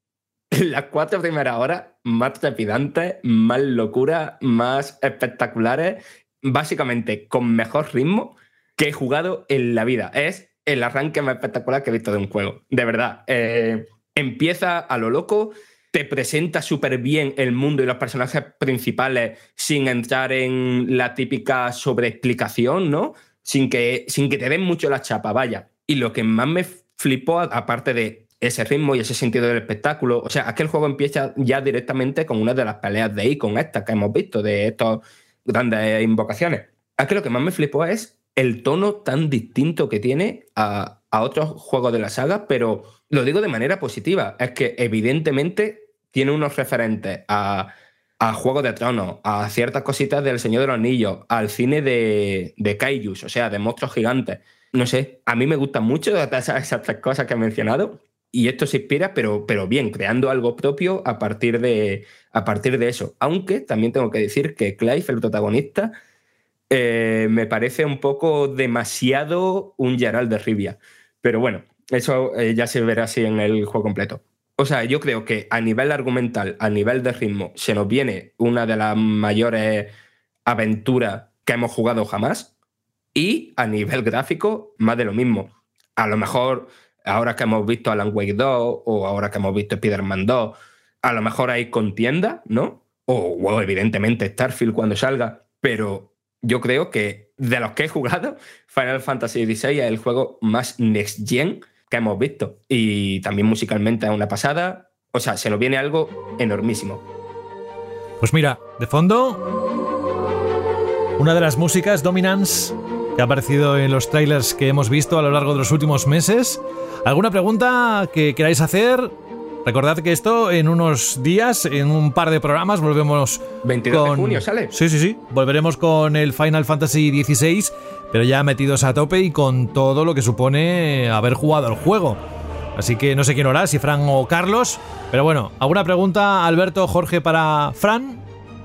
las cuatro primeras horas más trepidantes, más locura, más espectaculares, básicamente con mejor ritmo que he jugado en la vida. Es el arranque más espectacular que he visto de un juego. De verdad. Eh, empieza a lo loco, te presenta súper bien el mundo y los personajes principales sin entrar en la típica sobreexplicación, ¿no? Sin que, sin que te den mucho la chapa, vaya. Y lo que más me flipó, aparte de ese ritmo y ese sentido del espectáculo, o sea, aquel juego empieza ya directamente con una de las peleas de Icon estas que hemos visto, de estas grandes invocaciones. Aquí lo que más me flipó es el tono tan distinto que tiene a, otros juegos de la saga, pero lo digo de manera positiva. Es que evidentemente tiene unos referentes a, a Juego de Tronos, a ciertas cositas del Señor de los Anillos, al cine de, de Kaijus, o sea, de monstruos gigantes. No sé, a mí me gustan mucho esas, esas tres cosas que he mencionado. y esto se inspira, pero, pero bien, creando algo propio a partir, de, a partir de eso. Aunque también tengo que decir que Clive, el protagonista, eh, me parece un poco demasiado un Gerald de Rivia. Pero bueno, eso eh, ya se verá así en el juego completo. O sea, yo creo que a nivel argumental, a nivel de ritmo, se nos viene una de las mayores aventuras que hemos jugado jamás. Y a nivel gráfico, más de lo mismo. A lo mejor ahora que hemos visto Alan Wake 2 o ahora que hemos visto Spider-Man 2, a lo mejor hay contienda, ¿no? O, evidentemente Starfield cuando salga, pero yo creo que de los que he jugado, Final Fantasy XVI es el juego más next gen que hemos visto. Y también musicalmente es una pasada. O sea, se nos viene algo enormísimo. Pues mira, de fondo, una de las músicas Dominance que ha aparecido en los trailers que hemos visto a lo largo de los últimos meses. ¿Alguna pregunta que queráis hacer? Recordad que esto en unos días, en un par de programas, volvemos 22 de junio sale. Sí, sí, sí. Volveremos con el Final Fantasy XVI, pero ya metidos a tope y con todo lo que supone haber jugado el juego. Así que no sé quién hará, si Fran o Carlos. Pero bueno, ¿alguna pregunta, Alberto, Jorge, para Fran?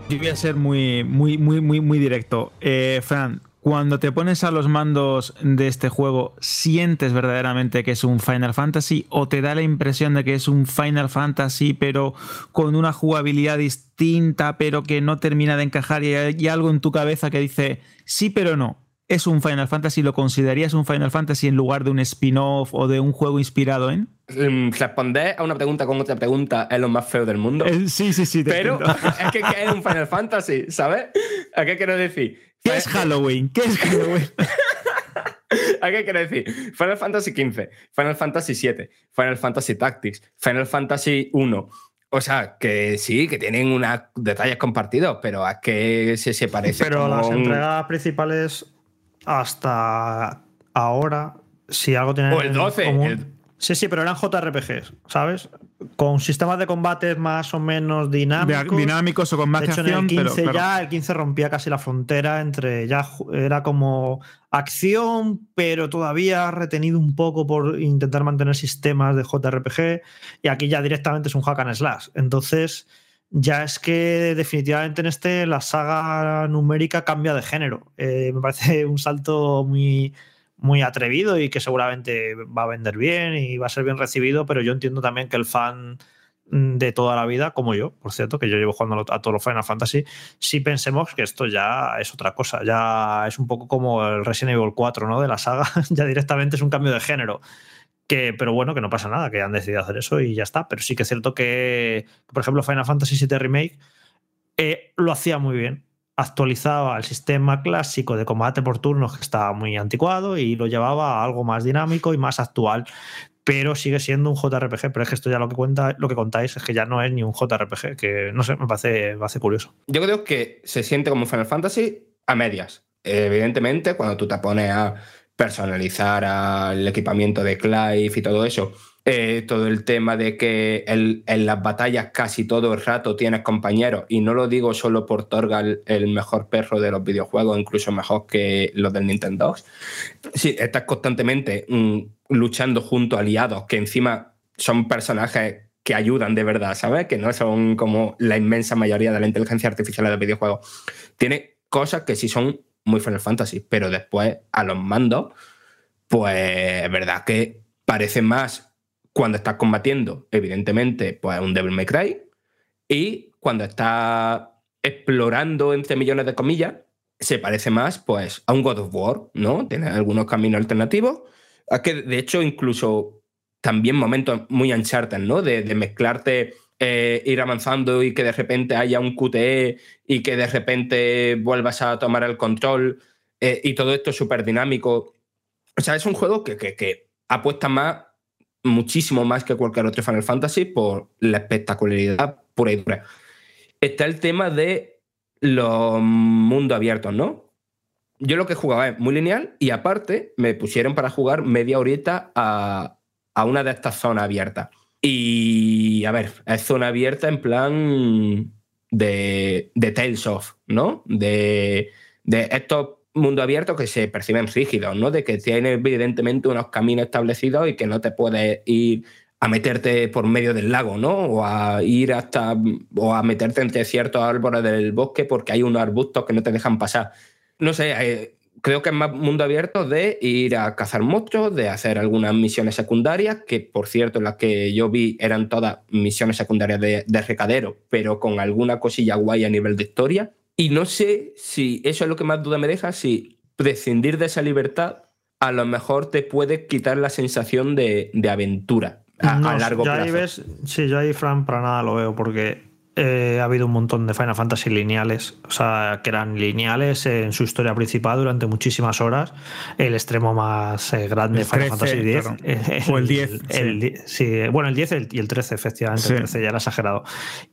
Yo voy a ser muy, muy, muy, muy, muy directo. Eh, Fran, cuando te pones a los mandos de este juego, ¿sientes verdaderamente que es un Final Fantasy o te da la impresión de que es un Final Fantasy pero con una jugabilidad distinta pero que no termina de encajar y hay algo en tu cabeza que dice sí pero no? ¿Es un Final Fantasy? ¿Lo considerarías un Final Fantasy en lugar de un spin-off o de un juego inspirado en? Mm, responder a una pregunta con otra pregunta es lo más feo del mundo. Eh, sí, sí, sí. Pero es que es un Final Fantasy, ¿sabes? ¿A qué quiero decir? ¿Qué es Halloween? ¿Qué es Halloween? ¿A qué quiero decir? Final Fantasy XV, Final Fantasy VII, Final Fantasy Tactics, Final Fantasy 1. O sea, que sí, que tienen unos detalles compartidos, pero a qué se, se parece. Pero las entregas principales hasta ahora, si algo tiene. O el 12. Sí, sí, pero eran JRPGs, ¿sabes? Con sistemas de combate más o menos dinámicos. dinámicos o con más de hecho, acción, en el 15 pero, ya, el 15 rompía casi la frontera entre ya era como acción, pero todavía retenido un poco por intentar mantener sistemas de JRPG. Y aquí ya directamente es un hack and slash. Entonces, ya es que definitivamente en este la saga numérica cambia de género. Eh, me parece un salto muy muy atrevido y que seguramente va a vender bien y va a ser bien recibido, pero yo entiendo también que el fan de toda la vida, como yo, por cierto, que yo llevo jugando a todos los Final Fantasy, sí pensemos que esto ya es otra cosa, ya es un poco como el Resident Evil 4, ¿no? De la saga, ya directamente es un cambio de género. Que, pero bueno, que no pasa nada, que han decidido hacer eso y ya está. Pero sí que es cierto que, por ejemplo, Final Fantasy VII Remake eh, lo hacía muy bien actualizaba el sistema clásico de combate por turnos que estaba muy anticuado y lo llevaba a algo más dinámico y más actual. Pero sigue siendo un JRPG, pero es que esto ya lo que cuenta, lo que contáis es que ya no es ni un JRPG, que no sé, me parece, me parece curioso. Yo creo que se siente como Final Fantasy a medias. Evidentemente, cuando tú te pones a personalizar el equipamiento de Clive y todo eso, eh, todo el tema de que en las batallas casi todo el rato tienes compañeros, y no lo digo solo por Torgal, el mejor perro de los videojuegos, incluso mejor que los del Nintendo. Sí, estás constantemente mm, luchando junto a aliados que encima son personajes que ayudan de verdad, ¿sabes? Que no son como la inmensa mayoría de la inteligencia artificial de los videojuegos. Tiene cosas que sí son muy Final Fantasy, pero después a los mandos, pues es verdad que parece más cuando estás combatiendo, evidentemente, pues un Devil May Cry. Y cuando estás explorando, entre millones de comillas, se parece más pues, a un God of War, ¿no? Tiene algunos caminos alternativos. A que, de hecho, incluso también momentos muy Uncharted, ¿no? De, mezclarte, eh, ir avanzando y que de repente haya un QTE y que de repente vuelvas a tomar el control eh, y todo esto súper dinámico. O sea, es un juego que, que, que apuesta más muchísimo más que cualquier otro Final Fantasy por la espectacularidad pura y dura. Está el tema de los mundos abiertos, ¿no? Yo lo que jugaba es muy lineal y aparte me pusieron para jugar media horita a, a una de estas zonas abiertas. Y a ver, es zona abierta en plan de, de Tales of, ¿no? De, de estos mundo abierto que se perciben rígidos, ¿no? De que tiene evidentemente unos caminos establecidos y que no te puedes ir a meterte por medio del lago, ¿no? O a ir hasta, o a meterte entre ciertos árboles del bosque porque hay unos arbustos que no te dejan pasar. No sé, eh, creo que es más mundo abierto de ir a cazar monstruos, de hacer algunas misiones secundarias, que por cierto las que yo vi eran todas misiones secundarias de, de recadero, pero con alguna cosilla guay a nivel de historia. Y no sé si eso es lo que más duda me deja, si prescindir de esa libertad a lo mejor te puede quitar la sensación de, de aventura a, No, a largo yo plazo. ahí ves, sí, yo ahí, Fran, para nada lo veo, porque eh, ha habido un montón de Final Fantasy lineales, o sea, que eran lineales en su historia principal durante muchísimas horas. El extremo más eh, grande de El Final 13, Fantasy X. perdón. O el 10, el di- sí, bueno, el 10 el- y el 13, efectivamente. Sí. El 13 ya era exagerado.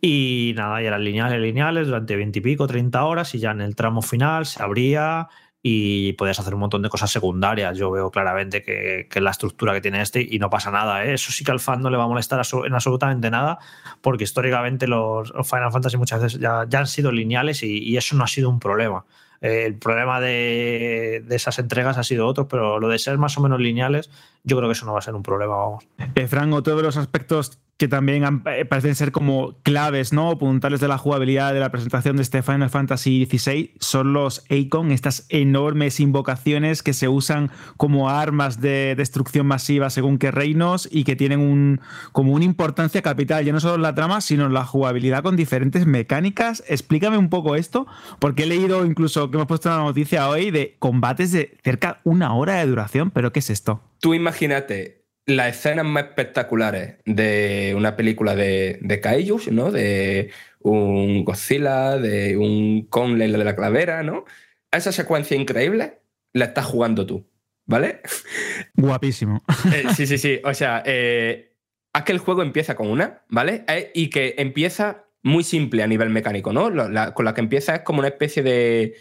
Y nada, y eran lineales, lineales durante 20 y pico, 30 horas, y ya en el tramo final se abría y podías hacer un montón de cosas secundarias. Yo veo claramente que, que la estructura que tiene este y no pasa nada. ¿eh? Eso sí que al fan no le va a molestar en absolutamente nada, porque históricamente los, Final Fantasy muchas veces ya, han sido lineales y, eso no ha sido un problema. Eh, el problema de, de esas entregas ha sido otro, pero lo de ser más o menos lineales, yo creo que eso no va a ser un problema, vamos. Eh, Fran, otro de los aspectos que también eh, parecen ser como claves, ¿no? Puntales de la jugabilidad de la presentación de este Final Fantasy XVI son los Akon, estas enormes invocaciones que se usan como armas de destrucción masiva según qué reinos y que tienen un, como una importancia capital, ya no solo en la trama, sino en la jugabilidad con diferentes mecánicas. Explícame un poco esto, porque he leído incluso que hemos puesto una noticia hoy de combates de cerca una hora de duración, pero ¿qué es esto? Tú imagínate las escenas más espectaculares de una película de, de Kaijus, ¿no? De un Godzilla, de un isla de la clavera, ¿no? Esa secuencia increíble la estás jugando tú, ¿vale? Guapísimo. Eh, sí, sí, sí. O sea, eh, haz que el juego empieza con una, ¿vale? Eh, y que empieza muy simple a nivel mecánico, ¿no? La- con la que empieza es como una especie de,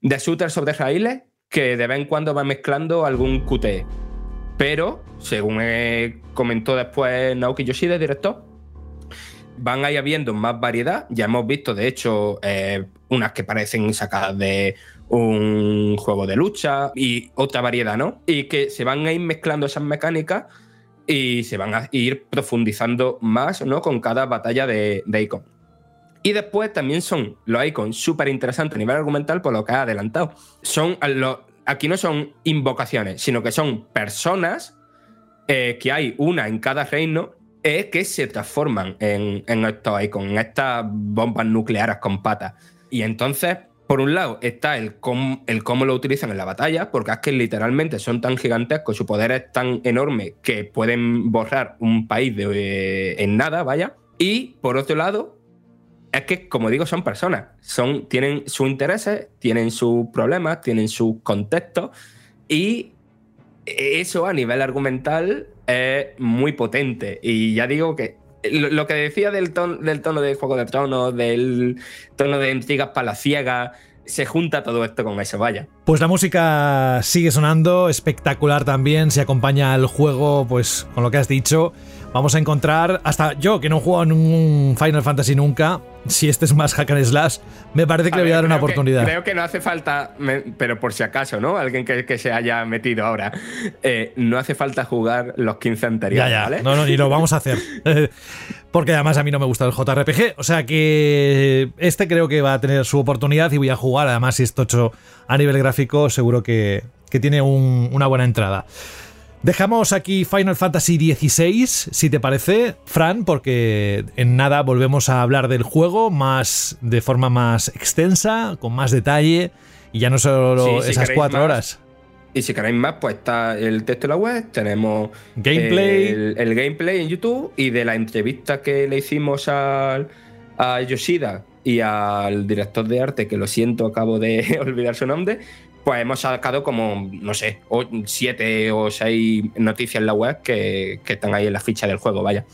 de shooter sobre raíles que de vez en cuando va mezclando algún QTE. Pero, según eh, comentó después Naoki Yoshida, director, van ahí habiendo más variedad. Ya hemos visto, de hecho, eh, unas que parecen sacadas de un juego de lucha y otra variedad, ¿no? Y que se van a ir mezclando esas mecánicas y se van a ir profundizando más, ¿no? Con cada batalla de, de Icon. Y después también son los icons súper interesantes a nivel argumental por lo que ha adelantado. Son los, aquí no son invocaciones, sino que son personas eh, que hay una en cada reino eh, que se transforman en, en estos icons, en estas bombas nucleares con patas. Y entonces, por un lado, está el cómo, lo utilizan en la batalla, porque es que literalmente son tan gigantescos, su poder es tan enorme que pueden borrar un país de, eh, en nada, vaya. Y por otro lado, es que, como digo, son personas. Son, tienen sus intereses, tienen sus problemas, tienen sus contextos. Y eso a nivel argumental es muy potente. Y ya digo que lo, que decía del, ton- del tono de Juego de Tronos, del tono de intrigas palaciegas, se junta todo esto con eso, vaya. Pues la música sigue sonando, espectacular también, se acompaña al juego, pues con lo que has dicho. Vamos a encontrar, hasta yo que no he jugado en un Final Fantasy nunca, si este es más hack and slash, me parece que A le voy a dar una que- oportunidad. creo que no hace falta, me- pero por si acaso, ¿no? Alguien que, que se haya metido ahora. eh, no hace falta jugar los 15 Ya, anteriores, ya, ¿vale? no, no, ni lo vamos a hacer. Porque además a mí no me gusta el JRPG, o sea que este creo que va a tener su oportunidad y voy a jugar. Además, si es tocho a nivel gráfico, seguro que, que tiene un- una buena entrada. Dejamos aquí Final Fantasy XVI, si te parece, Fran, porque en nada volvemos a hablar del juego más de forma más extensa, con más detalle, y ya no solo Sí, esas cuatro más, horas. Y si queréis más, pues está el texto en la web, tenemos Gameplay. el, el gameplay en YouTube y de la entrevista que le hicimos al, a Yoshida y al director de arte, que lo siento, acabo de olvidar su nombre, pues hemos sacado como, no sé, siete o seis noticias en la web que, que están ahí en la ficha del juego, vaya.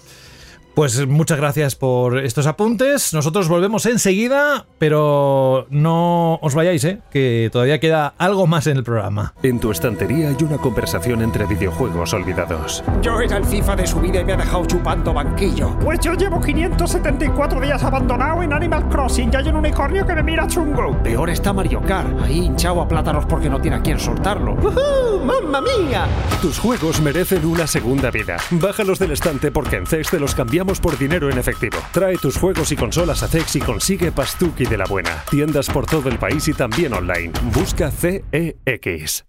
Pues muchas gracias por estos apuntes. Nosotros volvemos enseguida, pero no os vayáis, ¿eh? que todavía queda algo más en el programa. En tu estantería hay una conversación entre videojuegos olvidados. Yo era el FIFA de su vida y me ha dejado chupando banquillo. Pues yo llevo 574 días abandonado en Animal Crossing y hay un unicornio que me mira chungo. Peor está Mario Kart, ahí hinchado a plátanos porque no tiene a quien soltarlo. ¡Uh, ¡Mamma mía! Tus juegos merecen una segunda vida. Bájalos del estante porque en CEX te los cambiamos por dinero en efectivo. Trae tus juegos y consolas a CEX y consigue Pastuki de la buena. Tiendas por todo el país y también online. Busca CEX.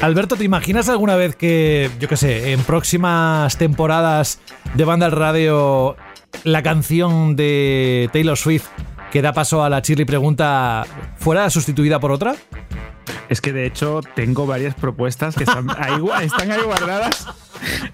Alberto, ¿te imaginas alguna vez que, yo qué sé, en próximas temporadas de Banda al Radio la canción de Taylor Swift que da paso a la Chirly Pregunta fuera sustituida por otra? Es que de hecho tengo varias propuestas que están ahí, están ahí guardadas.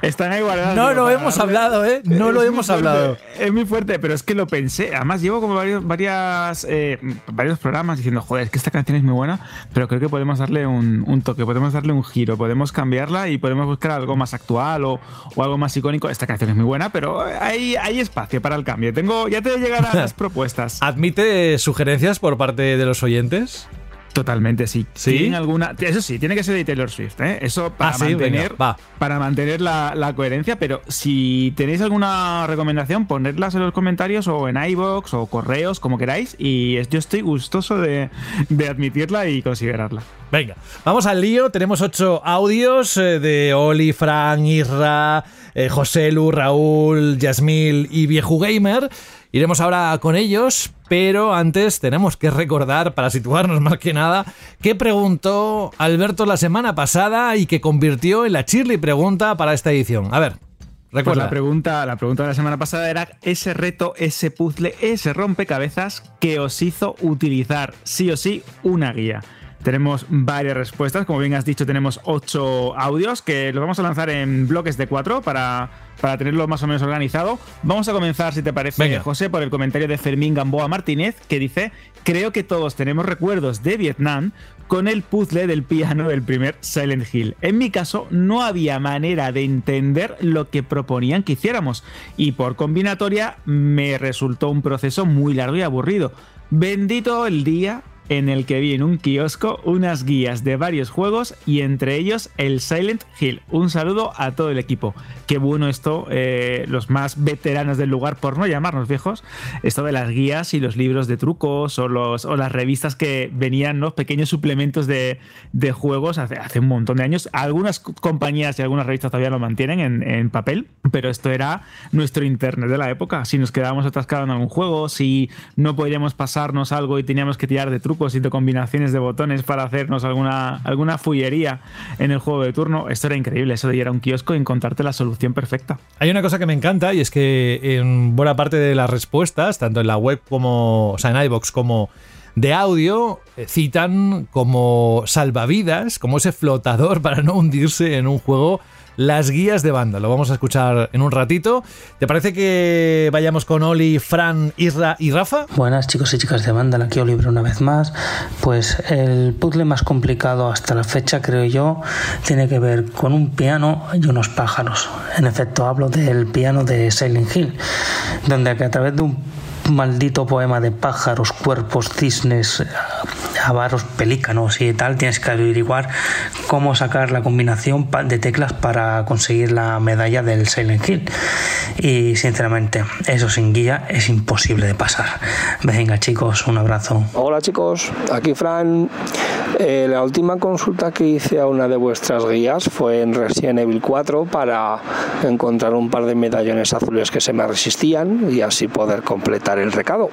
Están ahí guardadas. No lo hemos hablado, ¿eh? No lo hemos hablado. Es muy fuerte, pero es que lo pensé. Además, llevo como varios, varias, eh, varios programas diciendo, joder, es que esta canción es muy buena, pero creo que podemos darle un, toque, podemos darle un giro, podemos cambiarla y podemos buscar algo más actual o, algo más icónico. Esta canción es muy buena, pero hay, hay espacio para el cambio. Tengo, ya te llegarán las propuestas. ¿Admite sugerencias por parte de los oyentes? Totalmente, sí. ¿Sí? alguna, eso sí, tiene que ser de Taylor Swift, ¿eh? Eso para Ah, sí, mantener, venga, va. para mantener la, la coherencia, pero si tenéis alguna recomendación, ponedlas en los comentarios o en iBox o correos, como queráis, y es- yo estoy gustoso de, de admitirla y considerarla. Venga, vamos al lío. Tenemos ocho audios eh, de Oli, Fran, Isra, eh, José Lu, Raúl, Yasmil y Vieju Gamer. Iremos ahora con ellos, pero antes tenemos que recordar, para situarnos más que nada, qué preguntó Alberto la semana pasada y que convirtió en la Chirly pregunta para esta edición. A ver, Pues recuerda. la pregunta, la pregunta de la semana pasada era ese reto, ese puzzle, ese rompecabezas que os hizo utilizar sí o sí una guía. Tenemos varias respuestas, como bien has dicho, tenemos ocho audios que los vamos a lanzar en bloques de cuatro para, para tenerlo más o menos organizado. Vamos a comenzar, si te parece, Venga. José, por el comentario de Fermín Gamboa Martínez, que dice: Creo que todos tenemos recuerdos de Vietnam con el puzzle del piano del primer Silent Hill. En mi caso, no había manera de entender lo que proponían que hiciéramos, y por combinatoria me resultó un proceso muy largo y aburrido. Bendito el día en el que vi en un kiosco unas guías de varios juegos y entre ellos el Silent Hill. Un saludo a todo el equipo. Qué bueno esto, eh, los más veteranos del lugar, por no llamarnos viejos, esto de las guías y los libros de trucos o, los, las revistas que venían, ¿no? pequeños suplementos de, juegos hace, un montón de años. Algunas co- compañías y algunas revistas todavía lo mantienen en, en papel, pero esto era nuestro internet de la época. Si nos quedábamos atascados en algún juego, si no podíamos pasarnos algo y teníamos que tirar de trucos de combinaciones de botones para hacernos alguna, alguna fullería en el juego de turno, esto era increíble. Eso de ir a un kiosco y encontrarte la solución perfecta. Hay una cosa que me encanta y es que en buena parte de las respuestas, tanto en la web como, o sea, en iVoox como de audio, eh, citan como salvavidas, como ese flotador para no hundirse en un juego, las guías de banda. Lo vamos a escuchar en un ratito. ¿Te parece que vayamos con Oli, Fran, Isra y Rafa? Buenas chicos y chicas de Vandal, aquí Oliver una vez más. Pues el puzzle más complicado hasta la fecha, creo yo, tiene que ver con un piano y unos pájaros. En efecto, hablo del piano de Silent Hill, donde a través de un maldito poema de pájaros, cuerpos, cisnes, avaros, pelícanos y tal, tienes que averiguar cómo sacar la combinación de teclas para conseguir la medalla del Silent Hill. Y sinceramente, eso sin guía es imposible de pasar. Venga chicos, un abrazo. Hola chicos, aquí Fran. Eh, la última consulta que hice a una de vuestras guías fue en Resident Evil 4 para encontrar un par de medallones azules que se me resistían y así poder completar el recado.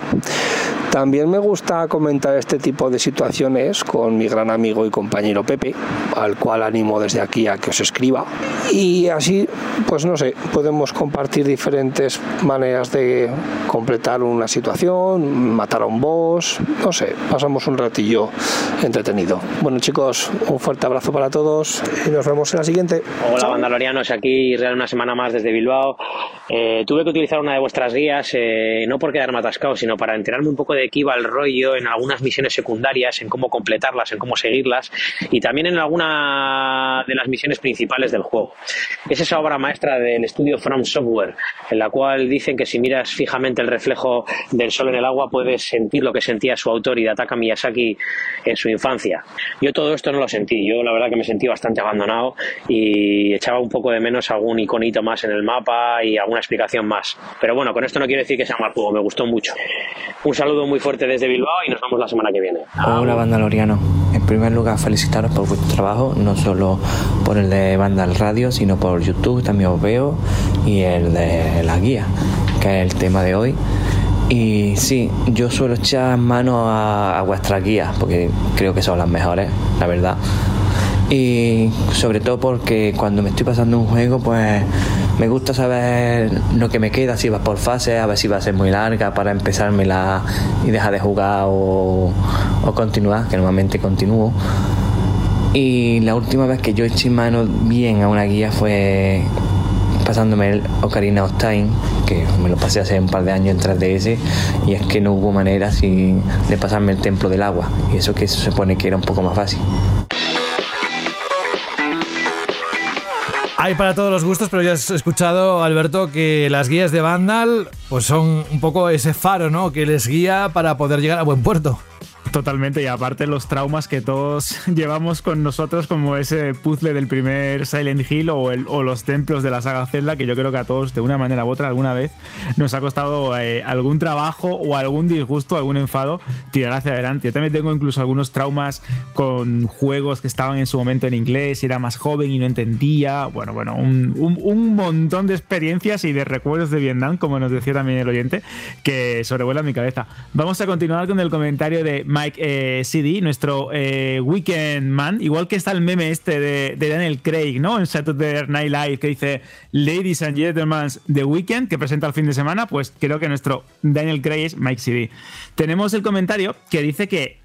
También me gusta comentar este tipo de situaciones con mi gran amigo y compañero Pepe, al cual animo desde aquí a que os escriba. Y así, pues no sé, podemos compartir diferentes maneras de completar una situación, matar a un boss, no sé, pasamos un ratillo entretenido. Bueno chicos, un fuerte abrazo para todos y nos vemos en la siguiente. Hola. Mandalorianos, aquí Real una semana más desde Bilbao. Eh, tuve que utilizar una de vuestras guías, eh, no por quedarme atascado, sino para enterarme un poco de qué iba el rollo en algunas misiones secundarias en cómo completarlas, en cómo seguirlas y también en alguna de las misiones principales del juego. Es esa obra maestra del estudio From Software, en la cual dicen que si miras fijamente el reflejo del sol en el agua puedes sentir lo que sentía su autor Hidataka Miyazaki en su infancia. Yo todo esto no lo sentí, yo la verdad que me sentí bastante abandonado y echaba un poco de menos algún iconito más en el mapa y alguna explicación más. Pero bueno, con esto no quiero decir que sea mal juego, me gustó mucho. Un saludo muy fuerte desde Bilbao y nos vemos la semana que viene. Hola Bandaloriano, en primer lugar felicitaros por vuestro trabajo, no solo por el de Vandal Radio, sino por YouTube, también os veo, y el de la guía, que es el tema de hoy. Y sí, yo suelo echar mano a vuestras guías, porque creo que son las mejores, la verdad. Y sobre todo porque cuando me estoy pasando un juego, pues me gusta saber lo que me queda, si va por fase, a ver si va a ser muy larga para empezármela y dejar de jugar o, o continuar, que normalmente continúo. Y la última vez que yo eché mano bien a una guía fue pasándome el Ocarina of Time, que me lo pasé hace un par de años en 3DS, y es que no hubo manera si, de pasarme el Templo del Agua, y eso que se supone que era un poco más fácil. Hay para todos los gustos, pero ya has escuchado, Alberto, que las guías de Vandal pues son un poco ese faro, ¿no? Que les guía para poder llegar a buen puerto. Totalmente, y aparte los traumas que todos llevamos con nosotros, como ese puzzle del primer Silent Hill o, el, o los templos de la saga Zelda, que yo creo que a todos, de una manera u otra, alguna vez nos ha costado eh, algún trabajo o algún disgusto, algún enfado tirar hacia adelante. Yo también tengo incluso algunos traumas con juegos que estaban en su momento en inglés era más joven y no entendía. Bueno, bueno, un, un, un montón de experiencias y de recuerdos de Vietnam, como nos decía también el oyente, que sobrevuelan mi cabeza. Vamos a continuar con el comentario de Mike eh, CD, nuestro eh, Weekend Man, igual que está el meme este de, Daniel Craig, ¿no? En Saturday Night Live, que dice Ladies and Gentlemen, The Weekend, que presenta el fin de semana, pues creo que nuestro Daniel Craig es Mike CD. Tenemos el comentario que dice que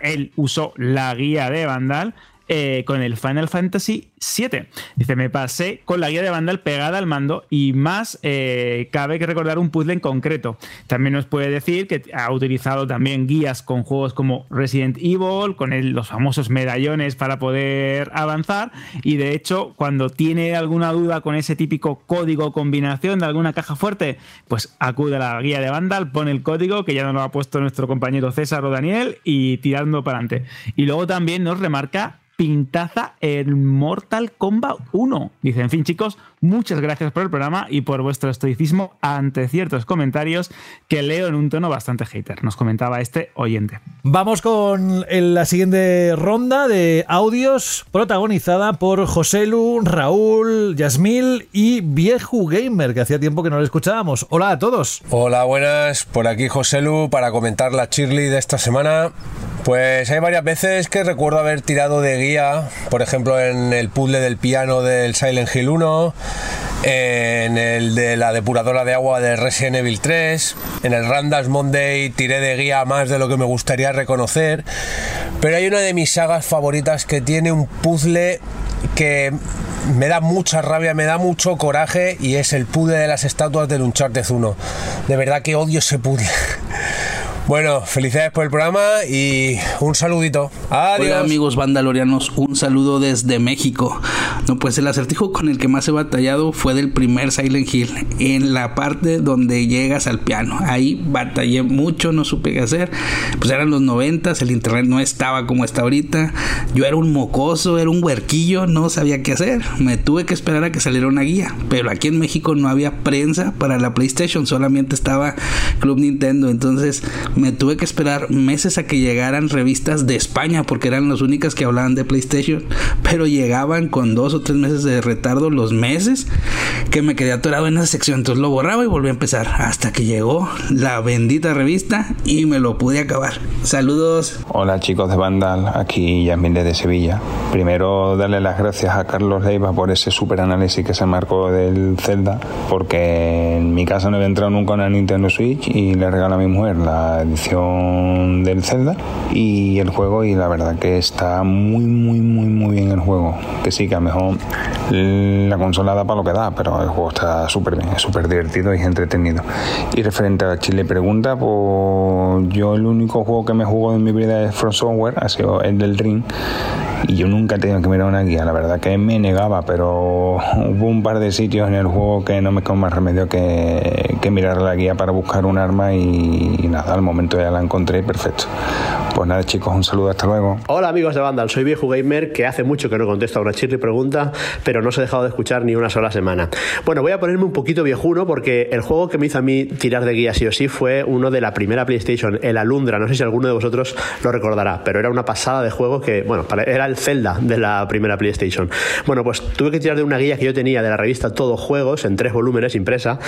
él usó la guía de Vandal eh, con el Final Fantasy VII. Dice, me pasé con la guía de Vandal pegada al mando y más eh, cabe que recordar un puzzle en concreto. También nos puede decir que ha utilizado también guías con juegos como Resident Evil, con los famosos medallones para poder avanzar y de hecho cuando tiene alguna duda con ese típico código combinación de alguna caja fuerte, pues acude a la guía de Vandal, pone el código que ya nos lo ha puesto nuestro compañero César o Daniel y tirando para adelante. Y luego también nos remarca pintaza el Mortal Kombat 1. Dice, en fin, chicos, muchas gracias por el programa y por vuestro estoicismo ante ciertos comentarios que leo en un tono bastante hater. Nos comentaba este oyente. Vamos con la siguiente ronda de audios protagonizada por Joselu, Raúl, Yasmil y Vieju Gamer, que hacía tiempo que no le escuchábamos. Hola a todos. Hola, buenas. Por aquí Joselu para comentar la Chirly de esta semana. Pues hay varias veces que recuerdo haber tirado de por ejemplo en el puzzle del piano del Silent Hill 1, en el de la depuradora de agua de Resident Evil 3, en el Randall's Monday tiré de guía más de lo que me gustaría reconocer, pero hay una de mis sagas favoritas que tiene un puzzle que me da mucha rabia, me da mucho coraje y es el puzzle de las estatuas del Uncharted 1. De verdad que odio ese puzzle. Bueno, felicidades por el programa y un saludito. Adiós. Hola amigos vandalorianos, un saludo desde México. No, pues el acertijo con el que más he batallado fue del primer Silent Hill, en la parte donde llegas al piano. Ahí batallé mucho, no supe qué hacer. Pues eran los noventas, el internet no estaba como está ahorita. Yo era un mocoso, era un huerquillo, no sabía qué hacer. Me tuve que esperar a que saliera una guía. Pero aquí en México no había prensa para la PlayStation, solamente estaba Club Nintendo. Entonces me tuve que esperar meses a que llegaran revistas de España porque eran las únicas que hablaban de PlayStation, pero llegaban con dos o tres meses de retardo los meses que me quedé atorado en esa sección, entonces lo borraba y volví a empezar hasta que llegó la bendita revista y me lo pude acabar. Saludos. Hola chicos de Vandal, aquí Yasmin de Sevilla. Primero darle las gracias a Carlos Leiva por ese super análisis que se marcó del Zelda, porque en mi casa no había entrado nunca una Nintendo Switch y le regaló a mi mujer la edición del Zelda y el juego y la verdad que está muy muy muy muy bien el juego. Que sí, que a lo mejor la consola da para lo que da, pero el juego está súper bien, es súper divertido y entretenido. Y referente a Chile pregunta, pues yo el único juego que me jugó en mi vida es From Software, ha sido el del Dream y yo nunca he tenido que mirar una guía, la verdad que me negaba, pero hubo un par de sitios en el juego que no me quedó más remedio que, que mirar la guía para buscar un arma y, y nada, al momento ya la encontré perfecto. Pues nada chicos, un saludo, hasta luego. Hola amigos de Vandal, soy Viejo Gamer que hace mucho que no contesto a una chirri pregunta, pero no os he dejado de escuchar ni una sola semana. Bueno, voy a ponerme un poquito viejuno porque el juego que me hizo a mí tirar de guía sí o sí fue uno de la primera PlayStation, el Alundra, no sé si alguno de vosotros lo recordará, pero era una pasada de juego que, bueno, era el Zelda de la primera PlayStation. Bueno, pues tuve que tirar de una guía que yo tenía de la revista Todo Juegos en tres volúmenes impresa,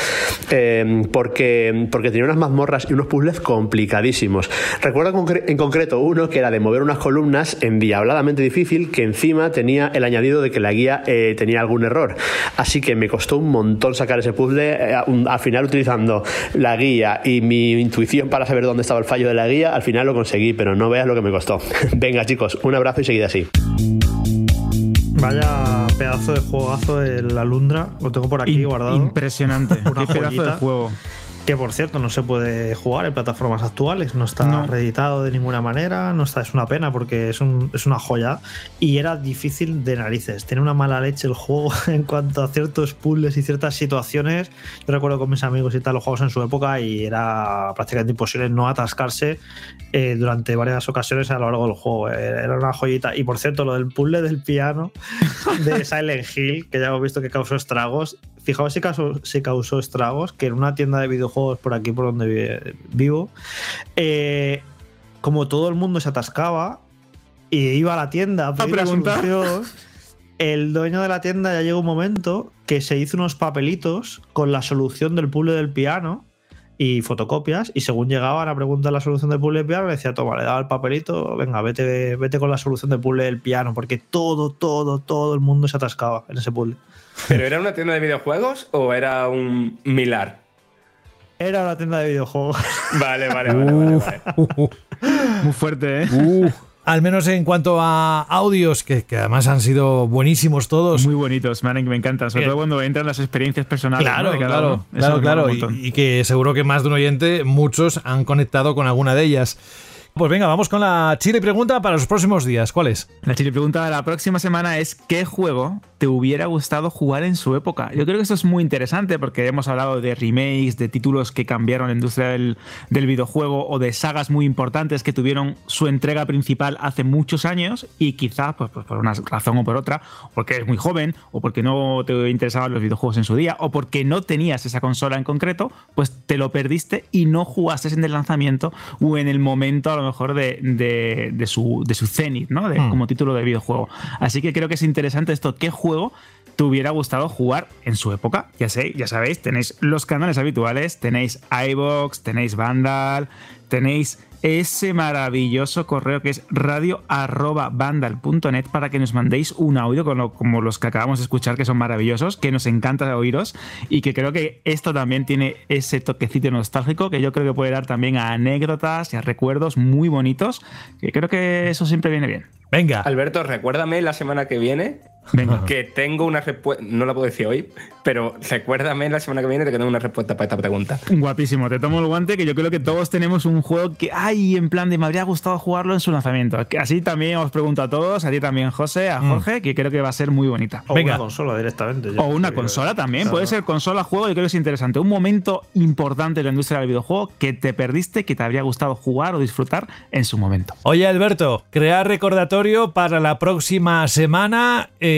eh, porque, porque tenía unas mazmorras y unos puzzles complicadísimos. Recuerdo en concreto uno que era de mover unas columnas endiabladamente difícil que encima tenía el añadido de que la guía eh, tenía algún error. Así que me costó un montón sacar ese puzzle, eh, al final utilizando la guía y mi intuición para saber dónde estaba el fallo de la guía, al final lo conseguí, pero no veas lo que me costó. Venga chicos, un abrazo y seguid así. Vaya pedazo de juegazo de la Lundra, lo tengo por aquí guardado. Impresionante, Una qué pedazo de juego. Que por cierto no se puede jugar en plataformas actuales, no está No. reeditado de ninguna manera, no está, es una pena porque es, un- es una joya y era difícil de narices. Tiene una mala leche el juego en cuanto a ciertos puzzles y ciertas situaciones. Yo recuerdo con mis amigos y tal los juegos en su época y era prácticamente imposible no atascarse eh, durante varias ocasiones a lo largo del juego. Eh, Era una joyita. Y por cierto, lo del puzzle del piano de Silent Hill, que ya hemos visto que causó estragos. Fijaos si causó, si causó estragos, que en una tienda de videojuegos por aquí, por donde vi- vivo, eh, como todo el mundo se atascaba y iba a la tienda a pedir la preguntar. solución, el dueño de la tienda ya llegó un momento que se hizo unos papelitos con la solución del puzzle del piano y fotocopias y según llegaban a preguntar la solución del puzzle del piano le decía toma le daba el papelito venga vete vete con la solución del puzzle del piano porque todo todo todo el mundo se atascaba en ese puzzle ¿Pero era una tienda de videojuegos o era un Milar? era una tienda de videojuegos Vale, vale, vale. vale, vale. Muy fuerte, ¿eh? Uh, al menos en cuanto a audios, que, que además han sido buenísimos todos. Muy bonitos, man, que me encantan. Sobre Bien. todo cuando entran las experiencias personales. Claro, ¿no? claro, claro, claro. Y, y que seguro que más de un oyente, muchos han conectado con alguna de ellas. Pues venga, vamos con la chile pregunta para los próximos días. ¿Cuál es? La chile pregunta de la próxima semana es ¿qué juego te hubiera gustado jugar en su época? Yo creo que esto es muy interesante porque hemos hablado de remakes, de títulos que cambiaron la industria del, del videojuego o de sagas muy importantes que tuvieron su entrega principal hace muchos años y quizás pues, pues, por una razón o por otra, porque eres muy joven o porque no te interesaban los videojuegos en su día o porque no tenías esa consola en concreto, pues te lo perdiste y no jugaste en el lanzamiento o en el momento a lo mejor de, de- de su, de su cenit, ¿no? De, Hmm. Como título de videojuego. Así que creo que es interesante esto. ¿Qué juego te hubiera gustado jugar en su época? Ya sé, ya sabéis, tenéis los canales habituales, tenéis iBox, tenéis Vandal, tenéis ese maravilloso correo que es radio@vandal.net para que nos mandéis un audio como los que acabamos de escuchar que son maravillosos, que nos encanta oíros y que creo que esto también tiene ese toquecito nostálgico que yo creo que puede dar también a anécdotas y a recuerdos muy bonitos, que creo que eso siempre viene bien. Venga. Alberto, recuérdame la semana que viene Venga. que tengo una respuesta. No la puedo decir hoy, pero recuérdame la semana que viene de que tengo una respuesta para esta pregunta. Guapísimo, te tomo el guante que yo creo que todos tenemos un juego que hay en plan de me habría gustado jugarlo en su lanzamiento. Así también os pregunto a todos, a ti también José, a Mm. Jorge, que creo que va a ser muy bonita. o una consola directamente O una consola también, Claro. puede ser consola, juego, yo creo que es interesante. Un momento importante de la industria del videojuego que te perdiste, que te habría gustado jugar o disfrutar en su momento. Oye, Alberto, crear recordatorio para la próxima semana, eh,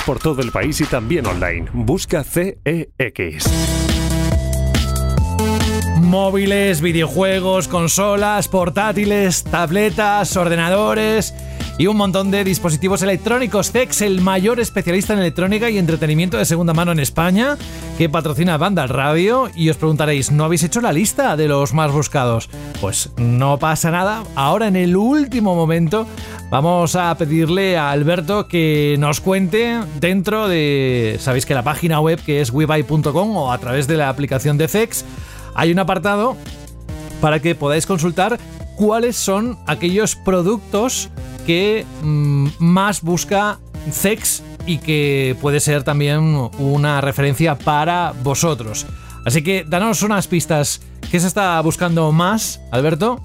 por todo el país y también online. Busca CEX. móviles, videojuegos, consolas, portátiles, tabletas, ordenadores y un montón de dispositivos electrónicos. CEX, el mayor especialista en electrónica y entretenimiento de segunda mano en España, que patrocina Banda Radio. Y os preguntaréis, ¿no habéis hecho la lista de los más buscados? Pues no pasa nada. Ahora, en el último momento, vamos a pedirle a Alberto que nos cuente dentro de, sabéis que la página web que es webuy.com o a través de la aplicación de CEX, hay un apartado para que podáis consultar cuáles son aquellos productos que mm, más busca CEX y que puede ser también una referencia para vosotros. Así que danos unas pistas. ¿Qué se está buscando más, Alberto?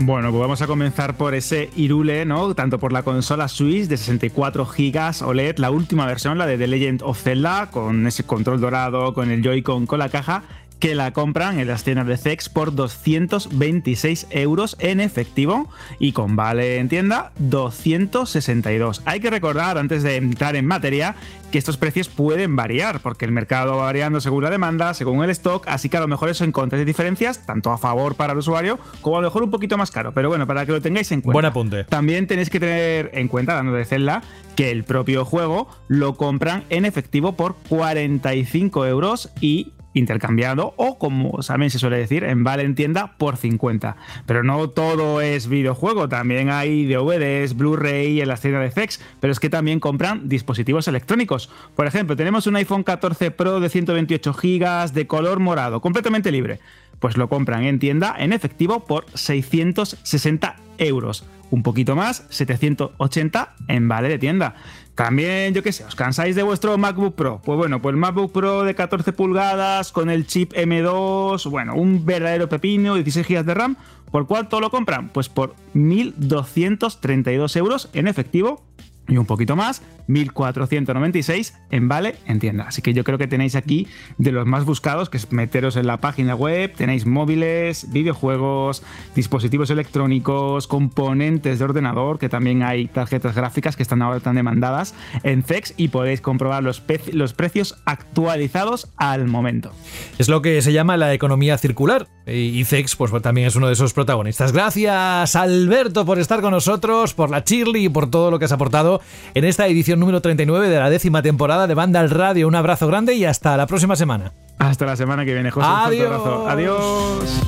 Bueno, pues vamos a comenzar por ese Irule, ¿no? Tanto por la consola Switch de 64 GB OLED, la última versión, la de The Legend of Zelda, con ese control dorado, con el Joy-Con, con la caja, que la compran en las tiendas de Zex por 226 euros en efectivo y con vale en tienda 262. Hay que recordar antes de entrar en materia que estos precios pueden variar porque el mercado va variando según la demanda, según el stock, así que a lo mejor eso encontráis diferencias tanto a favor para el usuario como a lo mejor un poquito más caro, pero bueno, para que lo tengáis en cuenta. Buen apunte. También tenéis que tener en cuenta, dando de Zelda, que el propio juego lo compran en efectivo por 45 euros y intercambiado o como también se suele decir en vale en tienda por 50 pero no todo es videojuego también hay DVDs Blu-ray en las tiendas de FX pero es que también compran dispositivos electrónicos. Por ejemplo tenemos un iPhone 14 Pro de 128 GB de color morado completamente libre. Pues lo compran en tienda en efectivo por 660 euros. Un poquito más 780 en vale de tienda también, yo qué sé, ¿os cansáis de vuestro MacBook Pro? Pues bueno, pues el MacBook Pro de 14 pulgadas con el chip M2, bueno, un verdadero pepino, 16 GB de RAM, ¿por cuánto lo compran? Pues por 1.232 euros en efectivo y un poquito más, 1496 en Vale en tienda. Así que yo creo que tenéis aquí de los más buscados, que es meteros en la página web, tenéis móviles, videojuegos, dispositivos electrónicos, componentes de ordenador, que también hay tarjetas gráficas que están ahora tan demandadas en CEX y podéis comprobar los, los precios actualizados al momento. Es lo que se llama la economía circular y CEX pues, también es uno de esos protagonistas. Gracias Alberto por estar con nosotros, por la Chirly y por todo lo que has aportado en esta edición número 39 de la décima temporada de Banda al Radio. Un abrazo grande y hasta la próxima semana. Hasta la semana que viene, José. Adiós. Adiós.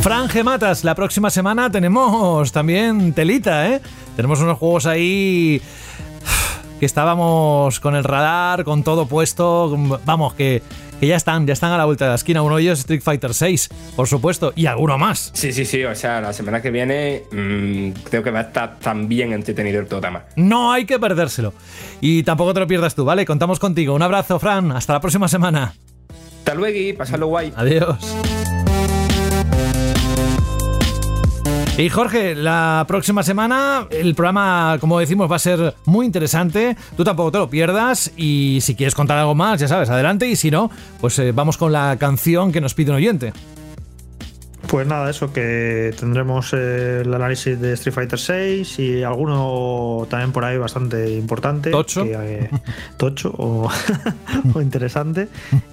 Fran Gematas, la próxima semana tenemos también telita, ¿eh? Tenemos unos juegos ahí que estábamos con el radar, con todo puesto. Vamos, que que ya están, ya están a la vuelta de la esquina. Uno de ellos es Street Fighter 6, por supuesto, y alguno más. Sí, sí, sí. O sea, la semana que viene mm, creo que va a estar también entretenido el programa. No hay que perdérselo. Y tampoco te lo pierdas tú, ¿vale? Contamos contigo. Un abrazo, Fran. Hasta la próxima semana. Hasta luego y pasarlo guay. Adiós. Y Jorge, la próxima semana el programa, como decimos, va a ser muy interesante. Tú tampoco te lo pierdas. Y si quieres contar algo más, ya sabes, adelante. Y si no, pues eh, vamos con la canción que nos pide un oyente. Pues nada, eso que tendremos eh, el análisis de Street Fighter 6 y alguno también por ahí bastante importante. Tocho. eh, tocho o, o, interesante.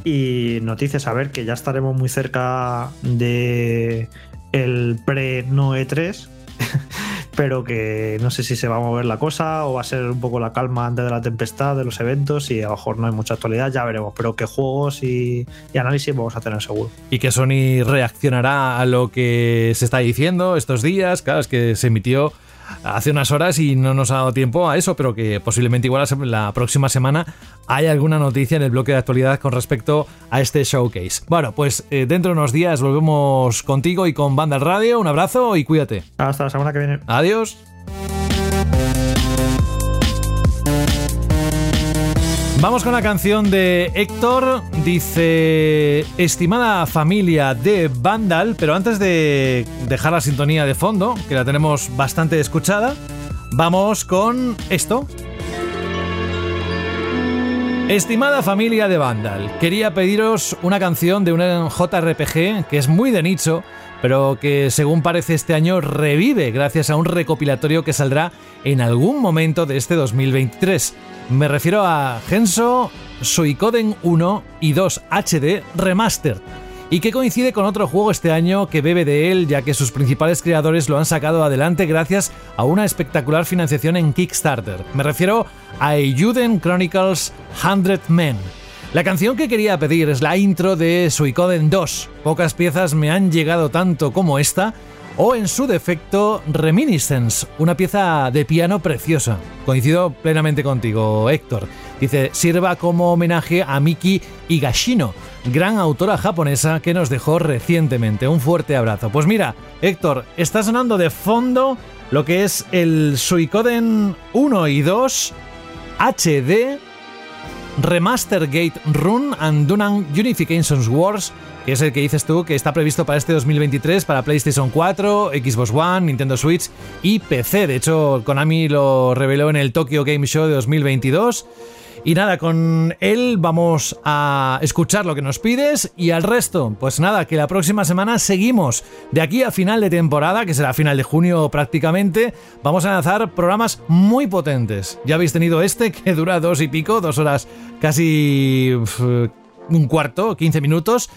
Y noticias, a ver, que ya estaremos muy cerca de el pre-no E3, pero que no sé si se va a mover la cosa o va a ser un poco la calma antes de la tempestad de los eventos y a lo mejor no hay mucha actualidad, ya veremos, pero que juegos y, y análisis vamos a tener seguro. Y que Sony reaccionará a lo que se está diciendo estos días, claro, es que se emitió hace unas horas y no nos ha dado tiempo a eso, pero que posiblemente igual la próxima semana hay alguna noticia en el bloque de actualidad con respecto a este showcase. Bueno, pues eh, dentro de unos días volvemos contigo y con Banda Radio. Un abrazo y cuídate. Hasta la semana que viene. Adiós. Vamos con la canción de Héctor. Dice, estimada familia de Vandal, pero antes de dejar la sintonía de fondo, que la tenemos bastante escuchada, vamos con esto. Estimada familia de Vandal, quería pediros una canción de un JRPG que es muy de nicho, pero que según parece este año revive gracias a un recopilatorio que saldrá en algún momento de este 2023. Me refiero a Genso Suicoden 1 y 2 HD Remastered y que coincide con otro juego este año que bebe de él ya que sus principales creadores lo han sacado adelante gracias a una espectacular financiación en Kickstarter. Me refiero a Eiyuden Chronicles 100 Men. La canción que quería pedir es la intro de Suicoden 2. Pocas piezas me han llegado tanto como esta, o en su defecto Reminiscence, una pieza de piano preciosa. Coincido plenamente contigo, Héctor. Dice, sirva como homenaje a Miki Higashino, gran autora japonesa que nos dejó recientemente. Un fuerte abrazo. Pues mira, Héctor, está sonando de fondo lo que es el Suicoden 1 y 2 HD Remaster Gate Run and Dunan Unifications Wars es el que dices tú que está previsto para este 2023 para PlayStation 4, Xbox One, Nintendo Switch y PC. De hecho, Konami lo reveló en el Tokyo Game Show de 2022. Y nada, con él vamos a escuchar lo que nos pides y al resto, pues nada, que la próxima semana seguimos. De aquí a final de temporada, que será final de junio prácticamente, vamos a lanzar programas muy potentes. Ya habéis tenido este que dura dos y pico, dos horas casi un cuarto, 15 minutos.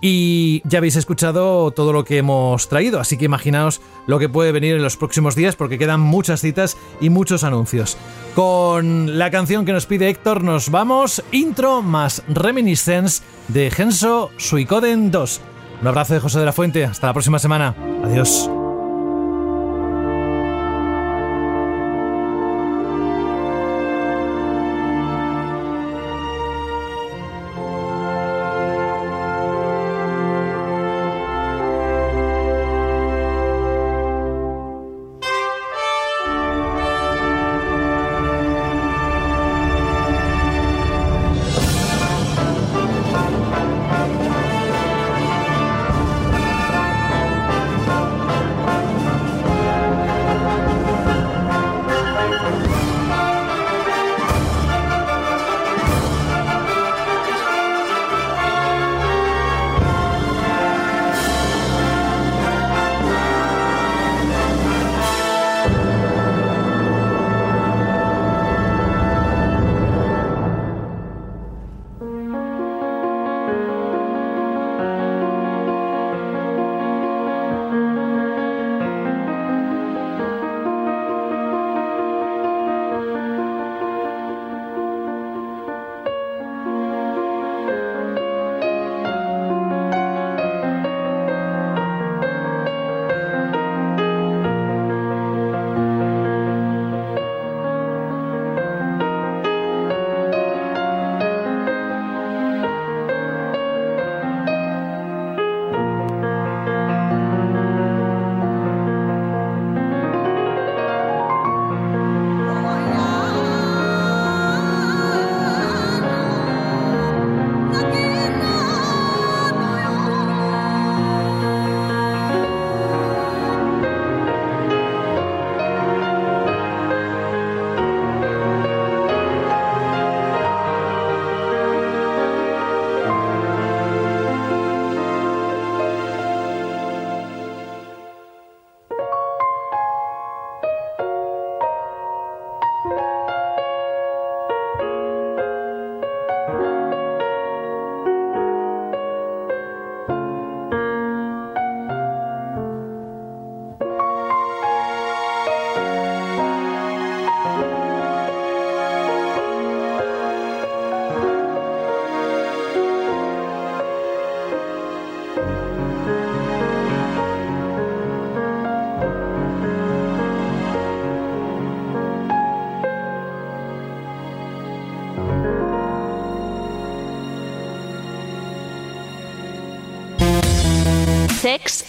Y ya habéis escuchado todo lo que hemos traído, así que imaginaos lo que puede venir en los próximos días porque quedan muchas citas y muchos anuncios. Con la canción que nos pide Héctor nos vamos, intro más reminiscence de Genso Suicoden 2. Un abrazo de José de la Fuente, hasta la próxima semana. Adiós.